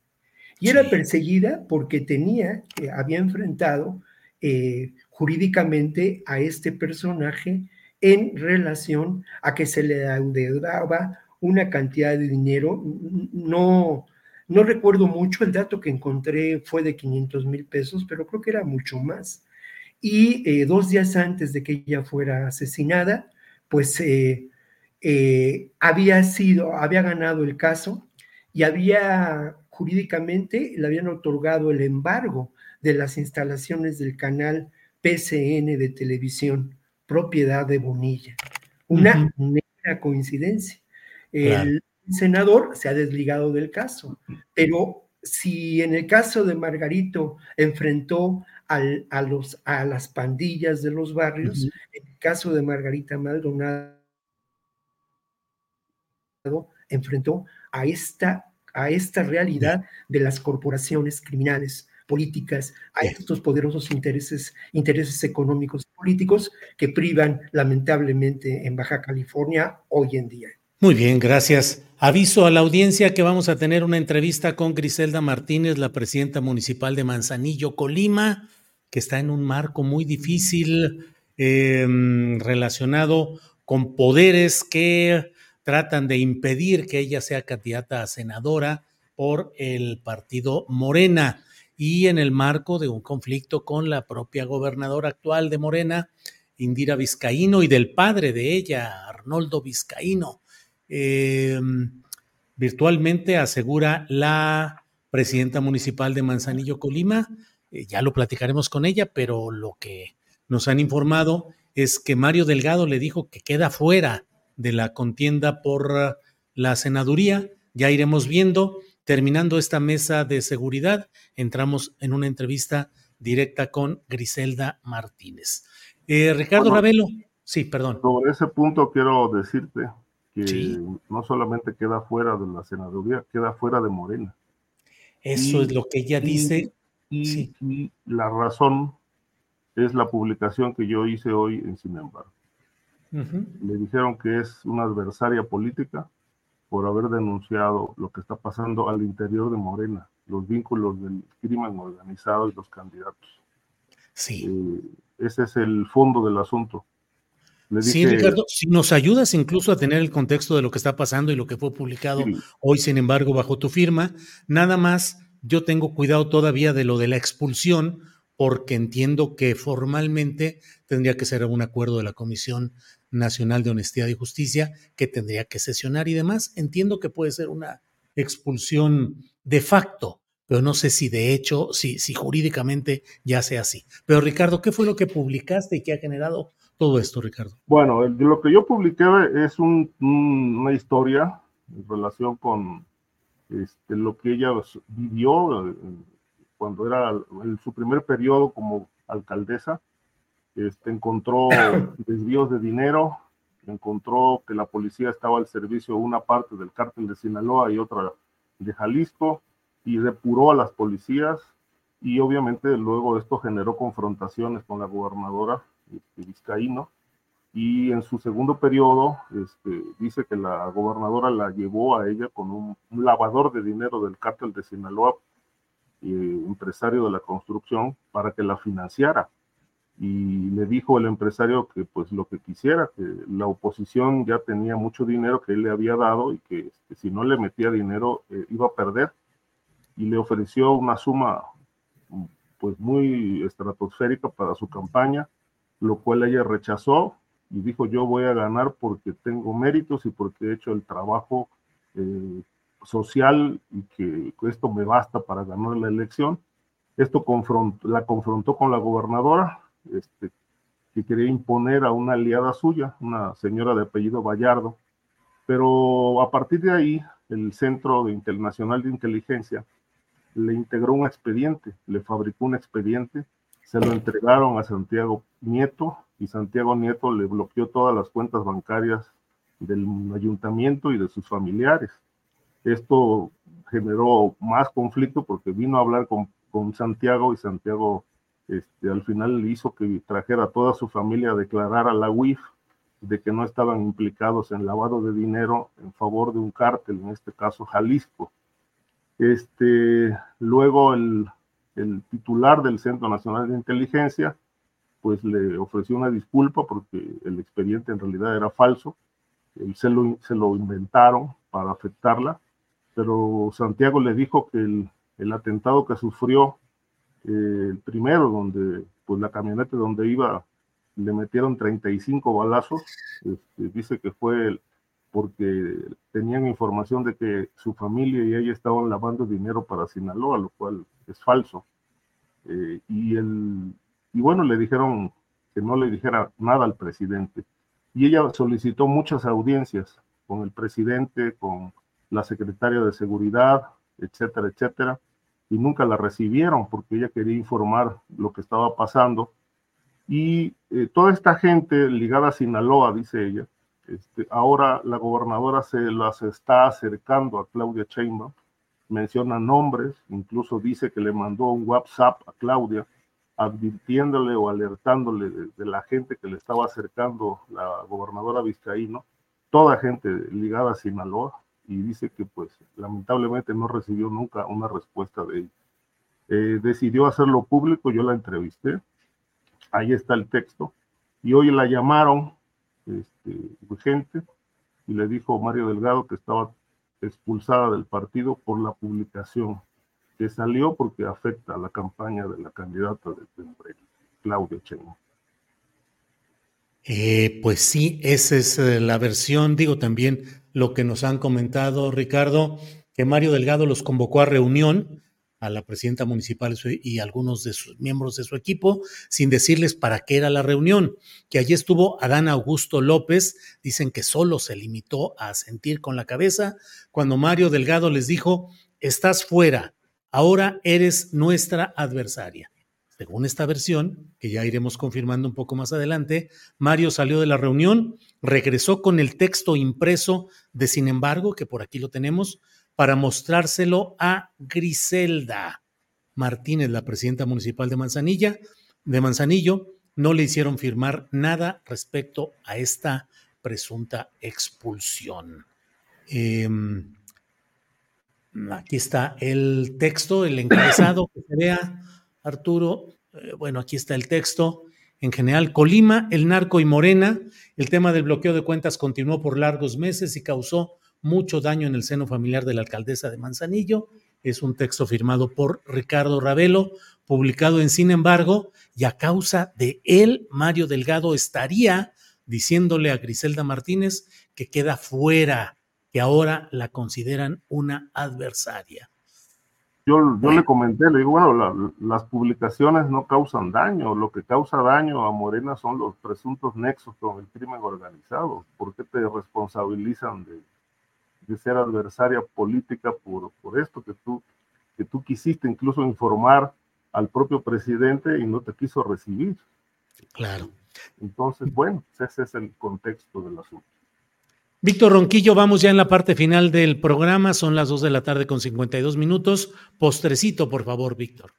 M: Y era perseguida porque tenía, eh, había enfrentado eh, jurídicamente a este personaje en relación a que se le adeudaba una cantidad de dinero. No, no recuerdo mucho, el dato que encontré fue de 500 mil pesos, pero creo que era mucho más. Y eh, dos días antes de que ella fuera asesinada, pues eh, eh, había sido, había ganado el caso y había jurídicamente le habían otorgado el embargo de las instalaciones del canal PCN de televisión propiedad de Bonilla. Una uh coincidencia. El senador se ha desligado del caso, pero si en el caso de Margarito enfrentó a, los, a las pandillas de los barrios, en el caso de Margarita Maldonado enfrentó a esta, a esta realidad de las corporaciones criminales políticas, a estos poderosos intereses, intereses económicos y políticos que privan lamentablemente en Baja California hoy en día.
C: Muy bien, gracias. Aviso a la audiencia que vamos a tener una entrevista con Griselda Martínez, la presidenta municipal de Manzanillo, Colima, que está en un marco muy difícil em, relacionado con poderes que tratan de impedir que ella sea candidata a senadora por el partido Morena y en el marco de un conflicto con la propia gobernadora actual de Morena, Indira Vizcaíno, y del padre de ella, Arnoldo Vizcaíno. Em, virtualmente asegura la presidenta municipal de Manzanillo, Colima, eh, ya lo platicaremos con ella, pero lo que nos han informado es que Mario Delgado le dijo que queda fuera de la contienda por la senaduría. Ya iremos viendo Terminando esta mesa de seguridad, entramos en una entrevista directa con Griselda Martínez. Eh, Ricardo Ravelo, sí, perdón.
N: Sobre ese punto quiero decirte que no solamente queda fuera de la senaduría, queda fuera de Morena.
C: Eso es lo que ella dice.
N: Y, la razón es la publicación que yo hice hoy en Sin embargo. Le dijeron que es una adversaria política por haber denunciado lo que está pasando al interior de Morena, los vínculos del crimen organizado y los candidatos.
C: Sí.
N: Eh, ese es el fondo del asunto.
C: Sí, Ricardo, si nos ayudas incluso a tener el contexto de lo que está pasando y lo que fue publicado hoy, sin embargo, bajo tu firma, nada más yo tengo cuidado todavía de lo de la expulsión, porque entiendo que formalmente tendría que ser un acuerdo de la Comisión Nacional de Honestidad y Justicia que tendría que sesionar y demás. Entiendo que puede ser una expulsión de facto, pero no sé si de hecho, si, si jurídicamente ya sea así. Pero Ricardo, ¿qué fue lo que publicaste y qué ha generado todo esto, Ricardo?
N: Bueno, lo que yo publiqué es una historia en relación con este, lo que ella vivió eh, cuando era en su primer periodo como alcaldesa. Este, encontró desvíos de dinero, encontró que la policía estaba al servicio de una parte del cártel de Sinaloa y otra de Jalisco, y depuró a las policías, y obviamente luego esto generó confrontaciones con la gobernadora Vizcaíno, y en su segundo periodo este, dice que la gobernadora la llevó a ella con un, lavador de dinero del cártel de Sinaloa, eh, empresario de la construcción, para que la financiara. Y le dijo el empresario que pues lo que quisiera, que la oposición ya tenía mucho dinero que él le había dado y que, este, si no le metía dinero eh, iba a perder. Y le ofreció una suma pues muy estratosférica para su campaña, lo cual ella rechazó y dijo yo voy a ganar porque tengo méritos y porque he hecho el trabajo eh, social y que esto me basta para ganar la elección. Esto la confrontó con la gobernadora, este, que quería imponer a una aliada suya, una señora de apellido Vallardo. Pero a partir de ahí, el Centro Internacional de Inteligencia le integró un expediente, le fabricó un expediente, se lo entregaron a Santiago Nieto y Santiago Nieto le bloqueó todas las cuentas bancarias del ayuntamiento y de sus familiares. Esto generó más conflicto porque vino a hablar con, con Santiago y Santiago este, al final hizo que trajera a toda su familia a declarar a la UIF de que no estaban implicados en lavado de dinero en favor de un cártel, en este caso Jalisco. Este, luego el, titular del Centro Nacional de Inteligencia, pues le ofreció una disculpa porque el expediente en realidad era falso, se lo, se lo inventaron para afectarla, pero Santiago le dijo que el, el atentado que sufrió eh, el primero, donde pues la camioneta donde iba le metieron 35 balazos, este, dice que fue porque tenían información de que su familia y ella estaban lavando dinero para Sinaloa, lo cual es falso. Eh, y, el, y bueno, le dijeron que no le dijera nada al presidente. Y ella solicitó muchas audiencias con el presidente, con la secretaria de seguridad, etcétera, etcétera y nunca la recibieron porque ella quería informar lo que estaba pasando. Y eh, toda esta gente ligada a Sinaloa, dice ella, este, ahora la gobernadora se las está acercando a Claudia Sheinbaum, menciona nombres, incluso dice que le mandó un WhatsApp a Claudia advirtiéndole o alertándole de, la gente que le estaba acercando la gobernadora Vizcaíno, toda gente ligada a Sinaloa, y dice que pues lamentablemente no recibió nunca una respuesta de ella. Eh, decidió hacerlo público, yo la entrevisté, ahí está el texto, y hoy la llamaron este, y le dijo Mario Delgado que estaba expulsada del partido por la publicación que salió porque afecta a la campaña de la candidata de, Claudia Cheno.
C: Eh, pues sí, esa es eh, la versión, digo también lo que nos han comentado, Ricardo, que Mario Delgado los convocó a reunión a la presidenta municipal y algunos de sus miembros de su equipo, sin decirles para qué era la reunión, que allí estuvo Adán Augusto López, dicen que solo se limitó a sentir con la cabeza, cuando Mario Delgado les dijo, estás fuera, ahora eres nuestra adversaria. Según esta versión, que ya iremos confirmando un poco más adelante, Mario salió de la reunión, regresó con el texto impreso de Sin embargo, que por aquí lo tenemos, para mostrárselo a Griselda Martínez, la presidenta municipal de Manzanilla, de Manzanillo. No le hicieron firmar nada respecto a esta presunta expulsión. Em, aquí está el texto, el encabezado que se vea Arturo, eh, bueno, aquí está el texto. En general, Colima, el narco y Morena, el tema del bloqueo de cuentas continuó por largos meses y causó mucho daño en el seno familiar de la alcaldesa de Manzanillo. Es un texto firmado por Ricardo Ravelo, publicado en Sin embargo, y a causa de él, Mario Delgado estaría diciéndole a Griselda Martínez que queda fuera, que ahora la consideran una adversaria.
N: Yo, yo le comenté, le digo, bueno, las publicaciones no causan daño, lo que causa daño a Morena son los presuntos nexos con el crimen organizado. ¿Por qué te responsabilizan de, de ser adversaria política por, por esto que tú, que tú quisiste incluso informar al propio presidente y no te quiso recibir?
C: Claro.
N: Entonces, bueno, ese es el contexto del asunto.
C: Víctor Ronquillo, vamos ya en la parte final del programa, son las 2 de la tarde con 52 minutos. Postrecito, por favor, Víctor.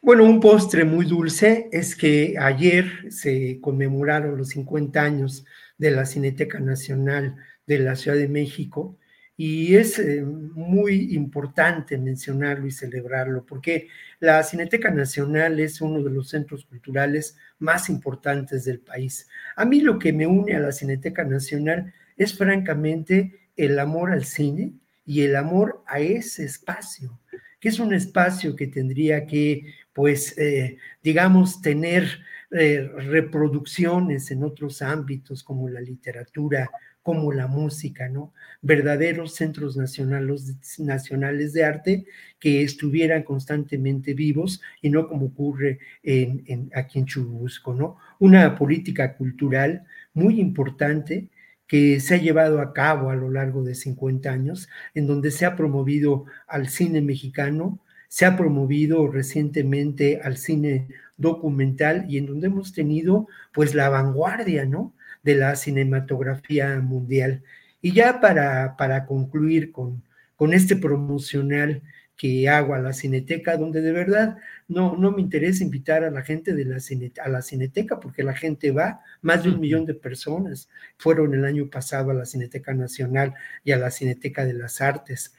M: Bueno, un postre muy dulce es que ayer se conmemoraron los 50 años de la Cineteca Nacional de la Ciudad de México y es eh, muy importante mencionarlo y celebrarlo porque la Cineteca Nacional es uno de los centros culturales más importantes del país. A mí lo que me une a la Cineteca Nacional es francamente el amor al cine y el amor a ese espacio, que es un espacio que tendría que, pues, eh, digamos, tener eh, reproducciones en otros ámbitos como la literatura, como la música, ¿no? Verdaderos centros nacionales, nacionales de arte que estuvieran constantemente vivos y no como ocurre en, aquí en Churubusco, ¿no? Una política cultural muy importante que se ha llevado a cabo a lo largo de 50 años, en donde se ha promovido al cine mexicano, se ha promovido recientemente al cine documental y en donde hemos tenido pues la vanguardia, ¿no? De la cinematografía mundial. Y ya para, para concluir con, con este promocional que hago a la Cineteca, donde de verdad no, no me interesa invitar a la gente de la a la Cineteca, porque la gente va, más de un millón de personas fueron el año pasado a la Cineteca Nacional y a la Cineteca de las Artes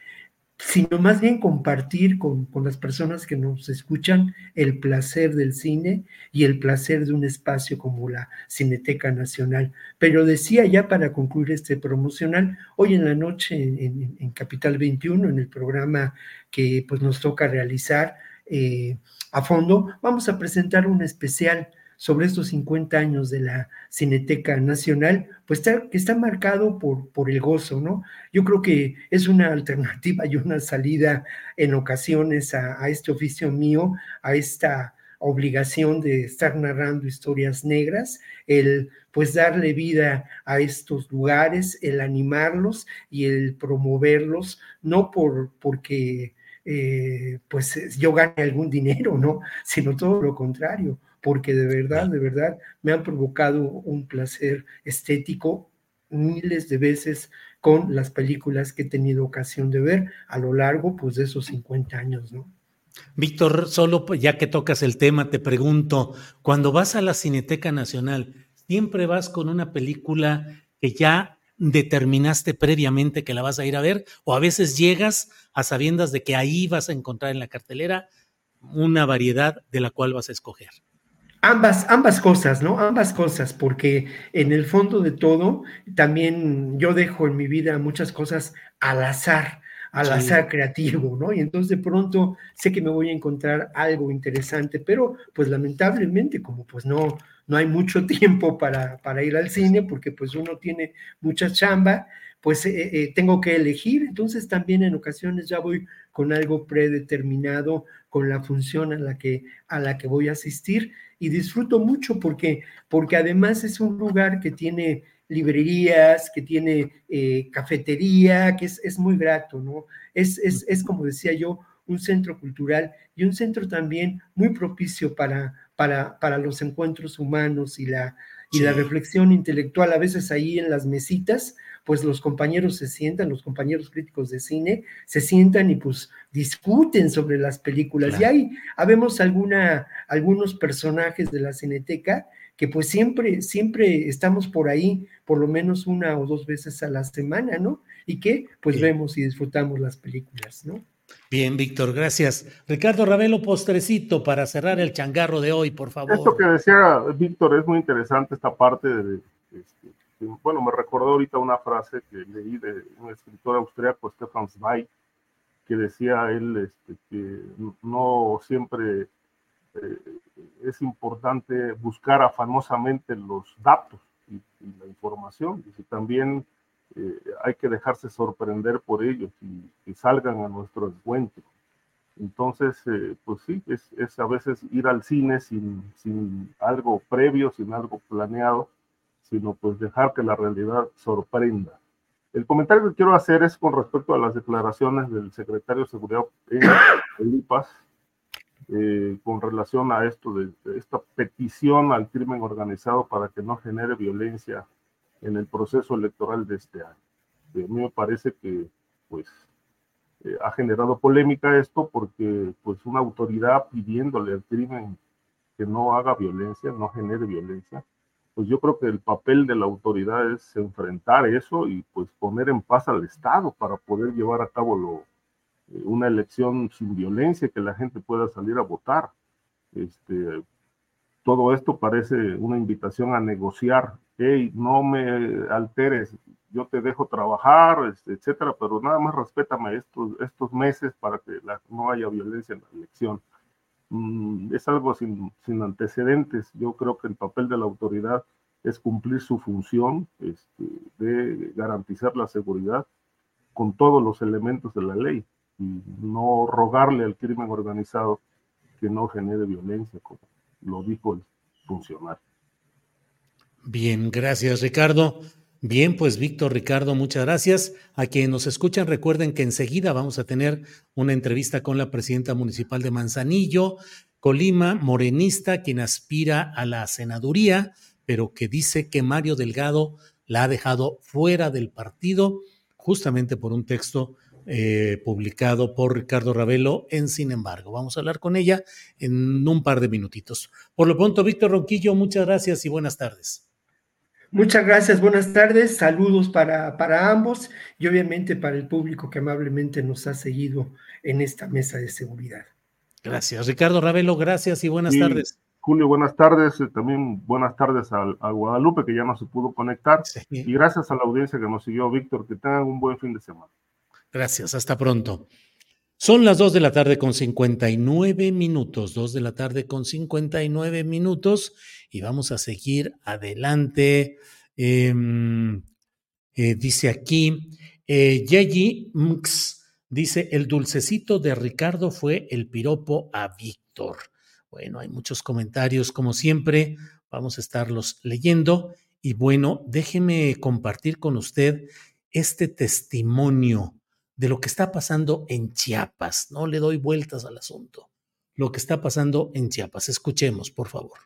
M: sino más bien compartir con, con, las personas que nos escuchan el placer del cine y el placer de un espacio como la Cineteca Nacional. Pero decía ya para concluir este promocional, hoy en la noche en, Capital 21, en el programa que pues nos toca realizar eh, a fondo, vamos a presentar un especial sobre estos 50 años de la Cineteca Nacional, pues está, está marcado por, el gozo, ¿no? Yo creo que es una alternativa y una salida en ocasiones a, a este oficio mío, a esta obligación de estar narrando historias negras, el pues darle vida a estos lugares, el animarlos y el promoverlos, no por porque eh, pues yo gane algún dinero, ¿no? Sino todo lo contrario, porque de verdad, de verdad me han provocado un placer estético miles de veces con las películas que he tenido ocasión de ver a lo largo pues de esos 50 años, ¿no?
C: Víctor, solo ya que tocas el tema, te pregunto, cuando vas a la Cineteca Nacional, ¿siempre vas con una película que ya determinaste previamente que la vas a ir a ver? ¿O a veces llegas a sabiendas de que ahí vas a encontrar en la cartelera una variedad de la cual vas a escoger?
M: Ambas, ambas cosas, ¿no? Ambas cosas, porque en el fondo de todo, también yo dejo en mi vida muchas cosas al azar, al azar creativo, ¿no? Y entonces de pronto sé que me voy a encontrar algo interesante, pero pues lamentablemente como pues no, no hay mucho tiempo para, para ir al cine, porque pues uno tiene mucha chamba, pues eh, eh, tengo que elegir, entonces también en ocasiones ya voy con algo predeterminado, con la función a la que, a la que voy a asistir y disfruto mucho porque, porque además es un lugar que tiene librerías, que tiene eh, cafetería, que es, es, muy grato, ¿no? Es, es, es, como decía yo, un centro cultural y un centro también muy propicio para, para, para los encuentros humanos y la, y la reflexión intelectual. A veces ahí en las mesitas pues los compañeros se sientan, los compañeros críticos de cine se sientan y pues discuten sobre las películas. Y ahí habemos alguna, algunos personajes de la cineteca que pues siempre, siempre estamos por ahí, por lo menos una o dos veces a la semana, ¿no? Y que pues vemos y disfrutamos las películas, ¿no?
C: Bien, Víctor, gracias. Ricardo Ravelo, postrecito para cerrar el changarro de hoy, por favor.
N: Esto que decía Víctor es muy interesante, esta parte de, este, bueno, me recordó ahorita una frase que leí de un escritor austriaco, Stefan Zweig, que decía él este, que no siempre es importante buscar afanosamente los datos y, la información. Y también hay que dejarse sorprender por ellos y que salgan a nuestro encuentro. Entonces, pues sí, es, es, a veces ir al cine sin, sin algo previo, sin algo planeado, sino pues dejar que la realidad sorprenda. El comentario que quiero hacer es con respecto a las declaraciones del secretario de Seguridad en IPAS eh, con relación a esto de, esta petición al crimen organizado para que no genere violencia en el proceso electoral de este año. a mí me parece que pues eh, ha generado polémica esto porque pues una autoridad pidiéndole al crimen que no haga violencia, no genere violencia, pues yo creo que el papel de la autoridad es enfrentar eso y pues poner en paz al Estado para poder llevar a cabo lo, eh, una elección sin violencia, que la gente pueda salir a votar. Este, todo esto parece una invitación a negociar. Hey, no me alteres, yo te dejo trabajar, este, etcétera, pero nada más respétame estos, estos meses para que no haya violencia en la elección. Mm, es algo sin, sin, antecedentes. Yo creo que el papel de la autoridad es cumplir su función este, de garantizar la seguridad con todos los elementos de la ley y no rogarle al crimen organizado que no genere violencia, como lo dijo el funcionario.
C: Bien, gracias Ricardo. Bien, pues Víctor, Ricardo, muchas gracias. A quienes nos escuchan, recuerden que enseguida vamos a tener una entrevista con la presidenta municipal de Manzanillo, Colima, morenista, quien aspira a la senaduría, pero que dice que Mario Delgado la ha dejado fuera del partido justamente por un texto eh, publicado por Ricardo Ravelo en Sin embargo. Vamos a hablar con ella en un par de minutitos. Por lo pronto, Víctor Ronquillo, muchas gracias y buenas tardes.
M: Muchas gracias, buenas tardes, saludos para, para ambos y obviamente para el público que amablemente nos ha seguido en esta mesa de seguridad.
C: Gracias, Ricardo Ravelo, gracias y buenas tardes.
N: Julio, buenas tardes. Eh, también buenas tardes a, Guadalupe, que ya no se pudo conectar. Y gracias a la audiencia que nos siguió, Víctor. Que tengan un buen fin de semana.
C: Gracias, hasta pronto. Son las 2 de la tarde con 59 minutos, 2 de la tarde con 59 minutos y vamos a seguir adelante. Em, eh, dice aquí, eh, Mx, dice, el dulcecito de Ricardo fue el piropo a Víctor. Bueno, hay muchos comentarios como siempre, vamos a estarlos leyendo y bueno, déjeme compartir con usted este testimonio de lo que está pasando en Chiapas. No le doy vueltas al asunto. Lo que está pasando en Chiapas. Escuchemos, por favor.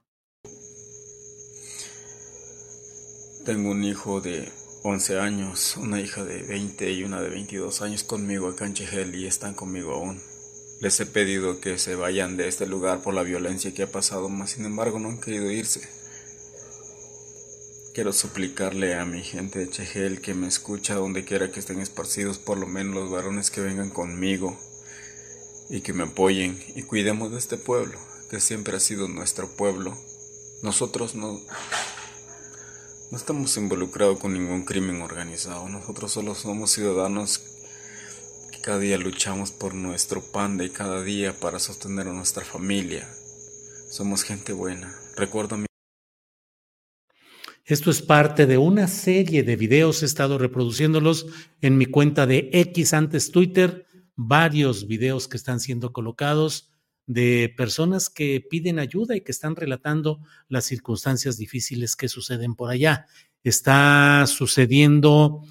Q: Tengo un hijo de 11 años, una hija de 20 y una de 22 años conmigo acá en Chejel y están conmigo aún. Les he pedido que se vayan de este lugar por la violencia que ha pasado, mas sin embargo no han querido irse. Quiero suplicarle a mi gente de Chegel que me escucha donde quiera que estén esparcidos, por lo menos los varones que vengan conmigo y que me apoyen y cuidemos de este pueblo, que siempre ha sido nuestro pueblo. Nosotros no, no estamos involucrados con ningún crimen organizado, nosotros solo somos ciudadanos que cada día luchamos por nuestro pan de cada día para sostener a nuestra familia. Somos gente buena. Recuerdo mi
C: esto es parte de una serie de videos, he estado reproduciéndolos en mi cuenta de X antes Twitter, varios videos que están siendo colocados de personas que piden ayuda y que están relatando las circunstancias difíciles que suceden por allá. Está sucediendo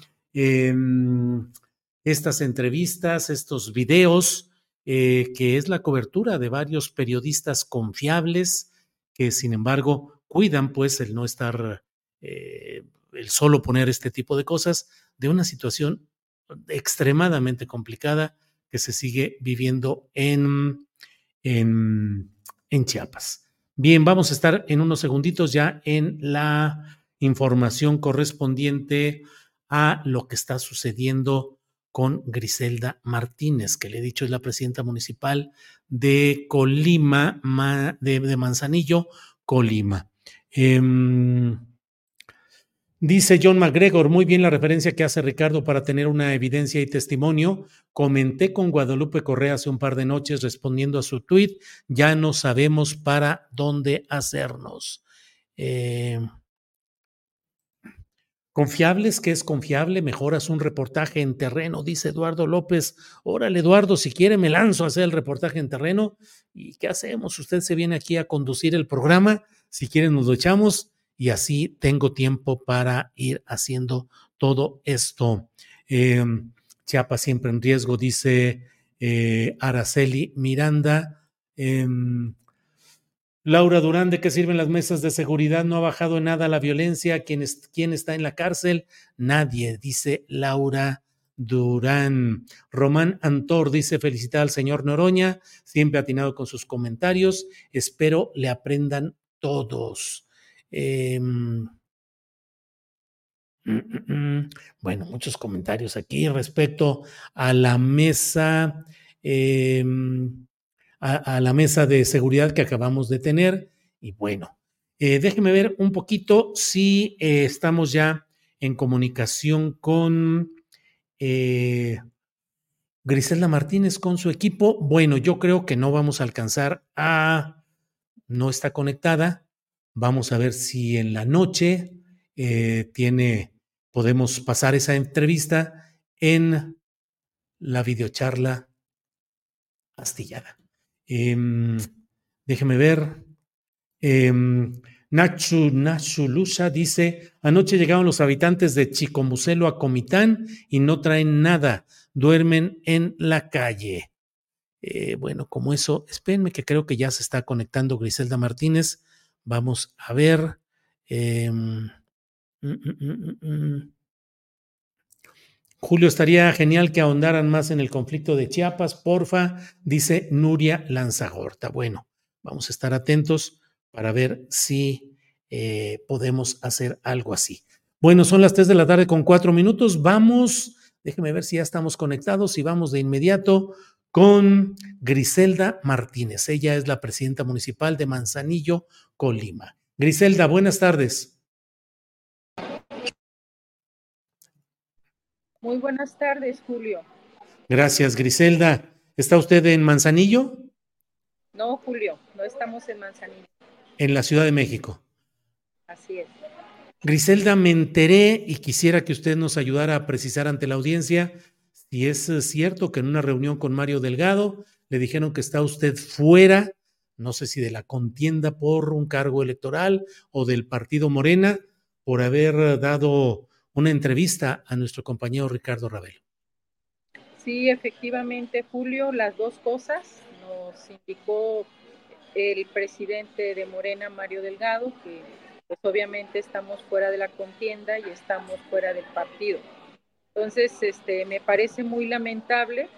C: estas entrevistas, estos videos, eh, que es la cobertura de varios periodistas confiables que, sin embargo, cuidan pues el no estar eh, el solo poner este tipo de cosas, de una situación extremadamente complicada que se sigue viviendo en, en, Chiapas. Bien, vamos a estar en unos segunditos ya en la información correspondiente a lo que está sucediendo con Griselda Martínez, que le he dicho es la presidenta municipal de Colima, de, Manzanillo, Colima. Em, Dice John McGregor, muy bien la referencia que hace Ricardo para tener una evidencia y testimonio. Comenté con Guadalupe Correa hace un par de noches respondiendo a su tweet, ya no sabemos para dónde hacernos. Eh, Confiables, que es confiable, mejoras un reportaje en terreno, dice Eduardo López. Órale, Eduardo, si quiere me lanzo a hacer el reportaje en terreno. ¿Y qué hacemos? Usted se viene aquí a conducir el programa, si quiere nos lo echamos y así tengo tiempo para ir haciendo todo esto. Eh, Chiapas siempre en riesgo, dice eh, Araceli Miranda. Em, Laura Durán, ¿de qué sirven las mesas de seguridad? No ha bajado en nada la violencia. ¿Quién, quién está en la cárcel? Nadie, dice Laura Durán. Román Antor dice felicitar al señor Noroña, siempre atinado con sus comentarios. Espero le aprendan todos. Em, mm, mm, mm. bueno, muchos comentarios aquí respecto a la mesa. Eh, a, la mesa de seguridad que acabamos de tener. Y bueno, eh, déjeme ver un poquito si eh, estamos ya en comunicación con eh, Griselda Martínez, con su equipo. Bueno, yo creo que no vamos a alcanzar a... No está conectada. Vamos a ver si en la noche tiene, podemos pasar esa entrevista en la videocharla astillada. Em, déjeme ver. Eh, Nachu, Nachu dice, anoche llegaron los habitantes de Chicomucelo a Comitán y no traen nada, duermen en la calle. Eh, bueno, como eso, espérenme que creo que ya se está conectando Griselda Martínez. Vamos a ver. Em, mm, mm, mm, Julio, estaría genial que ahondaran más en el conflicto de Chiapas, porfa, dice Nuria Lanzagorta. Bueno, vamos a estar atentos para ver si eh, podemos hacer algo así. Bueno, son las tres de la tarde con cuatro minutos. Vamos, déjeme ver si ya estamos conectados y vamos de inmediato con Griselda Martínez. Ella es la presidenta municipal de Manzanillo, Colima. Griselda, buenas tardes.
R: Muy buenas tardes, Julio.
C: Gracias, Griselda. ¿Está usted en Manzanillo?
R: No, Julio, no estamos en Manzanillo.
C: En la Ciudad de México.
R: Así es.
C: Griselda, me enteré y quisiera que usted nos ayudara a precisar ante la audiencia si es eh, cierto que en una reunión con Mario Delgado le dijeron que está usted fuera, no sé si de la contienda por un cargo electoral o del partido Morena, por haber dado una entrevista a nuestro compañero Ricardo Ravelo.
R: Sí, efectivamente, Julio, las dos cosas nos indicó el presidente de Morena, Mario Delgado, que pues obviamente estamos fuera de la contienda y estamos fuera del partido. Entonces, este, me parece muy lamentable,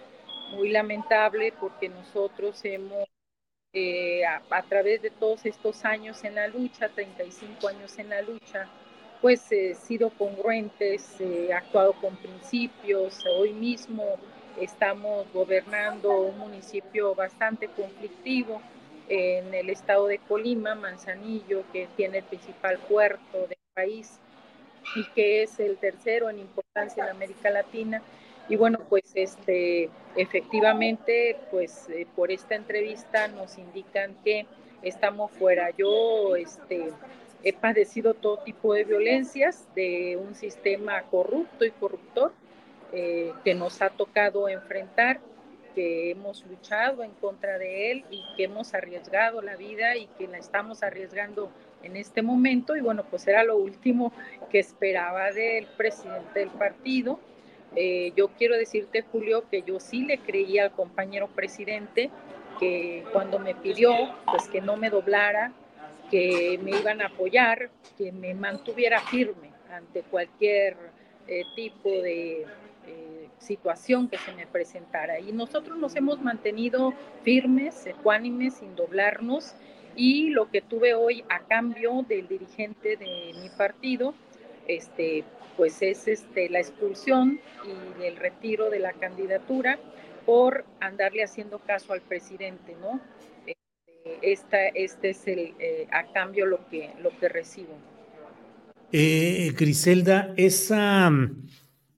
R: muy lamentable porque nosotros hemos, eh, a, a, través de todos estos años en la lucha, 35 años en la lucha, pues he sido congruentes, he actuado con principios. Hoy mismo estamos gobernando un municipio bastante conflictivo en el estado de Colima, Manzanillo, que tiene el principal puerto del país y que es el tercero en importancia en América Latina. Y bueno, pues este, efectivamente, pues eh, por esta entrevista nos indican que estamos fuera. Yo, este, he padecido todo tipo de violencias de un sistema corrupto y corruptor eh, que nos ha tocado enfrentar, que hemos luchado en contra de él y que hemos arriesgado la vida y que la estamos arriesgando en este momento. Y bueno, pues era lo último que esperaba del presidente del partido. Eh, yo quiero decirte, Julio, que yo sí le creía al compañero presidente que cuando me pidió pues que no me doblara, que me iban a apoyar, que me mantuviera firme ante cualquier eh, tipo de eh, situación que se me presentara. Y nosotros nos hemos mantenido firmes, ecuánimes, sin doblarnos. Y lo que tuve hoy a cambio del dirigente de mi partido, este, pues es este, la expulsión y el retiro de la candidatura por andarle haciendo caso al presidente, ¿no? esta, este es el, eh, a cambio lo que, lo que recibo.
C: Eh, Griselda, esa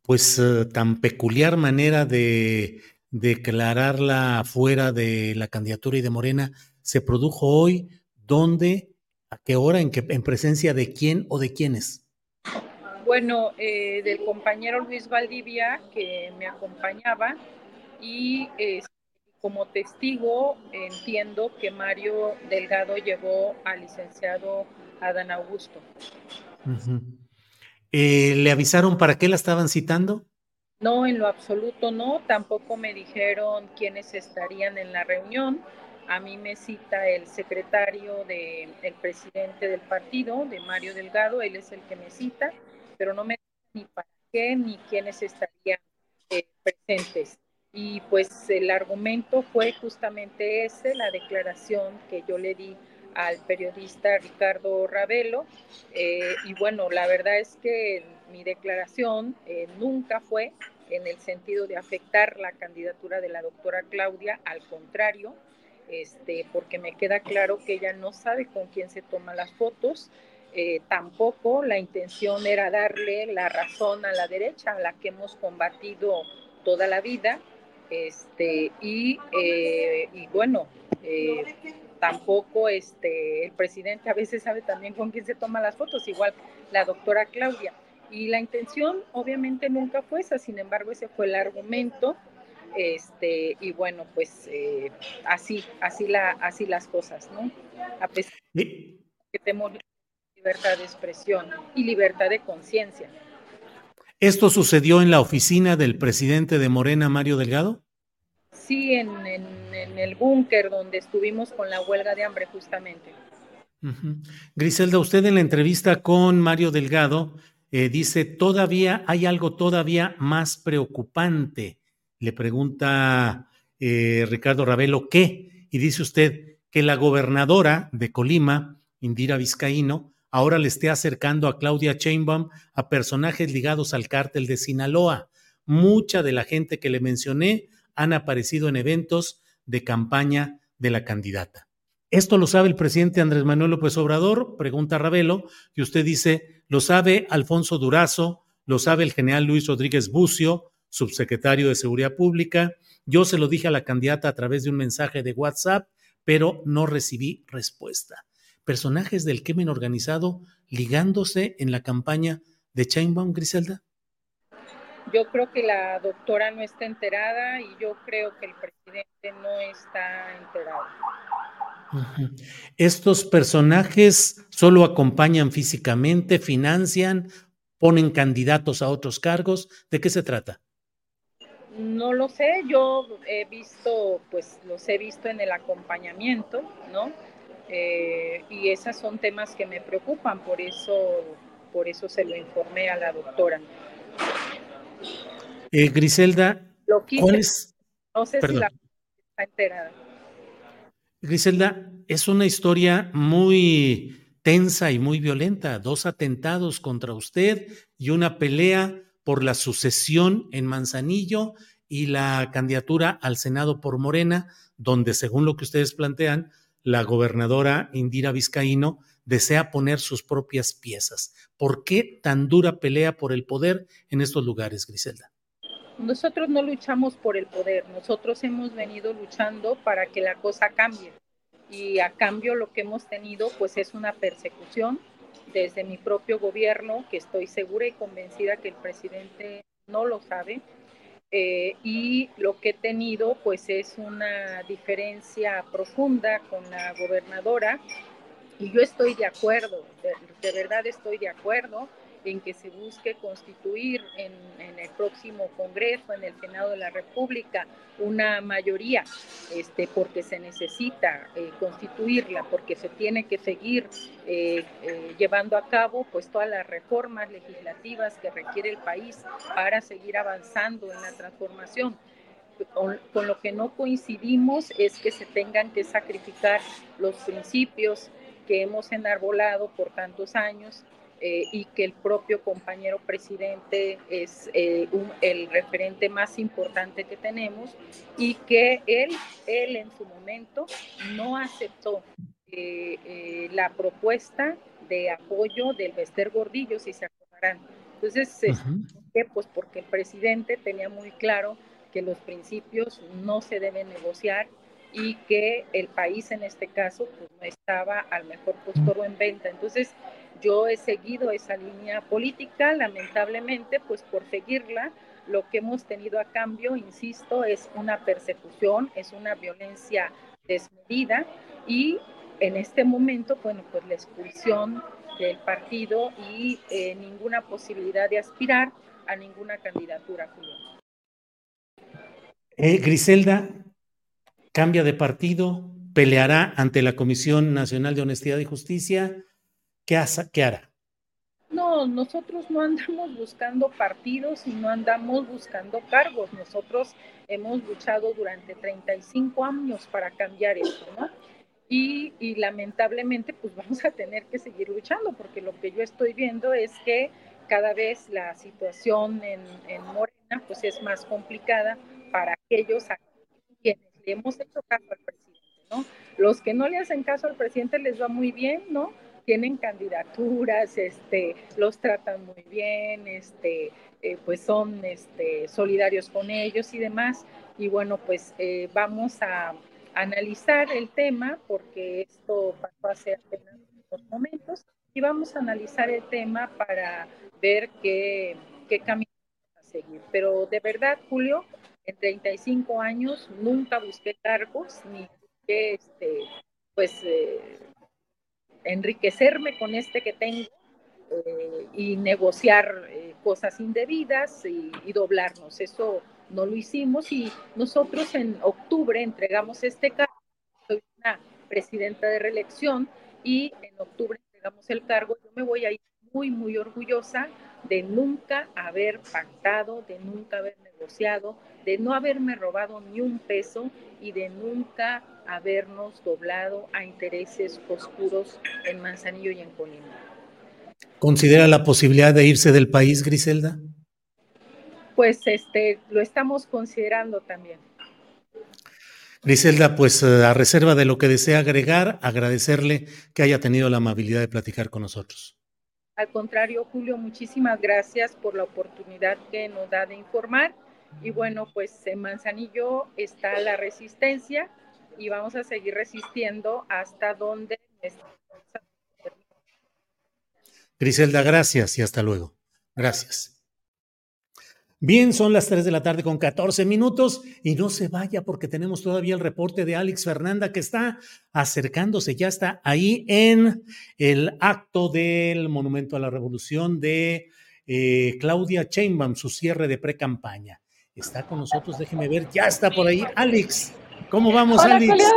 C: pues eh, tan peculiar manera de declararla fuera de la candidatura y de Morena se produjo hoy, ¿dónde? ¿A qué hora? ¿En, qué, en presencia de quién o de quiénes?
R: Bueno, eh, del compañero Luis Valdivia que me acompañaba y eh, como testigo entiendo que Mario Delgado llevó al licenciado Adán Augusto.
C: eh, ¿Le avisaron para qué la estaban citando?
R: No, en lo absoluto no. Tampoco me dijeron quiénes estarían en la reunión. A mí me cita el secretario del de, presidente del partido, de Mario Delgado, él es el que me cita, pero no me ni para qué ni quiénes estarían eh, presentes. Y pues el argumento fue justamente ese, la declaración que yo le di al periodista Ricardo Ravelo. Eh, y bueno, la verdad es que mi declaración eh, nunca fue en el sentido de afectar la candidatura de la doctora Claudia, al contrario, este, porque me queda claro que ella no sabe con quién se toma las fotos. Eh, tampoco la intención era darle la razón a la derecha, a la que hemos combatido toda la vida. Este, y, eh, y bueno, eh, tampoco este, el presidente a veces sabe también con quién se toma las fotos, igual la doctora Claudia. Y la intención obviamente nunca fue esa, sin embargo ese fue el argumento este, y bueno, pues eh, así, así, la, así las cosas, ¿no? A pesar de que tenemos libertad de expresión y libertad de conciencia.
C: ¿Esto sucedió en la oficina del presidente de Morena, Mario Delgado?
R: Sí, en, en, en el búnker donde estuvimos con la huelga de hambre justamente.
C: Uh -huh. Griselda, usted en la entrevista con Mario Delgado eh, dice, todavía hay algo todavía más preocupante le pregunta eh, Ricardo Ravelo, ¿qué? Y dice usted que la gobernadora de Colima, Indira Vizcaíno, ahora le esté acercando a Claudia Sheinbaum a personajes ligados al cártel de Sinaloa. Mucha de la gente que le mencioné han aparecido en eventos de campaña de la candidata. ¿Esto lo sabe el presidente Andrés Manuel López Obrador? Pregunta Ravelo, y usted dice, lo sabe Alfonso Durazo, lo sabe el general Luis Rodríguez Bucio, subsecretario de Seguridad Pública. Yo se lo dije a la candidata a través de un mensaje de WhatsApp, pero no recibí respuesta. Personajes del crimen organizado ligándose en la campaña de Chainbaum, Griselda.
R: Yo creo que la doctora no está enterada y yo creo que el presidente no está enterado.
C: Uh -huh. ¿Estos personajes solo acompañan físicamente, financian, ponen candidatos a otros cargos? ¿De qué se trata?
R: No lo sé, yo he visto, pues los he visto en el acompañamiento, ¿no? Eh, y esos son temas que me preocupan, por eso, por eso se lo informé a la doctora.
C: Eh, Griselda,
R: lo quise,
C: ¿cuál es?
R: No sé
C: Perdón.
R: si la está enterada.
C: Griselda, es una historia muy tensa y muy violenta. Dos atentados contra usted y una pelea por la sucesión en Manzanillo y la candidatura al Senado por Morena, donde según lo que ustedes plantean, la gobernadora Indira Vizcaíno desea poner sus propias piezas. ¿Por qué tan dura pelea por el poder en estos lugares, Griselda?
R: Nosotros no luchamos por el poder, nosotros hemos venido luchando para que la cosa cambie. Y a cambio lo que hemos tenido pues es una persecución desde mi propio gobierno, que estoy segura y convencida que el presidente no lo sabe, eh, y lo que he tenido pues es una diferencia profunda con la gobernadora, y yo estoy de acuerdo, de, de verdad estoy de acuerdo en que se busque constituir en, el próximo Congreso, en el Senado de la República, una mayoría, este, porque se necesita eh, constituirla, porque se tiene que seguir eh, eh, llevando a cabo pues todas las reformas legislativas que requiere el país para seguir avanzando en la transformación. Con lo que no coincidimos es que se tengan que sacrificar los principios que hemos enarbolado por tantos años eh, y que el propio compañero presidente es eh, un, el referente más importante que tenemos y que él, él en su momento no aceptó eh, la propuesta de apoyo del Bester Gordillo, si se acordarán. Entonces, ¿qué? pues porque el presidente tenía muy claro que los principios no se deben negociar y que el país en este caso pues, no estaba al mejor postor o en venta. Entonces, yo he seguido esa línea política, lamentablemente, pues por seguirla, lo que hemos tenido a cambio, insisto, es una persecución, es una violencia desmedida y en este momento, bueno, pues la expulsión del partido y eh, ninguna posibilidad de aspirar a ninguna candidatura,
C: eh, Griselda, cambia de partido, peleará ante la Comisión Nacional de Honestidad y Justicia. ¿Qué, qué hará?
R: No, nosotros no andamos buscando partidos y no andamos buscando cargos. Nosotros hemos luchado durante 35 años para cambiar esto, ¿no? Y, y, lamentablemente pues vamos a tener que seguir luchando porque lo que yo estoy viendo es que cada vez la situación en, en Morena pues es más complicada para aquellos a quienes le hemos hecho caso al presidente, ¿no? Los que no le hacen caso al presidente les va muy bien, ¿no? Tienen candidaturas, este, los tratan muy bien, este, eh, pues son este, solidarios con ellos y demás. Y bueno, pues eh, vamos a analizar el tema porque esto pasó hace apenas unos momentos y vamos a analizar el tema para ver qué, qué camino a seguir. Pero de verdad, Julio, en 35 años nunca busqué cargos ni busqué, este, pues, eh, enriquecerme con este que tengo eh, y negociar eh, cosas indebidas y, doblarnos. Eso no lo hicimos y nosotros en octubre entregamos este cargo. Soy una presidenta de reelección y en octubre entregamos el cargo. Yo me voy a ir muy, muy orgullosa de nunca haber pactado, de nunca haber negociado, de no haberme robado ni un peso y de nunca habernos doblado a intereses oscuros en Manzanillo y en Colima.
C: ¿Considera la posibilidad de irse del país, Griselda?
R: Pues este, lo estamos considerando también.
C: Griselda, pues eh, a reserva de lo que desea agregar, agradecerle que haya tenido la amabilidad de platicar con nosotros.
R: Al contrario, Julio, muchísimas gracias por la oportunidad que nos da de informar. Y bueno, pues en Manzanillo está la resistencia y vamos a seguir resistiendo hasta donde...
C: Griselda, gracias y hasta luego. Gracias. Bien, son las 3 de la tarde con 14 minutos y no se vaya porque tenemos todavía el reporte de Alex Fernanda que está acercándose, ya está ahí en el acto del Monumento a la Revolución de eh, Claudia Sheinbaum, su cierre de pre-campaña. Está con nosotros, déjeme ver, ya está por ahí Alex. ¿Cómo vamos,
S: Hola,
C: Alex?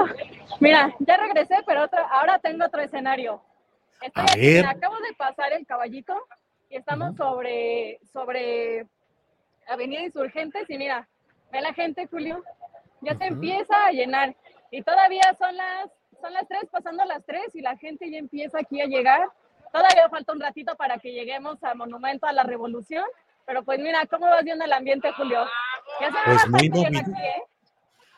S: Mira, ya regresé, pero ahora tengo otro escenario. Estoy aquí, acabo de pasar el caballito y estamos sobre, sobre Avenida Insurgentes y mira, ve la gente, Julio, ya se empieza a llenar y todavía son las, son las tres, pasando las tres y la gente ya empieza aquí a llegar. Todavía falta un ratito para que lleguemos al Monumento a la Revolución, pero pues mira, ¿cómo vas viendo el ambiente, Julio? Ya se
C: pues muy movidito, ¿eh?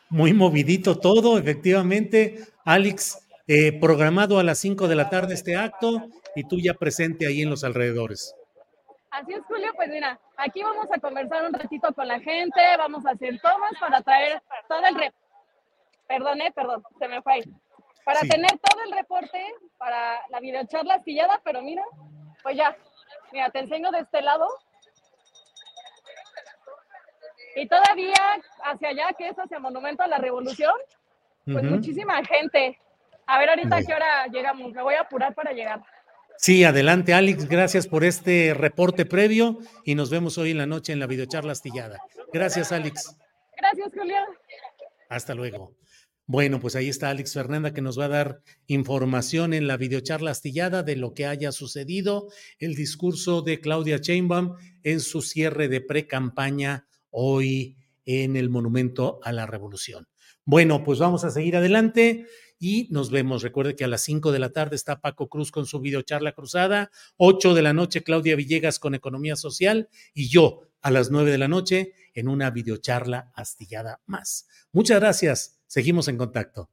C: muy movidito todo, efectivamente. Alex, eh, programado a las 5 de la tarde este acto y tú ya presente ahí en los alrededores.
S: Así es, Julio, pues mira, aquí vamos a conversar un ratito con la gente, vamos a hacer tomas para traer todo el rep. Perdón, eh, perdón, se me fue ahí. Para tener todo el reporte para la videocharla astillada, pero mira, pues ya, mira, te enseño de este lado. Y todavía hacia allá, que es hacia Monumento a la Revolución, pues muchísima gente. A ver ahorita a qué hora llegamos, me voy a apurar para llegar.
C: Sí, adelante, Alex. Gracias por este reporte previo y nos vemos hoy en la noche en la videocharla astillada. Gracias, Alex.
S: Gracias, Julián.
C: Hasta luego. Bueno, pues ahí está Alex Fernanda que nos va a dar información en la videocharla astillada de lo que haya sucedido, el discurso de Claudia Sheinbaum en su cierre de pre-campaña hoy en el Monumento a la Revolución. Bueno, pues vamos a seguir adelante y nos vemos. Recuerde que a las 5 de la tarde está Paco Cruz con su videocharla cruzada, 8 de la noche Claudia Villegas con Economía Social y yo a las 9 de la noche en una videocharla astillada más. Muchas gracias. Seguimos en contacto.